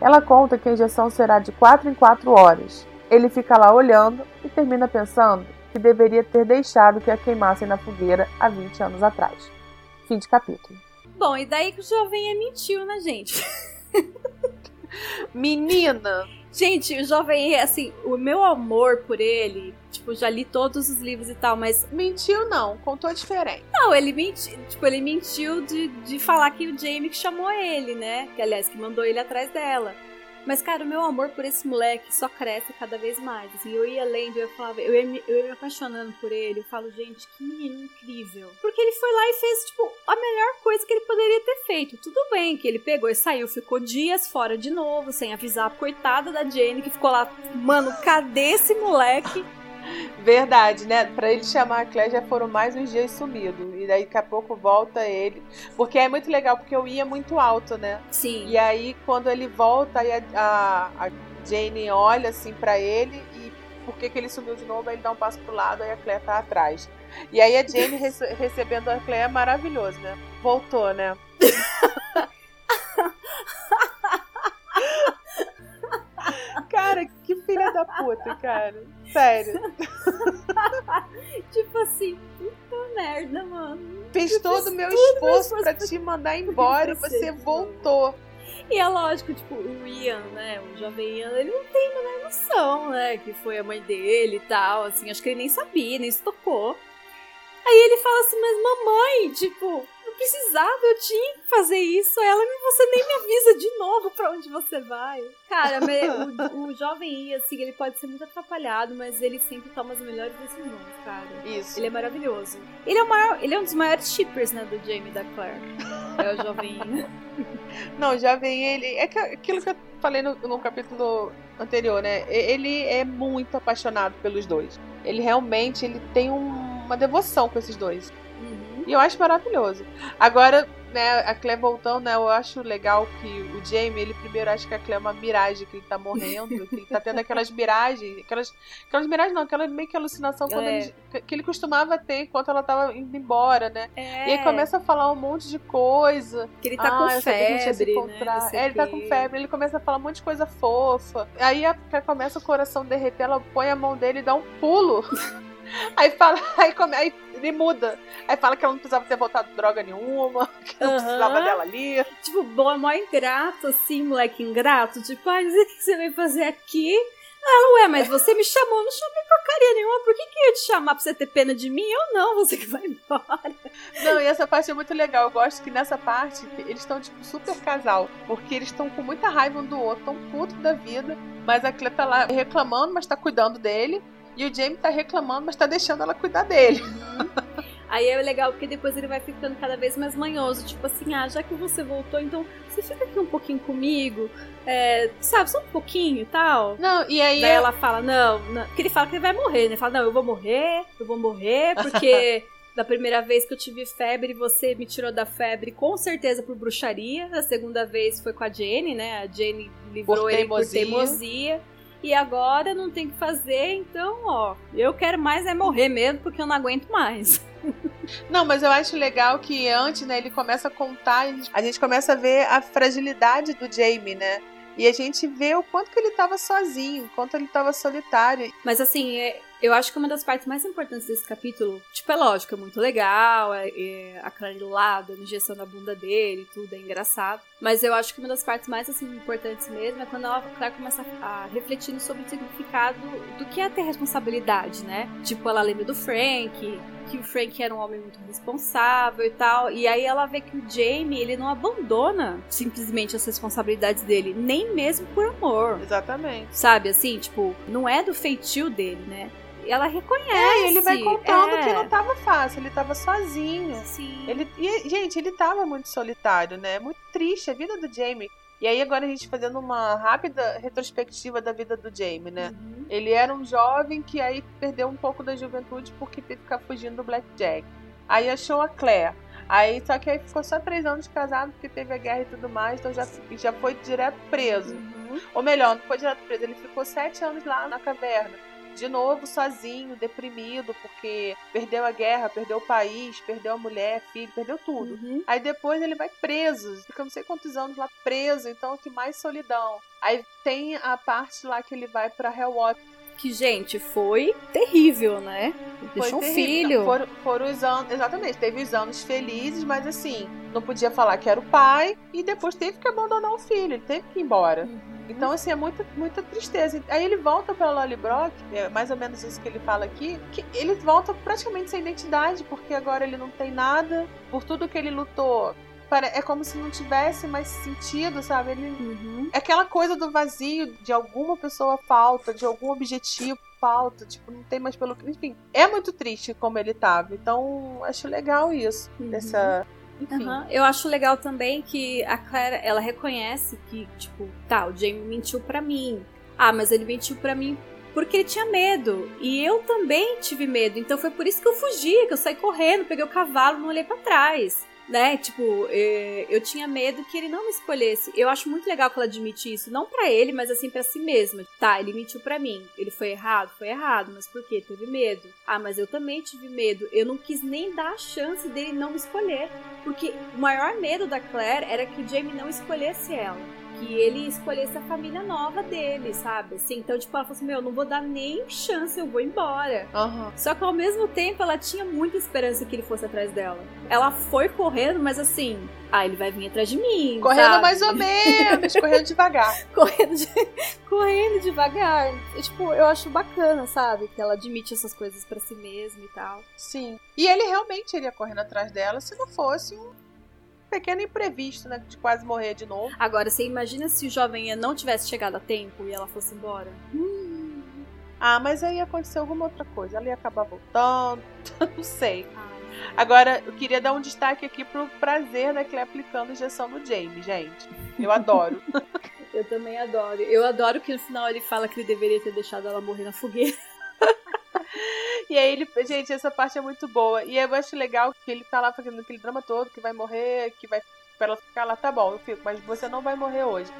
Speaker 2: Ela conta que a injeção será de 4 em 4 horas. Ele fica lá olhando e termina pensando que deveria ter deixado que a queimassem na fogueira há 20 anos atrás. Fim de capítulo.
Speaker 3: Bom, e daí que o jovem é mentiu, né, gente?
Speaker 7: Menina!
Speaker 3: Gente, o jovem, assim, o meu amor por ele, tipo, já li todos os livros e tal, mas.
Speaker 7: Mentiu não, contou diferente.
Speaker 3: Não, ele mentiu, tipo, ele mentiu de, de falar que o Jamie que chamou ele, né? Que aliás, que mandou ele atrás dela. Mas, cara, o meu amor por esse moleque só cresce cada vez mais. Assim, eu ia lendo, eu falava, eu ia, me, eu ia me apaixonando por ele. Eu falo, gente, que menino incrível. Porque ele foi lá e fez, tipo, a melhor coisa que ele poderia ter feito. Tudo bem que ele pegou e saiu, ficou dias fora de novo, sem avisar a coitada da Jane, que ficou lá, mano, cadê esse moleque?
Speaker 2: Verdade, né? Pra ele chamar a Claire já foram mais uns dias sumido. E daí daqui a pouco volta ele. Porque é muito legal, porque eu ia muito alto, né?
Speaker 3: Sim.
Speaker 2: E aí quando ele volta, aí a, a, a Jane olha assim para ele e por que, que ele sumiu de novo, aí ele dá um passo pro lado, aí a Claire tá atrás. E aí a Jane rece recebendo a Claire é maravilhoso, né? Voltou, né? cara, que filha da puta, cara. Sério.
Speaker 3: tipo assim, puta merda, mano.
Speaker 2: Fez todo o meu esforço para te mandar embora e você voltou.
Speaker 3: E é lógico, tipo, o Ian, né, o jovem Ian, ele não tem a menor noção, né, que foi a mãe dele e tal, assim, acho que ele nem sabia, nem se tocou. Aí ele fala assim, mas mamãe, tipo, não precisava, eu tinha que fazer isso. Ela, você nem me avisa de novo pra onde você vai. Cara, o, o jovem Ian, assim, ele pode ser muito atrapalhado, mas ele sempre toma as melhores decisões, cara.
Speaker 2: Isso.
Speaker 3: Ele é maravilhoso. Ele é, o maior, ele é um dos maiores shippers, né, do Jamie e da Claire. É o jovem Ian.
Speaker 2: Não, já vem ele. É aquilo que eu falei no, no capítulo anterior, né? Ele é muito apaixonado pelos dois. Ele realmente ele tem um uma devoção com esses dois. E eu acho maravilhoso. Agora, né, a Clé voltando, né, eu acho legal que o Jamie, ele primeiro acha que a Clé é uma miragem, que ele tá morrendo, que ele tá tendo aquelas miragens, aquelas, aquelas miragens não, aquela meio que alucinação é. ele, que ele costumava ter enquanto ela tava indo embora, né? É. E aí começa a falar um monte de coisa.
Speaker 3: Que ele tá ah, com febre, né?
Speaker 2: É, ele tá com febre, ele começa a falar um monte de coisa fofa. Aí a Clé começa o coração derreter, ela põe a mão dele e dá um pulo. Aí fala, aí, come, aí ele muda. Aí fala que ela não precisava ter voltado droga nenhuma, que não uhum. precisava dela ali.
Speaker 3: Tipo, bom, é mó ingrato, assim, moleque ingrato. Tipo, ah, o que você veio fazer aqui? Ah, ué, mas você me chamou, não chamei porcaria nenhuma. Por que, que ia te chamar pra você ter pena de mim? Eu não, você que vai embora.
Speaker 2: Não, e essa parte é muito legal. Eu gosto que nessa parte eles estão, tipo, super casal. Porque eles estão com muita raiva um do outro, tão puto da vida. Mas a Clé tá lá reclamando, mas tá cuidando dele. E o Jamie tá reclamando, mas tá deixando ela cuidar dele.
Speaker 3: Uhum. Aí é legal porque depois ele vai ficando cada vez mais manhoso. Tipo assim, ah, já que você voltou, então você fica aqui um pouquinho comigo. É, sabe, só um pouquinho e tal.
Speaker 2: Não, e aí.
Speaker 3: Daí eu... ela fala, não, não. Porque ele fala que ele vai morrer, né? Ele fala, não, eu vou morrer, eu vou morrer, porque. da primeira vez que eu tive febre, você me tirou da febre com certeza por bruxaria. A segunda vez foi com a Jenny, né? A Jenny livrou por ele por teimosia e agora não tem que fazer, então, ó, eu quero mais é morrer mesmo, porque eu não aguento mais.
Speaker 2: Não, mas eu acho legal que antes, né, ele começa a contar, a gente começa a ver a fragilidade do Jamie, né? E a gente vê o quanto que ele estava sozinho, o quanto ele estava solitário.
Speaker 3: Mas assim, é, eu acho que uma das partes mais importantes desse capítulo, tipo, é lógico, é muito legal, é, é a Clary lá dando injeção na bunda dele e tudo, é engraçado. Mas eu acho que uma das partes mais assim, importantes mesmo é quando a Clary começa a, a refletir sobre o significado do que é ter responsabilidade, né? Tipo, ela lembra do Frank, que o Frank era um homem muito responsável e tal. E aí ela vê que o Jamie, ele não abandona simplesmente as responsabilidades dele, nem mesmo por amor.
Speaker 2: Exatamente.
Speaker 3: Sabe, assim, tipo, não é do feitio dele, né? Ela reconhece.
Speaker 2: É, ele vai contando é. que não tava fácil, ele tava sozinho.
Speaker 3: Sim.
Speaker 2: Ele, e, gente, ele tava muito solitário, né? Muito triste a vida do Jamie. E aí agora a gente fazendo uma rápida retrospectiva da vida do Jamie, né? Uhum. Ele era um jovem que aí perdeu um pouco da juventude porque teve que ficar fugindo do Blackjack. Aí achou a Claire. Aí só que aí ficou só três anos casado porque teve a guerra e tudo mais, então já, já foi direto preso. Uhum. Ou melhor, não foi direto preso, ele ficou sete anos lá na caverna de novo sozinho, deprimido, porque perdeu a guerra, perdeu o país, perdeu a mulher, filho, perdeu tudo. Uhum. Aí depois ele vai preso, fica não sei quantos anos lá preso, então que mais solidão. Aí tem a parte lá que ele vai pra Hellwatch.
Speaker 3: Que, gente, foi terrível, né? Deixou um filho.
Speaker 2: Foram, foram os anos, exatamente, teve os anos felizes, mas assim, não podia falar que era o pai e depois teve que abandonar o filho, ele teve que ir embora. Uhum. Então, assim, é muita, muita tristeza. Aí ele volta pra Lollybrock, é mais ou menos isso que ele fala aqui, que ele volta praticamente sem identidade, porque agora ele não tem nada, por tudo que ele lutou. É como se não tivesse mais sentido, sabe? Ele, uhum. É aquela coisa do vazio, de alguma pessoa falta, de algum objetivo falta, tipo, não tem mais pelo. Enfim, é muito triste como ele tava. Então, acho legal isso, uhum. dessa
Speaker 3: Uhum. Eu acho legal também que a Claire, ela reconhece que, tipo, tá, o Jamie mentiu para mim. Ah, mas ele mentiu para mim porque ele tinha medo. E eu também tive medo. Então foi por isso que eu fugi, que eu saí correndo, peguei o cavalo, não olhei para trás né? Tipo, é, eu tinha medo que ele não me escolhesse. Eu acho muito legal que ela admite isso, não para ele, mas assim para si mesma. Tá, ele mentiu para mim. Ele foi errado, foi errado, mas por quê? Teve medo. Ah, mas eu também tive medo. Eu não quis nem dar a chance dele não me escolher, porque o maior medo da Claire era que o Jamie não escolhesse ela que ele escolhesse a família nova dele, sabe? Assim, então, tipo, ela falou assim: Meu, não vou dar nem chance, eu vou embora.
Speaker 2: Uhum.
Speaker 3: Só que ao mesmo tempo ela tinha muita esperança que ele fosse atrás dela. Ela foi correndo, mas assim, ah, ele vai vir atrás de mim.
Speaker 2: Correndo
Speaker 3: sabe?
Speaker 2: mais ou menos, correndo devagar.
Speaker 3: correndo, de... correndo devagar. E, tipo, eu acho bacana, sabe? Que ela admite essas coisas para si mesma e tal.
Speaker 2: Sim. E ele realmente iria correndo atrás dela se não fosse um pequeno imprevisto, né? De quase morrer de novo.
Speaker 3: Agora, você imagina se o jovem não tivesse chegado a tempo e ela fosse embora? Hum.
Speaker 2: Ah, mas aí ia acontecer alguma outra coisa. Ela ia acabar voltando. não sei. Agora, eu queria dar um destaque aqui pro prazer da Claire aplicando injeção no Jamie, gente. Eu adoro.
Speaker 3: eu também adoro. Eu adoro que no final ele fala que ele deveria ter deixado ela morrer na fogueira.
Speaker 2: E aí ele, gente, essa parte é muito boa. E eu acho legal que ele tá lá fazendo aquele drama todo, que vai morrer, que vai pra ela ficar lá, tá bom, eu fico, mas você não vai morrer hoje.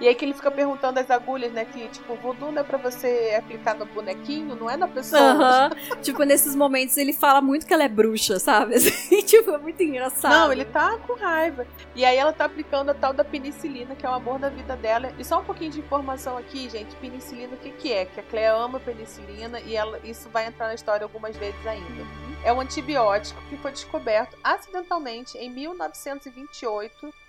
Speaker 2: E aí que ele fica perguntando as agulhas, né? Que, tipo, voodoo não é pra você aplicar no bonequinho, não é na pessoa.
Speaker 3: Uhum. tipo, nesses momentos ele fala muito que ela é bruxa, sabe? Assim, tipo, é muito engraçado.
Speaker 2: Não, ele tá com raiva. E aí ela tá aplicando a tal da penicilina, que é o amor da vida dela. E só um pouquinho de informação aqui, gente. Penicilina, o que que é? Que a Clea ama penicilina e ela, isso vai entrar na história algumas vezes ainda. Uhum. É um antibiótico que foi descoberto acidentalmente em 1928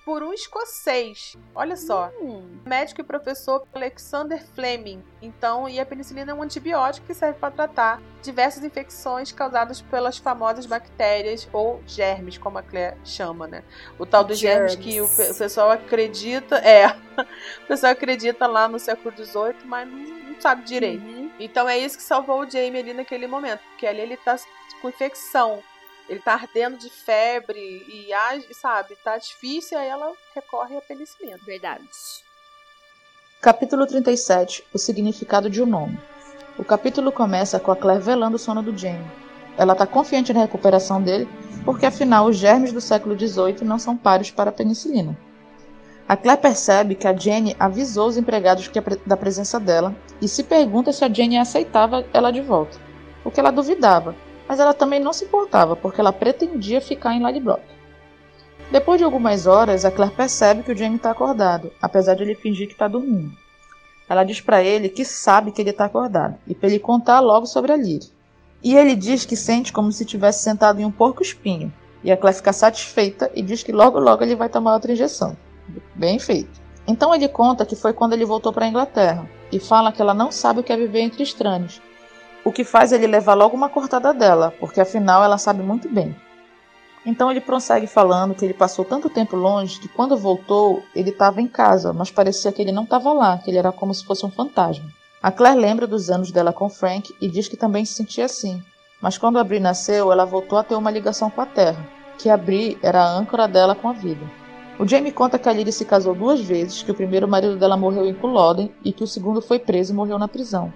Speaker 2: por um escocês. Olha só. Hum. Médico e professor Alexander Fleming. Então, e a penicilina é um antibiótico que serve para tratar diversas infecções causadas pelas famosas bactérias ou germes, como a Claire chama, né? O tal dos germes, germes que o, o, pessoal acredita, é, o pessoal acredita lá no século XVIII, mas não, não sabe direito. Uhum. Então é isso que salvou o Jamie ali naquele momento, porque ali ele tá com infecção ele tá ardendo de febre e, sabe, tá difícil, aí ela recorre à penicilina.
Speaker 3: Verdade.
Speaker 5: Capítulo 37 O significado de um nome. O capítulo começa com a Claire velando o sono do Jamie. Ela está confiante na recuperação dele, porque afinal os germes do século XVIII não são páreos para a penicilina. A Claire percebe que a Jenny avisou os empregados da presença dela e se pergunta se a Jenny aceitava ela de volta, o que ela duvidava, mas ela também não se importava, porque ela pretendia ficar em Ladybrock. Depois de algumas horas, a Claire percebe que o Jamie está acordado, apesar de ele fingir que está dormindo. Ela diz para ele que sabe que ele está acordado e para ele contar logo sobre a Lyre. E ele diz que sente como se tivesse sentado em um porco-espinho. E a Claire fica satisfeita e diz que logo logo ele vai tomar outra injeção. Bem feito. Então ele conta que foi quando ele voltou para a Inglaterra e fala que ela não sabe o que é viver entre estranhos o que faz ele levar logo uma cortada dela, porque afinal ela sabe muito bem. Então ele prossegue falando que ele passou tanto tempo longe que quando voltou ele estava em casa, mas parecia que ele não estava lá, que ele era como se fosse um fantasma. A Claire lembra dos anos dela com Frank e diz que também se sentia assim, mas quando a nasceu, ela voltou a ter uma ligação com a Terra, que a era a âncora dela com a vida. O Jamie conta que a Lily se casou duas vezes, que o primeiro marido dela morreu em Culloden e que o segundo foi preso e morreu na prisão.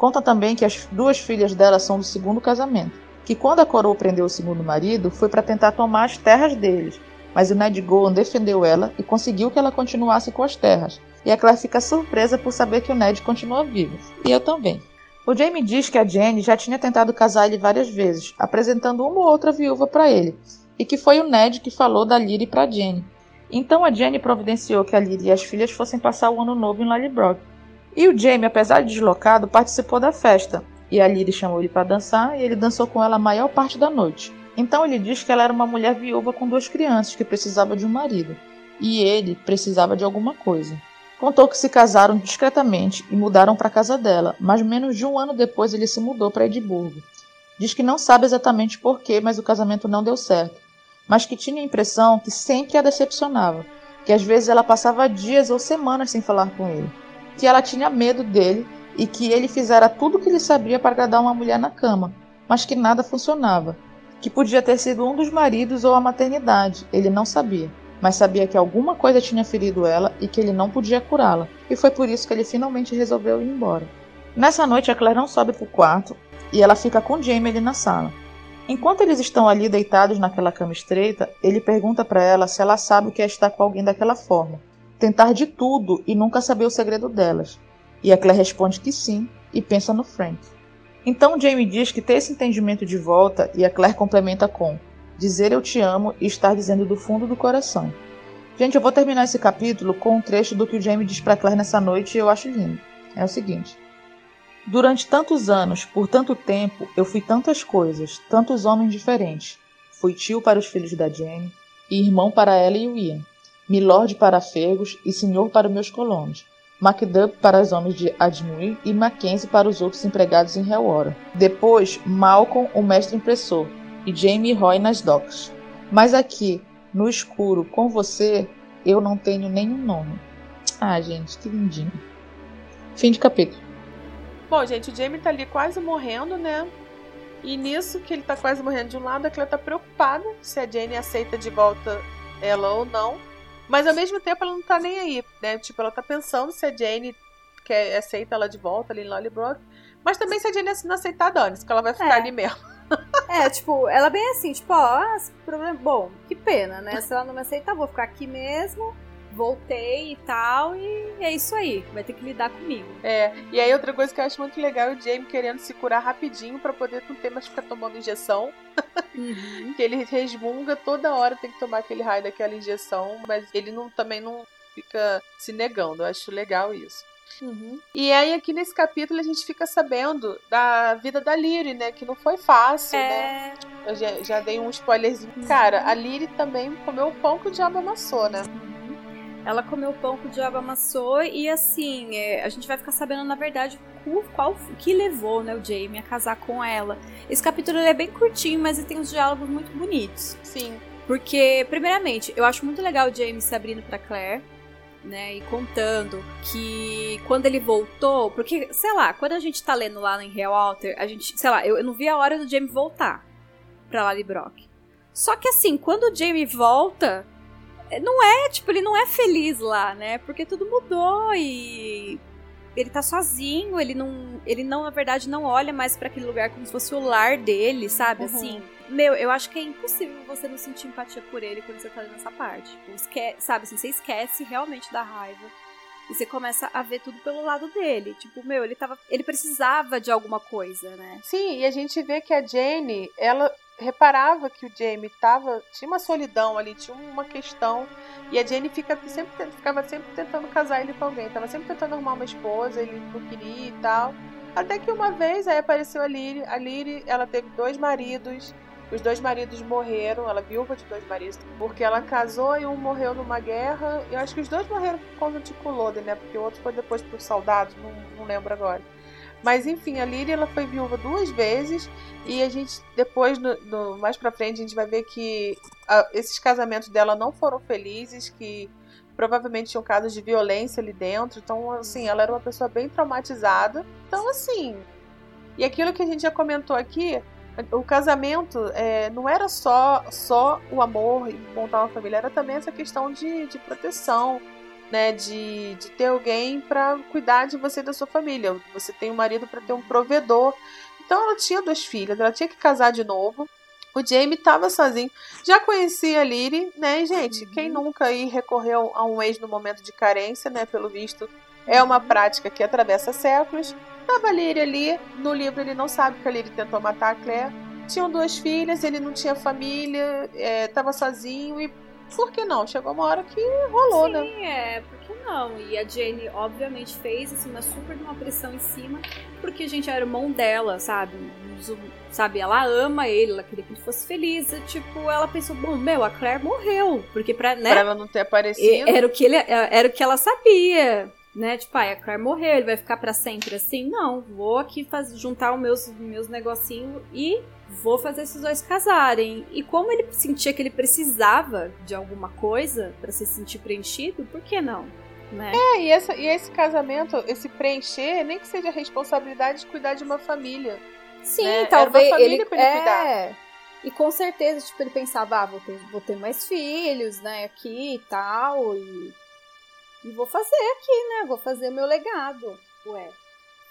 Speaker 5: Conta também que as duas filhas dela são do segundo casamento, que quando a coroa prendeu o segundo marido foi para tentar tomar as terras deles, mas o Ned Gowan defendeu ela e conseguiu que ela continuasse com as terras. E a Claire fica surpresa por saber que o Ned continua vivo. E eu também. O Jamie diz que a Jenny já tinha tentado casar ele várias vezes, apresentando uma ou outra viúva para ele, e que foi o Ned que falou da Lyre para Jenny. Então a Jenny providenciou que a Lyre e as filhas fossem passar o ano novo em Lallybrook. E o Jamie, apesar de deslocado, participou da festa. E a Lily chamou ele para dançar e ele dançou com ela a maior parte da noite. Então ele diz que ela era uma mulher viúva com duas crianças que precisava de um marido. E ele precisava de alguma coisa. Contou que se casaram discretamente e mudaram para a casa dela, mas menos de um ano depois ele se mudou para Edimburgo. Diz que não sabe exatamente porquê, mas o casamento não deu certo. Mas que tinha a impressão que sempre a decepcionava, que às vezes ela passava dias ou semanas sem falar com ele que ela tinha medo dele e que ele fizera tudo o que ele sabia para agradar uma mulher na cama, mas que nada funcionava. Que podia ter sido um dos maridos ou a maternidade, ele não sabia, mas sabia que alguma coisa tinha ferido ela e que ele não podia curá-la, e foi por isso que ele finalmente resolveu ir embora. Nessa noite, a Claire não sobe pro quarto e ela fica com Jamie ali na sala. Enquanto eles estão ali deitados naquela cama estreita, ele pergunta para ela se ela sabe o que é estar com alguém daquela forma. Tentar de tudo e nunca saber o segredo delas. E a Claire responde que sim e pensa no Frank. Então Jamie diz que ter esse entendimento de volta e a Claire complementa com dizer eu te amo e estar dizendo do fundo do coração. Gente, eu vou terminar esse capítulo com um trecho do que o Jamie diz para Claire nessa noite e eu acho lindo. É o seguinte: Durante tantos anos, por tanto tempo, eu fui tantas coisas, tantos homens diferentes. Fui tio para os filhos da Jane, e irmão para ela e o Ian, milord para Fergus e senhor para meus colonos, MacDubb para os homens de Admir e Mackenzie para os outros empregados em Hellwater. Depois, Malcolm, o mestre impressor, e Jamie Roy nas docks. Mas aqui, no escuro, com você, eu não tenho nenhum nome. Ah, gente, que lindinho. Fim de capítulo.
Speaker 2: Bom, gente, o Jamie tá ali quase morrendo, né? E nisso que ele tá quase morrendo de um lado, a Claire tá preocupada se a Jane aceita de volta ela ou não. Mas ao mesmo tempo ela não tá nem aí, né? Tipo, ela tá pensando se a Jane quer, aceita ela de volta ali em Lollybrook. Mas também se a Jane não aceitar, dane que ela vai ficar
Speaker 3: É.
Speaker 2: ali mesmo.
Speaker 3: É, tipo, ela bem assim, tipo, ó, ah, esse problema. Bom, que pena, né? Se ela não me aceitar, vou ficar aqui mesmo. Voltei e tal, e é isso aí. Vai ter que lidar comigo.
Speaker 2: É, e aí outra coisa que eu acho muito legal é o Jamie querendo se curar rapidinho pra poder não ter mais ficar tomando injeção.
Speaker 3: Uhum.
Speaker 2: Que ele resmunga toda hora, tem que tomar aquele raio daquela injeção, mas ele não, também não fica se negando. Eu acho legal isso.
Speaker 3: Uhum.
Speaker 2: E aí aqui nesse capítulo a gente fica sabendo da vida da Lyri, né? Que não foi fácil, né?
Speaker 3: É.
Speaker 2: Eu já, já dei um spoilerzinho. Cara, a Lyri também comeu o pão que o diabo amassou, né?
Speaker 3: Ela comeu o pão que o diabo amassou e assim, é, a gente vai ficar sabendo na verdade o qual o que levou né, o Jamie a casar com ela. Esse capítulo é bem curtinho, mas ele tem uns diálogos muito bonitos.
Speaker 2: Sim.
Speaker 3: Porque, primeiramente, eu acho muito legal o Jamie se abrindo pra Claire, né? E contando que quando ele voltou, porque, sei lá, quando a gente tá lendo lá em Real Alter, a gente, sei lá, eu, eu não vi a hora do Jamie voltar pra Lallybrock. Só que assim, quando o Jamie volta, não é, tipo, ele não é feliz lá, né? Porque tudo mudou e ele tá sozinho, ele não, ele não, na verdade, não olha mais pra aquele lugar como se fosse o lar dele, sabe?
Speaker 2: Uhum.
Speaker 3: Assim, meu, eu acho que é impossível você não sentir empatia por ele quando você tá lendo essa parte. Tipo, esque- sabe, assim, você esquece realmente da raiva. E você começa a ver tudo pelo lado dele. Tipo, meu, ele tava. Ele precisava de alguma coisa, né?
Speaker 2: Sim, e a gente vê que a Jane, ela reparava que o Jamie tava, tinha uma solidão ali, tinha uma questão. E a Jane fica sempre, ficava sempre tentando casar ele com alguém. Tava sempre tentando arrumar uma esposa, ele não queria e tal. Até que uma vez aí apareceu a Lyri. A Lyri, ela teve dois maridos. Os dois maridos morreram, ela viúva de dois maridos, porque ela casou e um morreu numa guerra. Eu acho que os dois morreram por conta de Culloden, né? Porque o outro foi depois por soldados, não, não lembro agora. Mas enfim, a Lyri ela foi viúva duas vezes e a gente depois no, no- mais pra frente a gente vai ver que ah, esses casamentos dela não foram felizes, que provavelmente tinham casos de violência ali dentro. Então assim, ela era uma pessoa bem traumatizada. Então assim, e aquilo que a gente já comentou aqui, o casamento é, não era só só o amor e montar uma família, era também essa questão de, de proteção, né? De, de ter alguém para cuidar de você e da sua família. Você tem um marido para ter um provedor. Então ela tinha duas filhas, ela tinha que casar de novo. O Jamie estava sozinho. Já conhecia a Lyri, né, gente? Quem nunca aí recorreu a um ex no momento de carência, né? Pelo visto, é uma prática que atravessa séculos. Tava a Lyri ali, no livro ele não sabe que a Lyri tentou matar a Claire. Tinham duas filhas, ele não tinha família, é, tava sozinho e por que não? Chegou uma hora que rolou, né?
Speaker 3: Sim, é, por que não? E a Jane, obviamente, fez assim, uma super de uma pressão em cima, porque a gente era irmão dela, sabe? Sabe, ela ama ele, ela queria que ele fosse feliz. e, tipo, ela pensou, bom, meu, a Claire morreu. Porque pra, né?
Speaker 2: Pra ela não ter aparecido.
Speaker 3: Era o que ele, era o que ela sabia, né? Tipo, ai, a Claire morreu, ele vai ficar pra sempre assim? Não, vou aqui faz, juntar os meus, meus negocinhos e vou fazer esses dois casarem. E como ele sentia que ele precisava de alguma coisa pra se sentir preenchido, por que não? Né?
Speaker 2: É, e, essa, e esse casamento, esse preencher, nem que seja a responsabilidade de cuidar de uma família.
Speaker 3: Sim,
Speaker 2: né? Era
Speaker 3: talvez
Speaker 2: uma família
Speaker 3: ele,
Speaker 2: pra ele
Speaker 3: é,
Speaker 2: cuidar.
Speaker 3: E com certeza, tipo, ele pensava, ah, vou ter, vou ter mais filhos, né, aqui e tal, e, e vou fazer aqui, né, vou fazer meu legado. Ué,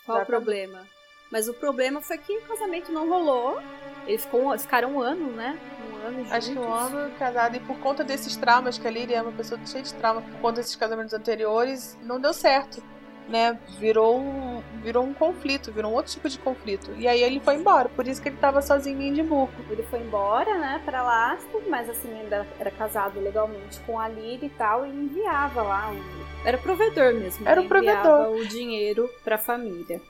Speaker 3: Qual o problema? Mas o problema foi que o casamento não rolou. Eles ficou, ficaram um ano, né? Um ano juntos.
Speaker 8: Acho que um ano casado. E por conta desses traumas, que a Lily é uma pessoa cheia de trauma, por conta desses casamentos anteriores, não deu certo. Né? Virou um, virou um conflito, virou um outro tipo de conflito. E aí ele foi embora, por isso que ele tava sozinho em Edimburgo.
Speaker 3: Ele foi embora, né, pra Lasco, mas assim, ainda era casado legalmente com a Lily e tal, e enviava lá. Um... Era provedor mesmo.
Speaker 8: Era o provedor.
Speaker 3: o dinheiro pra família.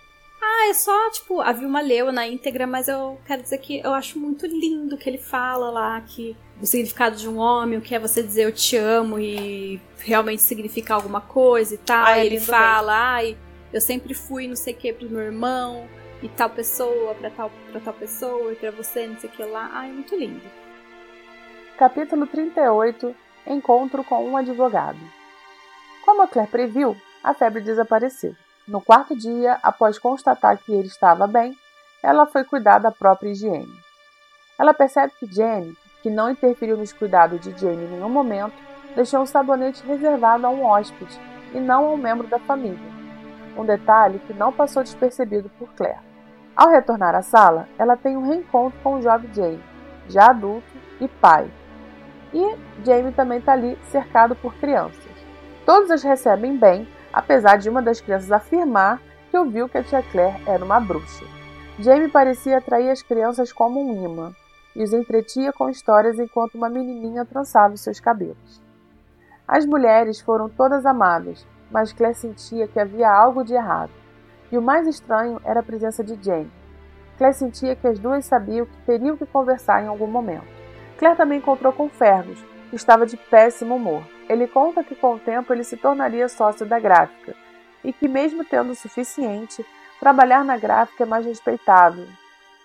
Speaker 3: Ah, é só, tipo, a Vilma leu na íntegra, mas eu quero dizer que eu acho muito lindo que ele fala lá que o significado de um homem, o que é você dizer eu te amo e realmente significar alguma coisa e tal.
Speaker 8: É
Speaker 3: ele fala, ai, eu sempre fui não sei o que pro meu irmão e tal pessoa pra tal, pra tal pessoa e pra você, não sei o que lá. Ai, é muito lindo.
Speaker 2: Capítulo 38 Encontro com um advogado. Como a Claire previu, a febre desapareceu. No quarto dia, após constatar que ele estava bem, ela foi cuidar da própria higiene. Ela percebe que Jenny, que não interferiu nos cuidados de Jane em nenhum momento, deixou um sabonete reservado a um hóspede e não a um membro da família. Um detalhe que não passou despercebido por Claire. Ao retornar à sala, ela tem um reencontro com o jovem Jamie, já adulto e pai. E Jamie também está ali cercado por crianças. Todos as recebem bem, apesar de uma das crianças afirmar que ouviu que a tia Claire era uma bruxa. Jamie parecia atrair as crianças como um imã e os entretia com histórias enquanto uma menininha trançava os seus cabelos. As mulheres foram todas amáveis, mas Claire sentia que havia algo de errado. E o mais estranho era a presença de Jane. Claire sentia que as duas sabiam que teriam que conversar em algum momento. Claire também encontrou com Fergus, que estava de péssimo humor. Ele conta que com o tempo ele se tornaria sócio da gráfica e que, mesmo tendo o suficiente, trabalhar na gráfica é mais respeitável.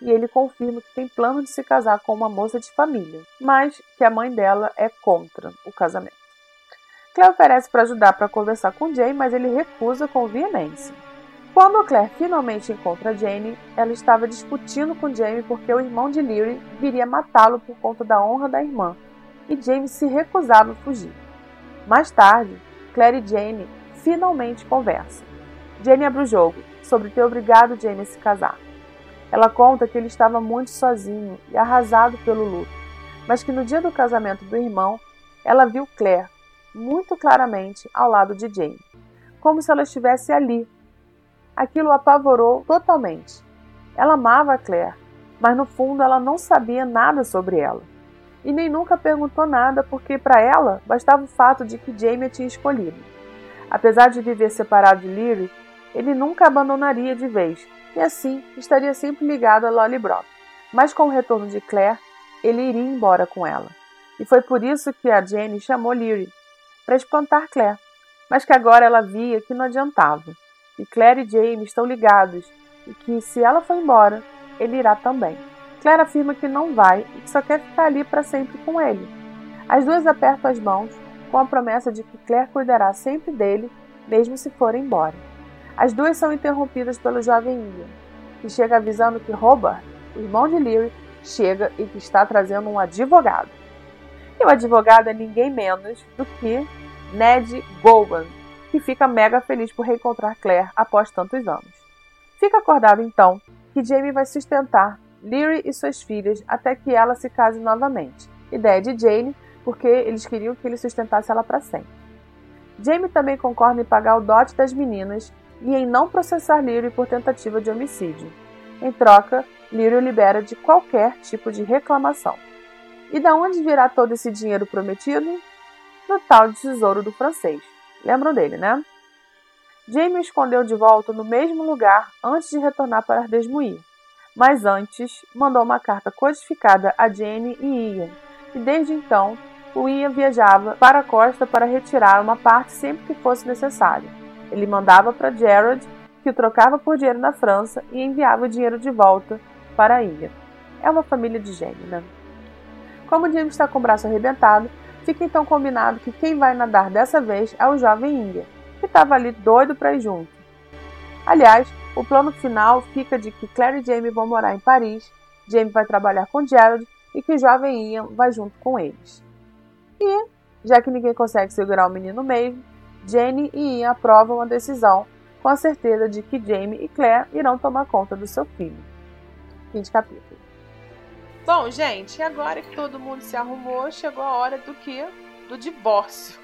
Speaker 2: E ele confirma que tem plano de se casar com uma moça de família, mas que a mãe dela é contra o casamento. Claire oferece para ajudar para conversar com Jane, mas ele recusa com veemência. Quando Claire finalmente encontra Jane, ela estava discutindo com Jamie porque o irmão de Leary viria matá-lo por conta da honra da irmã, e Jamie se recusava a fugir. Mais tarde, Claire e Jamie finalmente conversam. Jamie abre o jogo sobre ter obrigado Jamie a se casar. Ela conta que ele estava muito sozinho e arrasado pelo luto, mas que no dia do casamento do irmão, ela viu Claire muito claramente ao lado de Jamie, como se ela estivesse ali. Aquilo apavorou totalmente. Ela amava a Claire, mas no fundo ela não sabia nada sobre ela e nem nunca perguntou nada porque para ela bastava o fato de que Jamie a tinha escolhido. Apesar de viver separado de Lyric, ele nunca abandonaria de vez e assim estaria sempre ligado a Lolly Brock. Mas com o retorno de Claire, ele iria embora com ela. E foi por isso que a Jenny chamou Lyric para espantar Claire, mas que agora ela via que não adiantava. E Claire e Jamie estão ligados e que se ela for embora, ele irá também. Claire afirma que não vai e que só quer ficar ali para sempre com ele. As duas apertam as mãos, com a promessa de que Claire cuidará sempre dele, mesmo se for embora. As duas são interrompidas pelo jovem Ian, que chega avisando que Robert, irmão de Leary, chega e que está trazendo um advogado. E o advogado é ninguém menos do que Ned Gowan, que fica mega feliz por reencontrar Claire após tantos anos. Fica acordado então que Jamie vai sustentar Leary e suas filhas até que ela se case novamente. Ideia de Jane, porque eles queriam que ele sustentasse ela para sempre. Jamie também concorda em pagar o dote das meninas e em não processar Leary por tentativa de homicídio. Em troca, Leary o libera de qualquer tipo de reclamação. E da onde virá todo esse dinheiro prometido? No tal de tesouro do francês. Lembram dele, né? Jamie o escondeu de volta no mesmo lugar antes de retornar para Ardesmoir mas antes mandou uma carta codificada a Jenny e Ian, e desde então o Ian viajava para a costa para retirar uma parte sempre que fosse necessário. Ele mandava para Gerard, que o trocava por dinheiro na França e enviava o dinheiro de volta para Ian. É uma família de gênio, né? Como James está com o braço arrebentado, fica então combinado que quem vai nadar dessa vez é o jovem Ian, que estava ali doido para ir junto. Aliás, o plano final fica de que Claire e Jamie vão morar em Paris, Jamie vai trabalhar com Gerald e que o jovem Ian vai junto com eles. E, já que ninguém consegue segurar o menino mesmo, Jenny e Ian aprovam a decisão
Speaker 6: com a certeza de que Jamie e Claire irão tomar conta do seu filho. Fim de capítulo.
Speaker 2: Bom, gente, agora que todo mundo se arrumou, chegou a hora do quê? Do divórcio.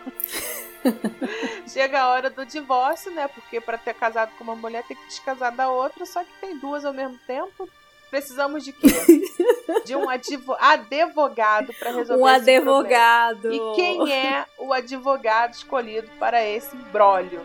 Speaker 2: Chega a hora do divórcio, né? Porque para ter casado com uma mulher tem que descasar da outra, só que tem duas ao mesmo tempo. Precisamos de quê? De um advo advogado para resolver
Speaker 3: Um
Speaker 2: esse
Speaker 3: advogado.
Speaker 2: problema. E quem é o advogado escolhido para esse imbróglio?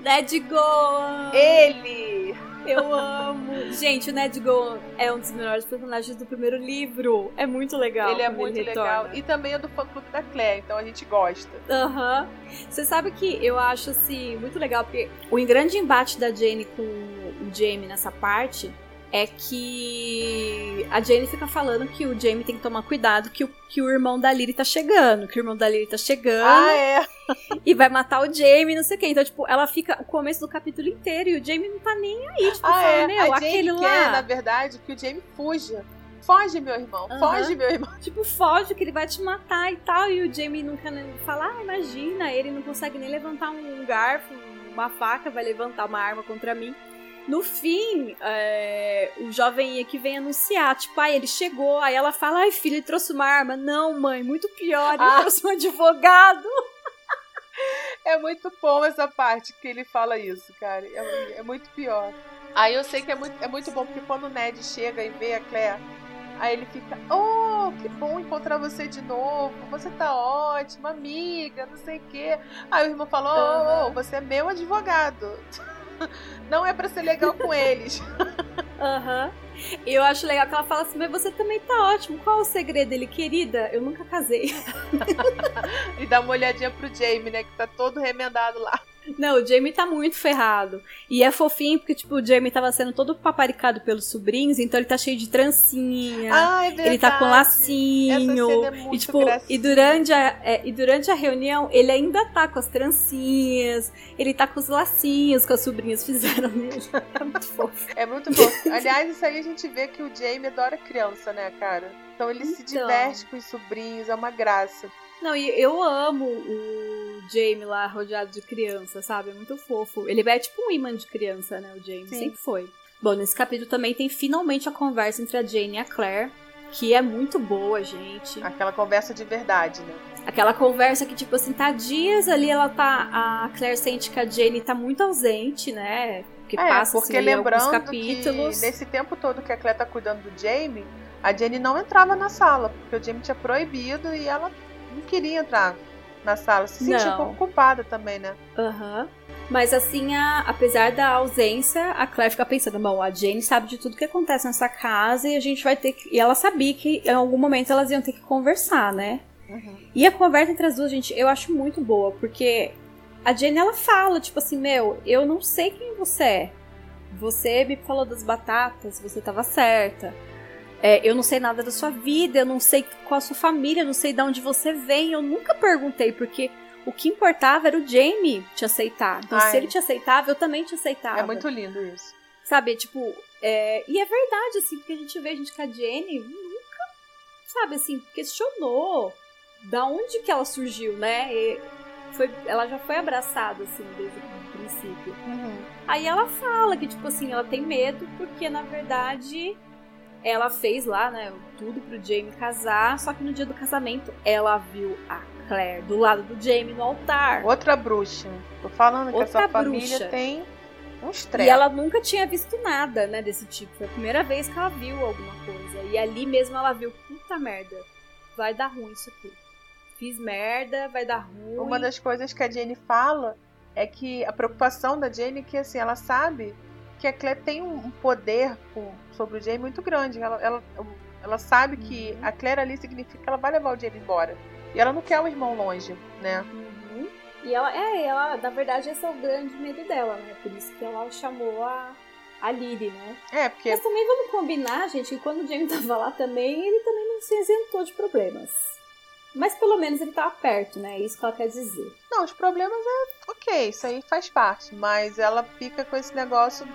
Speaker 3: Ned Goa!
Speaker 2: Ele!
Speaker 3: Eu amo. Gente, o Ned Goa é um dos melhores personagens do primeiro livro. É muito legal.
Speaker 2: Ele é muito
Speaker 3: retorna.
Speaker 2: legal. E também é do fã clube da Claire, então a gente gosta.
Speaker 3: Aham. Você sabe que eu acho assim muito legal porque o grande embate da Jane com o Jamie nessa parte é que a Jane fica falando que o Jamie tem que tomar cuidado que o, que o irmão da Lily tá chegando, que o irmão da Lily tá chegando
Speaker 2: Ah, é?
Speaker 3: e vai matar o Jamie, não sei o quê. Então, tipo, ela fica o começo do capítulo inteiro e o Jamie não tá nem aí, tipo,
Speaker 2: Ah,
Speaker 3: fala,
Speaker 2: é.
Speaker 3: meu,
Speaker 2: a
Speaker 3: aquele
Speaker 2: Jane quer,
Speaker 3: lá.
Speaker 2: na verdade, que o Jamie fuja. Foge, meu irmão.
Speaker 3: Aham.
Speaker 2: Foge, meu irmão.
Speaker 3: Tipo, foge que ele vai te matar e tal. E o Jamie nunca fala, ah, imagina, ele não consegue nem levantar um garfo, uma faca, vai levantar uma arma contra mim. No fim, é, o jovem que vem anunciar, tipo, ai, ele chegou, aí ela fala, ai, filho, ele trouxe uma arma. Não, mãe, muito pior, ele
Speaker 2: Ah.
Speaker 3: trouxe um advogado.
Speaker 2: É muito bom essa parte que ele fala isso, cara. É, é muito pior. Aí eu sei que é muito, é muito bom, porque quando o Ned chega e vê a Claire, aí ele fica, oh, que bom encontrar você de novo. Você tá ótima, amiga, não sei o quê. Aí o irmão falou, oh, oh, você é meu advogado. Não é pra ser legal com eles.
Speaker 3: Aham. E eu acho legal que ela fala assim, mas você também tá ótimo. Qual o segredo dele, querida? Eu nunca casei.
Speaker 2: E dá uma olhadinha pro Jamie, né, que tá todo remendado lá.
Speaker 3: Não, o Jamie tá muito ferrado. E é fofinho porque, tipo, o Jamie tava sendo todo paparicado pelos sobrinhos, então ele tá cheio de trancinha.
Speaker 2: Ah, é verdade.
Speaker 3: ele tá com lacinho.
Speaker 2: é
Speaker 3: e, tipo,
Speaker 2: gracinha.
Speaker 3: e durante, a, é, e durante a reunião, ele ainda tá com as trancinhas, ele tá com os lacinhos que as sobrinhas fizeram nele. É muito fofo.
Speaker 2: É muito bom. Aliás, isso aí a gente vê que o Jamie adora criança, né, cara? Então ele se
Speaker 3: Então.
Speaker 2: diverte com os sobrinhos, é uma graça.
Speaker 3: Não, e eu amo o Jamie lá rodeado de criança, sabe? É muito fofo. Ele é tipo um imã de criança, né? O Jamie
Speaker 2: Sim.
Speaker 3: sempre foi. Bom, nesse capítulo também tem finalmente a conversa entre a Jane e a Claire, que é muito boa, gente.
Speaker 2: Aquela conversa de verdade, né?
Speaker 3: Aquela conversa que, tipo assim, tá dias ali, ela tá. A Claire sente que a Jane tá muito ausente, né? Que
Speaker 2: é,
Speaker 3: passa
Speaker 2: porque
Speaker 3: assim, ali alguns
Speaker 2: lembrando
Speaker 3: capítulos.
Speaker 2: que nesse tempo todo que a Claire tá cuidando do Jamie, a Jenny não entrava na sala, porque o Jamie tinha proibido e ela não queria entrar na sala. Se sentia um pouco culpada também, né?
Speaker 3: Aham. Mas assim, a- apesar da ausência, a Claire fica pensando, bom, a Jane sabe de tudo que acontece nessa casa e a gente vai ter que. E ela sabia que em algum momento elas iam ter que conversar, né? E a conversa entre as duas, gente, eu acho muito boa, porque a Jane ela fala, tipo assim, meu, eu não sei quem você é. Você me falou das batatas, você tava certa. É, eu não sei nada da sua vida, eu não sei qual a sua família, eu não sei de onde você vem. Eu nunca perguntei, porque o que importava era o Jamie te aceitar. Então,
Speaker 2: Ai.
Speaker 3: se ele te aceitava, eu também te aceitava.
Speaker 2: É muito lindo isso.
Speaker 3: Sabe, tipo, é, e é verdade, assim, porque a gente vê a gente com a Jenny nunca, sabe, assim, questionou da onde que ela surgiu, né? E foi, ela já foi abraçada, assim, desde o princípio. Aí ela fala que, tipo assim, ela tem medo porque, na verdade, ela fez lá, né, tudo pro Jamie casar, só que no dia do casamento ela viu a Claire do lado do Jamie no altar.
Speaker 2: Outra bruxa. Tô falando que
Speaker 3: Outra
Speaker 2: essa família
Speaker 3: bruxa.
Speaker 2: tem um
Speaker 3: E
Speaker 2: estresse.
Speaker 3: ela nunca tinha visto nada, né, desse tipo. Foi a primeira vez que ela viu alguma coisa. E ali mesmo ela viu, puta merda, vai dar ruim isso aqui. Fiz merda, vai dar ruim.
Speaker 2: Uma das coisas que a Jenny fala é que a preocupação da Jenny é que assim, ela sabe que a Claire tem um poder sobre o Jamie muito grande. Ela, ela, ela sabe que
Speaker 3: Uhum.
Speaker 2: a Claire ali significa que ela vai levar o Jamie embora. E ela não quer o irmão longe, né?
Speaker 3: Uhum. E ela, é, ela, na verdade, esse é o grande medo dela, né? Por isso que ela chamou a, a Lily, né?
Speaker 2: É, porque
Speaker 3: Mas também vamos combinar, gente, que quando o Jamie tava lá também, ele também não se isentou de problemas. Mas pelo menos ele tava perto, né? É isso que ela quer dizer.
Speaker 2: Não, os problemas é ok, isso aí faz parte, mas ela fica com esse negócio.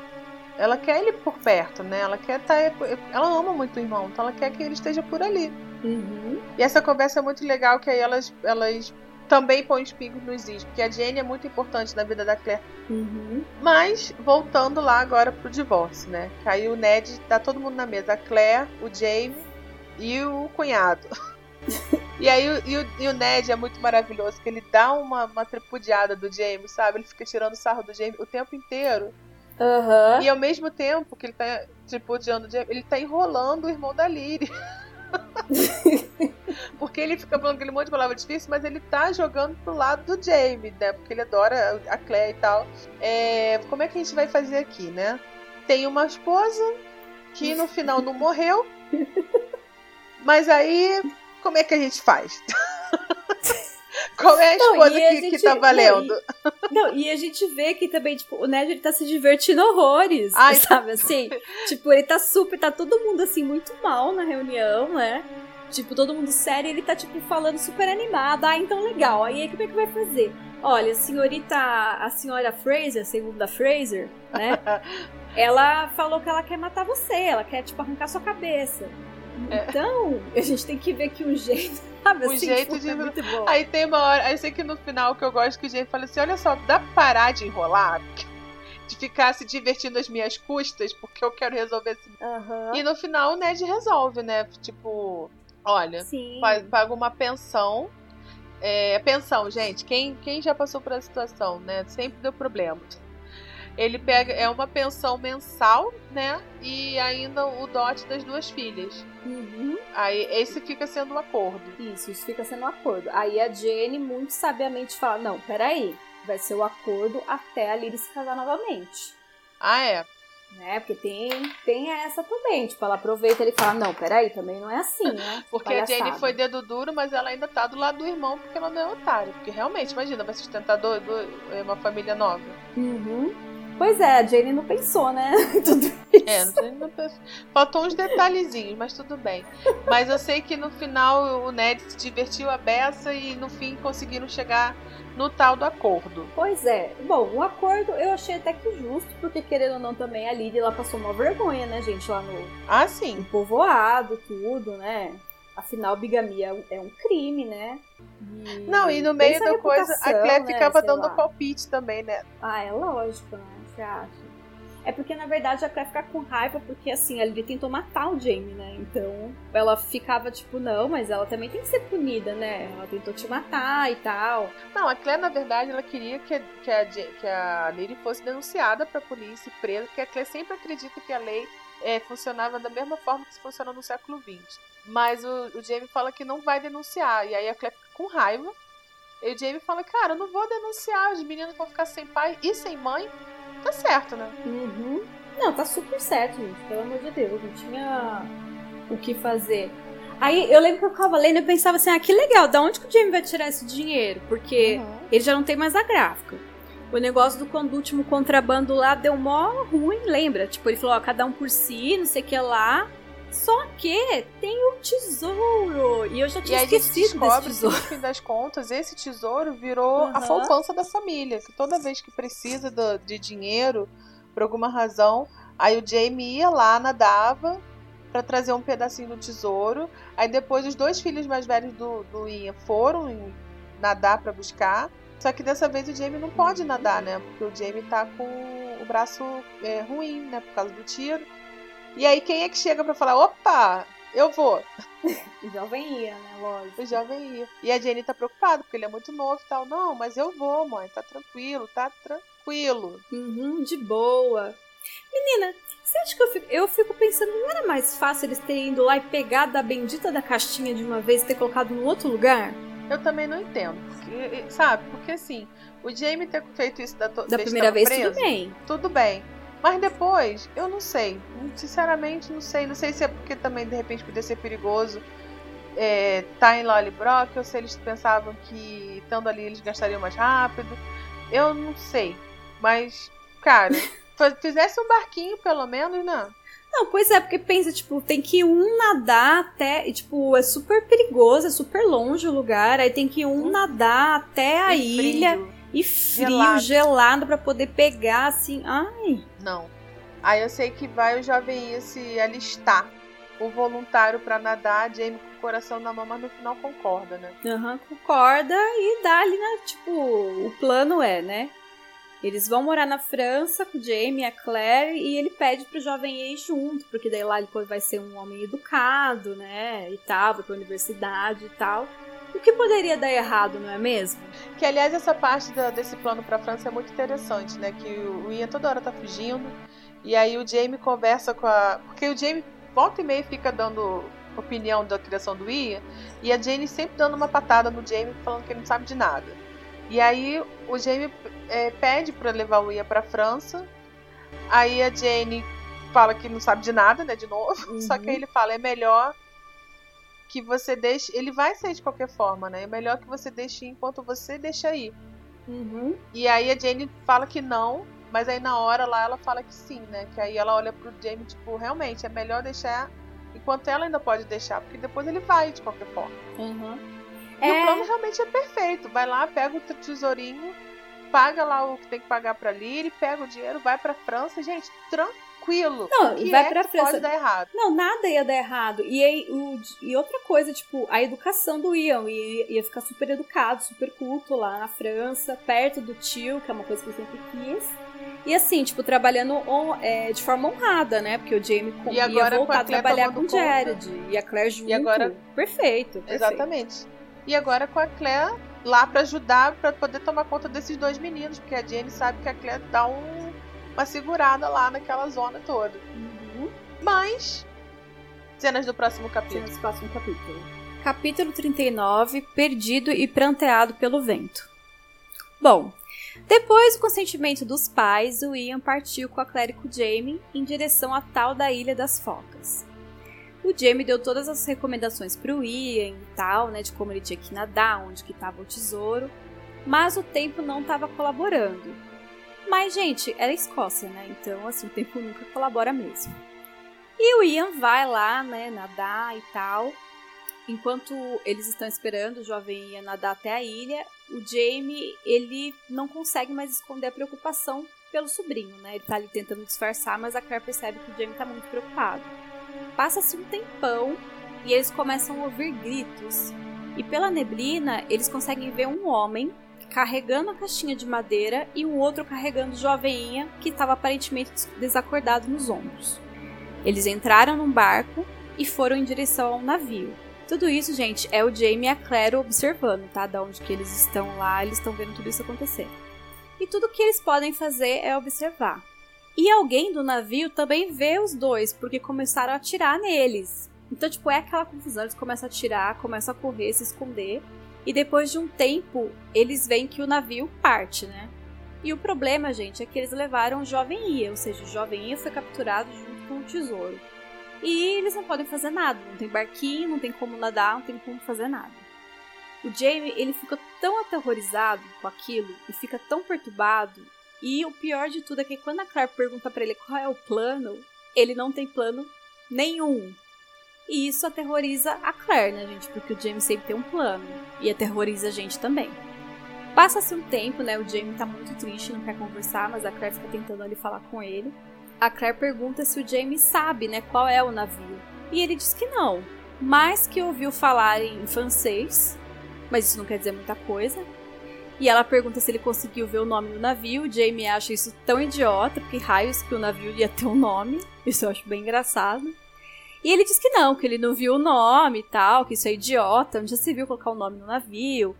Speaker 2: Ela quer ele por perto, né? Ela quer estar. Ela ama muito o irmão, então ela quer que ele esteja por ali.
Speaker 3: Uhum.
Speaker 2: E essa conversa é muito legal, que aí elas, elas também põe os pingos nos is, porque a Jenny é muito importante na vida da Claire.
Speaker 3: Uhum.
Speaker 2: Mas, voltando lá agora pro divórcio, né? Que aí o Ned, tá todo mundo na mesa. A Claire, o Jamie e o cunhado. e aí o, e o, e o Ned é muito maravilhoso, que ele dá uma, uma tripudiada do Jamie, sabe? Ele fica tirando sarro do Jamie o tempo inteiro.
Speaker 3: Aham.
Speaker 2: E ao mesmo tempo que ele tá tripudiando o Jamie, ele tá enrolando o irmão da Lyrie. Porque ele fica falando aquele monte de palavra difícil, mas ele tá jogando pro lado do Jamie, né? Porque ele adora a Claire e tal. É, como é que a gente vai fazer aqui, né? Tem uma esposa que no final não morreu. Mas aí, como é que a gente faz? Qual é a
Speaker 3: Não,
Speaker 2: esposa
Speaker 3: e a
Speaker 2: que, que
Speaker 3: gente-
Speaker 2: tá
Speaker 3: não,
Speaker 2: valendo?
Speaker 3: Não, e a gente vê que também, tipo, o Ned ele tá se divertindo horrores,
Speaker 2: Ai.
Speaker 3: sabe assim? tipo, ele tá super, tá todo mundo assim muito mal na reunião, né? Tipo, todo mundo sério, e ele tá tipo falando super animado. Ah, então legal. Aí como é que vai fazer? Olha, a senhorita, a senhora Fraser, a segunda Fraser, né? ela falou que ela quer matar você, ela quer tipo arrancar sua cabeça. Então, a gente tem que ver que o jeito, sabe
Speaker 2: O
Speaker 3: assim,
Speaker 2: jeito
Speaker 3: tipo,
Speaker 2: de-
Speaker 3: é muito bom.
Speaker 2: Aí tem uma hora, aí sei que no final que eu gosto que o Jamie fala assim: olha só, dá pra parar de enrolar? De ficar se divertindo às minhas custas, porque eu quero resolver esse.
Speaker 3: Aham.
Speaker 2: E no final o Ned resolve, né? Tipo, olha,
Speaker 3: Sim.
Speaker 2: paga uma pensão. É, pensão, gente, quem, quem já passou por essa situação, né? Sempre deu problema. Ele pega, é uma pensão mensal, né? E ainda o dote das duas filhas.
Speaker 3: Uhum.
Speaker 2: Aí esse fica sendo um acordo.
Speaker 3: Isso, isso fica sendo um acordo. Aí a Jenny muito sabiamente fala: não, peraí, vai ser o acordo até a Lyra se casar novamente.
Speaker 2: Ah, é.
Speaker 3: Né? Porque tem, tem essa também. Tipo, ela aproveita e ele fala: não, peraí, também não é assim, né?
Speaker 2: Porque a
Speaker 3: Palhaçada.
Speaker 2: Jenny foi dedo duro, mas ela ainda tá do lado do irmão porque ela não é otária. Porque realmente, imagina, vai sustentar do, do- uma família nova.
Speaker 3: Uhum. Pois é, a Jenny não pensou, né? Tudo
Speaker 2: É, não sei, não penso- faltou uns detalhezinhos, mas tudo bem. Mas eu sei que no final o Ned se divertiu a beça e no fim conseguiram chegar no tal do acordo.
Speaker 3: Pois é. Bom, o acordo eu achei até que justo, porque querendo ou não também a Lyra ela passou uma vergonha, né, gente, lá no,
Speaker 2: Ah,
Speaker 3: no
Speaker 2: sim.
Speaker 3: povoado, tudo, né? Afinal, bigamia é um- crime, né? E
Speaker 2: Não, e no meio da coisa, a Claire
Speaker 3: né,
Speaker 2: ficava dando
Speaker 3: lá.
Speaker 2: palpite também, né?
Speaker 3: Ah, é lógico, né? Você acha? É porque, na verdade, a Claire fica com raiva porque, assim, Lydia tentou matar o Jamie, né? Então, ela ficava tipo, não, mas ela também tem que ser punida, né? Ela tentou te matar e tal.
Speaker 2: Não, a Claire, na verdade, ela queria que, que, a, que a Lily fosse denunciada pra polícia e presa, porque a Claire sempre acredita que a lei é, funcionava da mesma forma que funciona no século XX. Mas o, o Jamie fala que não vai denunciar, e aí a Claire fica com raiva. E o Jamie fala, cara, eu não vou denunciar, os meninos vão ficar sem pai e sem mãe. Tá certo, né?
Speaker 3: Uhum. Não, tá super certo, gente. Pelo amor de Deus. Não tinha o que fazer. Aí eu lembro que eu ficava lendo e pensava assim: ah, que legal, da onde que o Jamie vai tirar esse dinheiro? Porque ele já não tem mais a gráfica. O negócio do quando último contrabando lá deu mó ruim, lembra? Tipo, ele falou, ó, cada um por si, não sei o que lá. Só que tem o tesouro. E eu já
Speaker 2: E
Speaker 3: tinha
Speaker 2: a gente
Speaker 3: esquecido desse
Speaker 2: descobre que, no
Speaker 3: tesouro.
Speaker 2: fim das contas, esse tesouro virou a
Speaker 3: Aham.
Speaker 2: poupança da família. Que toda vez que precisa do- de dinheiro, por alguma razão, aí o Jamie ia lá, nadava, pra trazer um pedacinho do tesouro. Aí depois os dois filhos mais velhos do, do Ian foram nadar pra buscar. Só que dessa vez o Jamie não pode nadar, né? Porque o Jamie tá com o braço é, ruim, né? Por causa do tiro. E aí quem é que chega pra falar, opa, eu vou.
Speaker 3: O jovem ia, né? Lógico.
Speaker 2: O jovem ia. E a Jenny tá preocupada, porque ele é muito novo e tal. Não, mas eu vou, mãe. Tá tranquilo, tá tranquilo.
Speaker 3: Uhum, de boa. Menina, você acha que eu fico, eu fico pensando, não era mais fácil eles terem ido lá e pegado a bendita da caixinha de uma vez e ter colocado no outro lugar?
Speaker 2: Eu também não entendo. Porque, sabe? Porque assim, o Jamie ter feito isso da,
Speaker 3: Da primeira vez,
Speaker 2: preso,
Speaker 3: tudo bem.
Speaker 2: tudo bem. Mas depois, eu não sei. Sinceramente, não sei. Não sei se é porque também, de repente, podia ser perigoso é, tá em Lollybrock, ou se eles pensavam que estando ali eles gastariam mais rápido. Eu não sei. Mas, cara, fizesse um barquinho, pelo menos, né?
Speaker 3: Não, pois é, porque pensa, tipo, tem que um nadar até. E, tipo, é super perigoso, é super longe o lugar. Aí tem que um nadar até a ilha
Speaker 2: frio.
Speaker 3: E frio,
Speaker 2: gelado.
Speaker 3: gelado, pra poder pegar, assim. Ai.
Speaker 2: Não. Aí eu sei que vai o jovem se alistar. o voluntário para nadar, a Jamie com o coração na mão, mas no final concorda, né?
Speaker 3: Aham, uhum, concorda e dá ali, né? Tipo, o plano é, né? Eles vão morar na França com o Jamie e a Claire e ele pede pro jovem ir junto, porque daí lá ele vai ser um homem educado, né? E tal, vai pra universidade e tal. O que poderia dar errado, não é mesmo?
Speaker 2: Que aliás essa parte da, desse plano para a França é muito interessante, né? Que o Ian toda hora tá fugindo e aí o Jamie conversa com a, porque o Jamie volta e meia fica dando opinião da criação do Ian e a Jane sempre dando uma patada no Jamie falando que ele não sabe de nada. E aí o Jamie é, pede para levar o Ian para França. Aí a Jane fala que não sabe de nada, né, de novo. Uhum. Só que aí ele fala é melhor que você deixe. Ele vai sair de qualquer forma, né? É melhor que você deixe enquanto você deixa ir.
Speaker 3: Uhum.
Speaker 2: E aí a Jane fala que não, mas aí na hora lá ela fala que sim, né? Que aí ela olha pro Jamie, tipo, realmente é melhor deixar enquanto ela ainda pode deixar, porque depois ele vai de qualquer forma.
Speaker 3: Uhum.
Speaker 2: E é... o plano realmente é perfeito. Vai lá, pega o tesourinho, paga lá o que tem que pagar pra Lily, pega o dinheiro, vai pra França. Gente, tranquilo tranquilo.
Speaker 3: Não,
Speaker 2: que
Speaker 3: vai
Speaker 2: é
Speaker 3: pra França.
Speaker 2: Pode dar errado.
Speaker 3: Não, nada ia dar errado. E, aí, o, e outra coisa, tipo, a educação do Ian. Ia, ia ficar super educado, super culto lá na França, perto do tio, que é uma coisa que eu sempre quis. E assim, tipo, trabalhando on, é, de forma honrada, né? Porque o Jamie com, ia voltar a, trabalhar com o Jared. E a Claire junto.
Speaker 2: E agora...
Speaker 3: Perfeito, perfeito.
Speaker 2: Exatamente. E agora com a Claire lá para ajudar, para poder tomar conta desses dois meninos, porque a Jane sabe que a Claire dá um uma segurada lá naquela zona toda.
Speaker 3: Uhum.
Speaker 2: Mas. Cenas do próximo capítulo.
Speaker 3: Cenas do próximo capítulo. Capítulo 39 Perdido e pranteado pelo vento. Bom, depois do consentimento dos pais, o Ian partiu com a o Jamie em direção à tal da Ilha das Focas. O Jamie deu todas as recomendações para o Ian e tal, né, de como ele tinha que nadar, onde que estava o tesouro, mas o tempo não estava colaborando. Mas, gente, era Escócia, né? Então, assim, o tempo nunca colabora mesmo. E o Ian vai lá, né, nadar e tal. Enquanto eles estão esperando o jovem Ian nadar até a ilha, o Jamie, ele não consegue mais esconder a preocupação pelo sobrinho, né? Ele tá ali tentando disfarçar, mas a Claire percebe que o Jamie tá muito preocupado. Passa-se um tempão e eles começam a ouvir gritos. E pela neblina, eles conseguem ver um homem carregando a caixinha de madeira e o outro carregando joveinha que estava aparentemente desacordado nos ombros. Eles entraram num barco e foram em direção ao navio. Tudo isso, gente, é o Jamie e a Claire observando, tá? Da onde que eles estão lá, eles estão vendo tudo isso acontecer. E tudo que eles podem fazer é observar. E alguém do navio também vê os dois, porque começaram a atirar neles. Então, tipo, é aquela confusão, eles começam a atirar, começam a correr, se esconder. E depois de um tempo, eles veem que o navio parte, né? E o problema, gente, é que eles levaram o Jovem Ia, ou seja, o Jovem Ia foi capturado junto com o tesouro. E eles não podem fazer nada, não tem barquinho, não tem como nadar, não tem como fazer nada. O Jamie, ele fica tão aterrorizado com aquilo e fica tão perturbado. E o pior de tudo é que quando a Claire pergunta para ele qual é o plano, ele não tem plano nenhum. E isso aterroriza a Claire, né, gente? Porque o James sempre tem um plano. E aterroriza a gente também. Passa-se um tempo, né? O Jamie tá muito triste, não quer conversar, mas a Claire fica tentando ali falar com ele. A Claire pergunta se o Jamie sabe, né, qual é o navio. E ele diz que não, mas que ouviu falar em francês, mas isso não quer dizer muita coisa. E ela pergunta se ele conseguiu ver o nome do navio. O Jamie acha isso tão idiota, porque raios que o navio ia ter um nome. Isso eu acho bem engraçado. E ele diz que não, que ele não viu o nome e tal, que isso é idiota, onde já se viu colocar o nome no navio.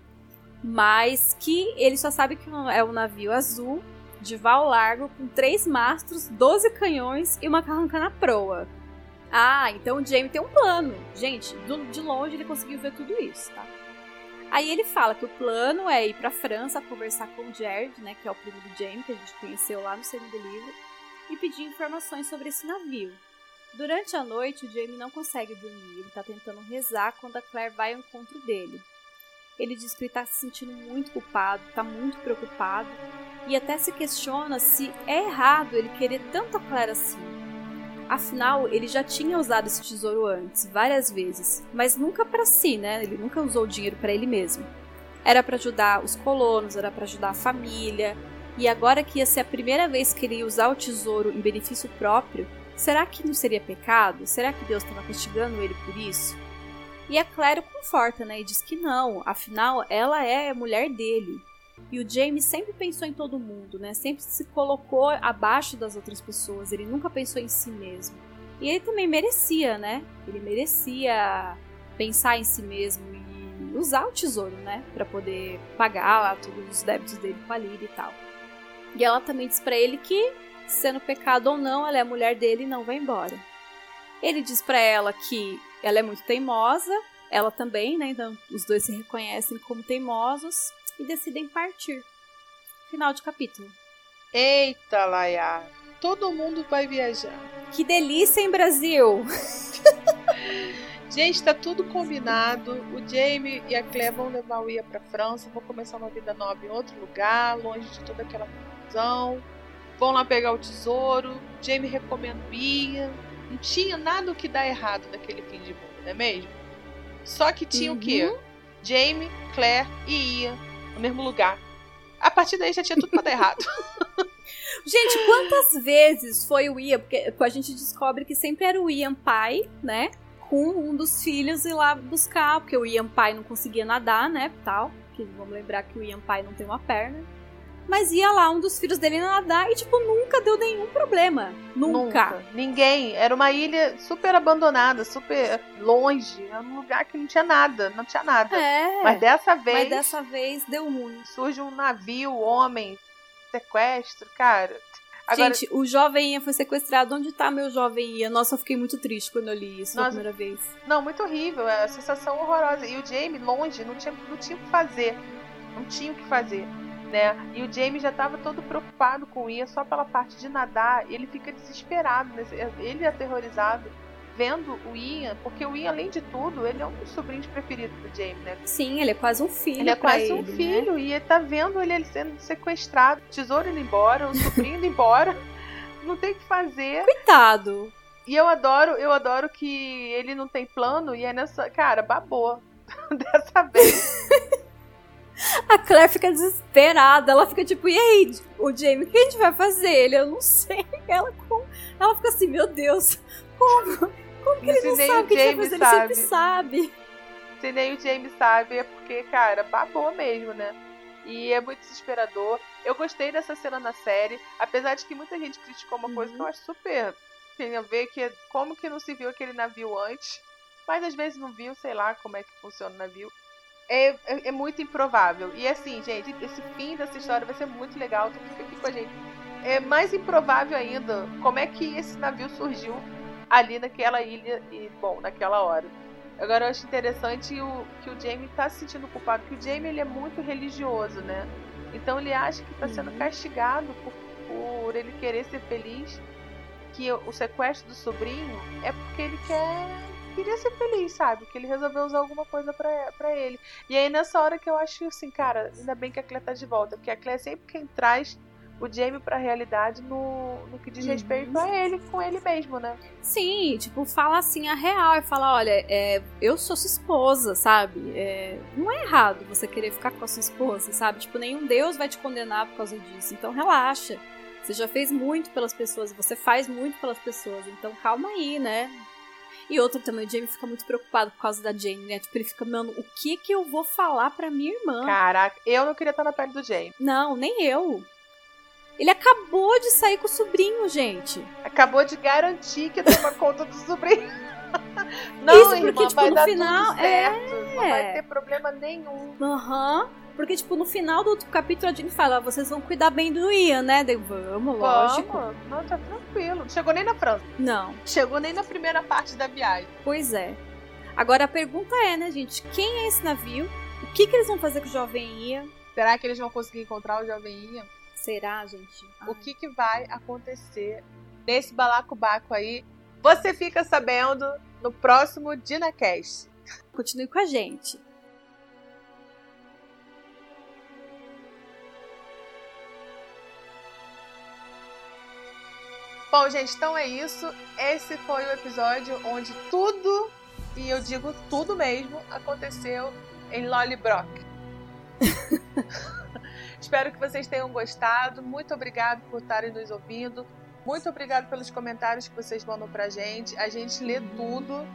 Speaker 3: Mas que ele só sabe que é um navio azul, de val largo, com três mastros, 12 canhões e uma carranca na proa. Ah, então o Jamie tem um plano. Gente, de longe ele conseguiu ver tudo isso, tá? Aí ele fala que o plano é ir pra França conversar com o Jared, né, que é o primo do Jamie, que a gente conheceu lá no segundo livro, e pedir informações sobre esse navio. Durante a noite, o Jamie não consegue dormir. Ele está tentando rezar quando a Claire vai ao encontro dele. Ele diz que ele está se sentindo muito culpado, está muito preocupado e até se questiona se é errado ele querer tanto a Claire assim. Afinal, ele já tinha usado esse tesouro antes, várias vezes, mas nunca para si, né? Ele nunca usou o dinheiro para ele mesmo. Era para ajudar os colonos, era para ajudar a família, e agora que ia ser a primeira vez que ele ia usar o tesouro em benefício próprio, Será que não seria pecado? Será que Deus estava castigando ele por isso? E a Claire conforta, né? E diz que não, afinal, ela é a mulher dele. E o James sempre pensou em todo mundo, né? Sempre se colocou abaixo das outras pessoas. Ele nunca pensou em si mesmo. E ele também merecia, né? Ele merecia pensar em si mesmo e usar o tesouro, né? Para poder pagar lá todos os débitos dele com a Lily e tal. E ela também diz para ele que, sendo pecado ou não, ela é a mulher dele e não vai embora. Ele diz para ela que ela é muito teimosa, ela também, né? Então os dois se reconhecem como teimosos e decidem partir. Final de capítulo.
Speaker 2: Eita, Laia! Todo mundo vai viajar.
Speaker 3: Que delícia, em Brasil!
Speaker 2: Gente, tá tudo combinado. O Jamie e a Claire vão levar o Ia pra França, vão começar uma vida nova em outro lugar, longe de toda aquela confusão. Vão lá pegar o tesouro. Jamie recomenda o Ia. Não tinha nada o que dar errado naquele fim de mundo, não é mesmo? Só que tinha
Speaker 3: uhum.
Speaker 2: o quê? Jamie, Claire e Ia no mesmo lugar. A partir daí já tinha tudo pra dar errado.
Speaker 3: Gente, quantas vezes foi o Ian? Porque a gente descobre que sempre era o Ian pai, né? Com um dos filhos ir lá buscar, porque o Ian pai não conseguia nadar, né? Tal. Que vamos lembrar que o Ian pai não tem uma perna. Mas ia lá um dos filhos dele nadar e, tipo, nunca deu nenhum problema. Nunca.
Speaker 2: Nunca. Ninguém. Era uma ilha super abandonada, super longe. Era um lugar que não tinha nada. Não tinha nada.
Speaker 3: É.
Speaker 2: Mas dessa vez
Speaker 3: Mas dessa vez deu ruim.
Speaker 2: surge um navio, homem, sequestro, cara. Agora,
Speaker 3: Gente, o jovem Ian foi sequestrado. Onde tá meu jovem Ian? Nossa, eu fiquei muito triste quando eu li isso
Speaker 2: Nossa.
Speaker 3: pela primeira vez.
Speaker 2: não, muito horrível. É a sensação horrorosa. E o Jamie, longe, não tinha, não tinha o que fazer. Não tinha o que fazer. Né? E o Jamie já estava todo preocupado com o Ian só pela parte de nadar. E ele fica desesperado, nesse- ele é aterrorizado, vendo o Ian, porque o Ian, além de tudo, ele é um dos sobrinhos preferidos do Jamie, né?
Speaker 3: Sim, ele é quase um filho.
Speaker 2: Ele é quase um
Speaker 3: ele, né?
Speaker 2: filho e ele tá vendo ele, ele sendo sequestrado, o tesouro indo embora, o sobrinho indo embora. Não tem o que fazer.
Speaker 3: Coitado.
Speaker 2: E eu adoro, eu adoro que ele não tem plano e é nessa. Cara, babou. Dessa vez.
Speaker 3: A Claire fica desesperada. Ela fica tipo, e aí, o Jamie, o que a gente vai fazer? Ele, eu não sei. Ela, com... ela fica assim, meu Deus, como? Como que ele não sabe o que a gente
Speaker 2: Jamie
Speaker 3: vai fazer? Ele sempre
Speaker 2: sabe.
Speaker 3: sabe.
Speaker 2: Se nem o James sabe, é porque, cara, babou mesmo, né? E é muito desesperador. Eu gostei dessa cena na série, apesar de que muita gente criticou uma coisa
Speaker 3: Uhum.
Speaker 2: que eu acho super tem a ver, que é como que não se viu aquele navio antes. Mas às vezes não viu, sei lá como é que funciona o navio. É, é, é muito improvável. E assim, gente, esse fim dessa história vai ser muito legal. Então fica aqui com a gente. É mais improvável ainda como é que esse navio surgiu ali naquela ilha e, bom, naquela hora. Agora eu acho interessante o, que o Jamie tá se sentindo culpado, porque o Jamie ele é muito religioso, né? Então ele acha que tá sendo
Speaker 3: Uhum.
Speaker 2: castigado por, por ele querer ser feliz, que o sequestro do sobrinho é porque ele quer queria ser feliz, sabe? Que ele resolveu usar alguma coisa pra, pra ele. E aí nessa hora que eu acho assim, cara, ainda bem que a Claire tá de volta, porque a Claire é sempre quem traz o Jamie pra realidade no, no que diz
Speaker 3: Uhum.
Speaker 2: respeito a ele, com ele mesmo, né?
Speaker 3: Sim, tipo, fala assim a real e fala, olha, é, eu sou sua esposa, sabe? É, não é errado você querer ficar com a sua esposa, sabe? Tipo, nenhum Deus vai te condenar por causa disso. Então relaxa. Você já fez muito pelas pessoas, você faz muito pelas pessoas, então calma aí, né? E outro também, o Jamie fica muito preocupado por causa da Jane, né? Tipo, ele fica, mano, o que que eu vou falar pra minha irmã?
Speaker 2: Caraca, eu não queria estar na pele do Jamie.
Speaker 3: Não, nem eu. Ele acabou de sair com o sobrinho, gente.
Speaker 2: Acabou de garantir que toma conta do sobrinho. Não,
Speaker 3: Isso porque,
Speaker 2: irmã,
Speaker 3: tipo,
Speaker 2: vai
Speaker 3: no
Speaker 2: dar
Speaker 3: final,
Speaker 2: tudo certo. Não
Speaker 3: é.
Speaker 2: vai ter problema nenhum.
Speaker 3: Aham. Porque, tipo, no final do outro capítulo a Jane fala, "Ah, vocês vão cuidar bem do Ian, né? Daí, vamos, lógico.
Speaker 2: Vamos. Não, tá tranquilo. Não chegou nem na França.
Speaker 3: Não,
Speaker 2: Chegou nem na primeira parte da viagem.
Speaker 3: pois é. Agora a pergunta é, né, gente? Quem é esse navio? O que, que eles vão fazer com o jovem Ian?
Speaker 2: Será que eles vão conseguir encontrar o jovem Ian?
Speaker 3: Será, gente?
Speaker 2: O que, que vai acontecer nesse balacobaco aí? Você fica sabendo no próximo DinaCast.
Speaker 3: Continue com a gente.
Speaker 2: Bom, gente, então é isso. Esse foi o episódio onde tudo, e eu digo tudo mesmo, aconteceu em Lollybrock. Espero que vocês tenham gostado. Muito obrigado por estarem nos ouvindo. Muito obrigado pelos comentários que vocês mandam pra gente. A gente lê tudo.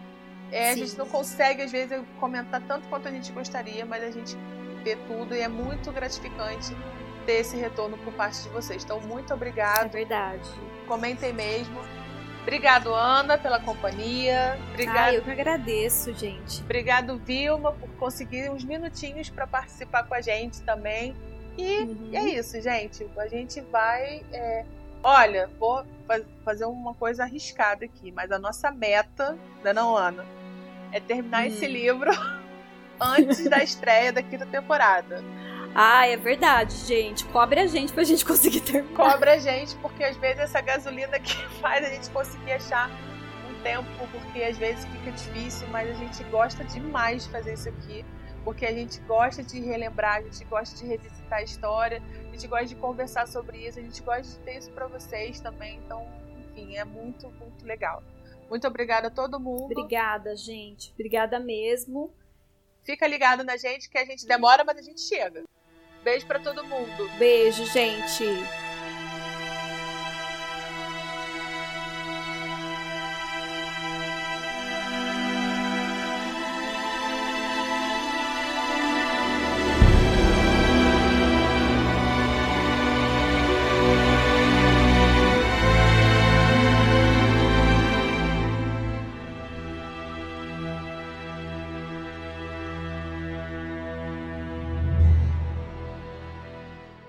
Speaker 2: É, a gente não consegue, às vezes, comentar tanto quanto a gente gostaria, mas a gente vê tudo e é muito gratificante ter esse retorno por parte de vocês. Então, muito obrigado. É
Speaker 3: verdade.
Speaker 2: Comentem mesmo. Obrigado, Ana, pela companhia. Obrigado. Ah,
Speaker 3: eu que agradeço, gente.
Speaker 2: Obrigado, Vilma, por conseguir uns minutinhos para participar com a gente também. E uhum. é isso, gente. A gente vai. É... Olha, vou fazer uma coisa arriscada aqui, mas a nossa meta, da não, Ana, é terminar esse uhum. livro antes da estreia da quinta temporada.
Speaker 3: Ah, é verdade, gente. Cobre a gente pra gente conseguir terminar.
Speaker 2: Cobre a gente, porque às vezes essa gasolina que faz a gente conseguir achar um tempo, porque às vezes fica difícil, mas a gente gosta demais de fazer isso aqui. Porque a gente gosta de relembrar, a gente gosta de revisitar a história, a gente gosta de conversar sobre isso, a gente gosta de ter isso para vocês também. Então, enfim, é muito, muito legal. Muito obrigada a todo mundo.
Speaker 3: Obrigada, gente. Obrigada mesmo.
Speaker 2: Fica ligado na gente que a gente demora, mas a gente chega. Beijo para todo mundo.
Speaker 3: Beijo, gente.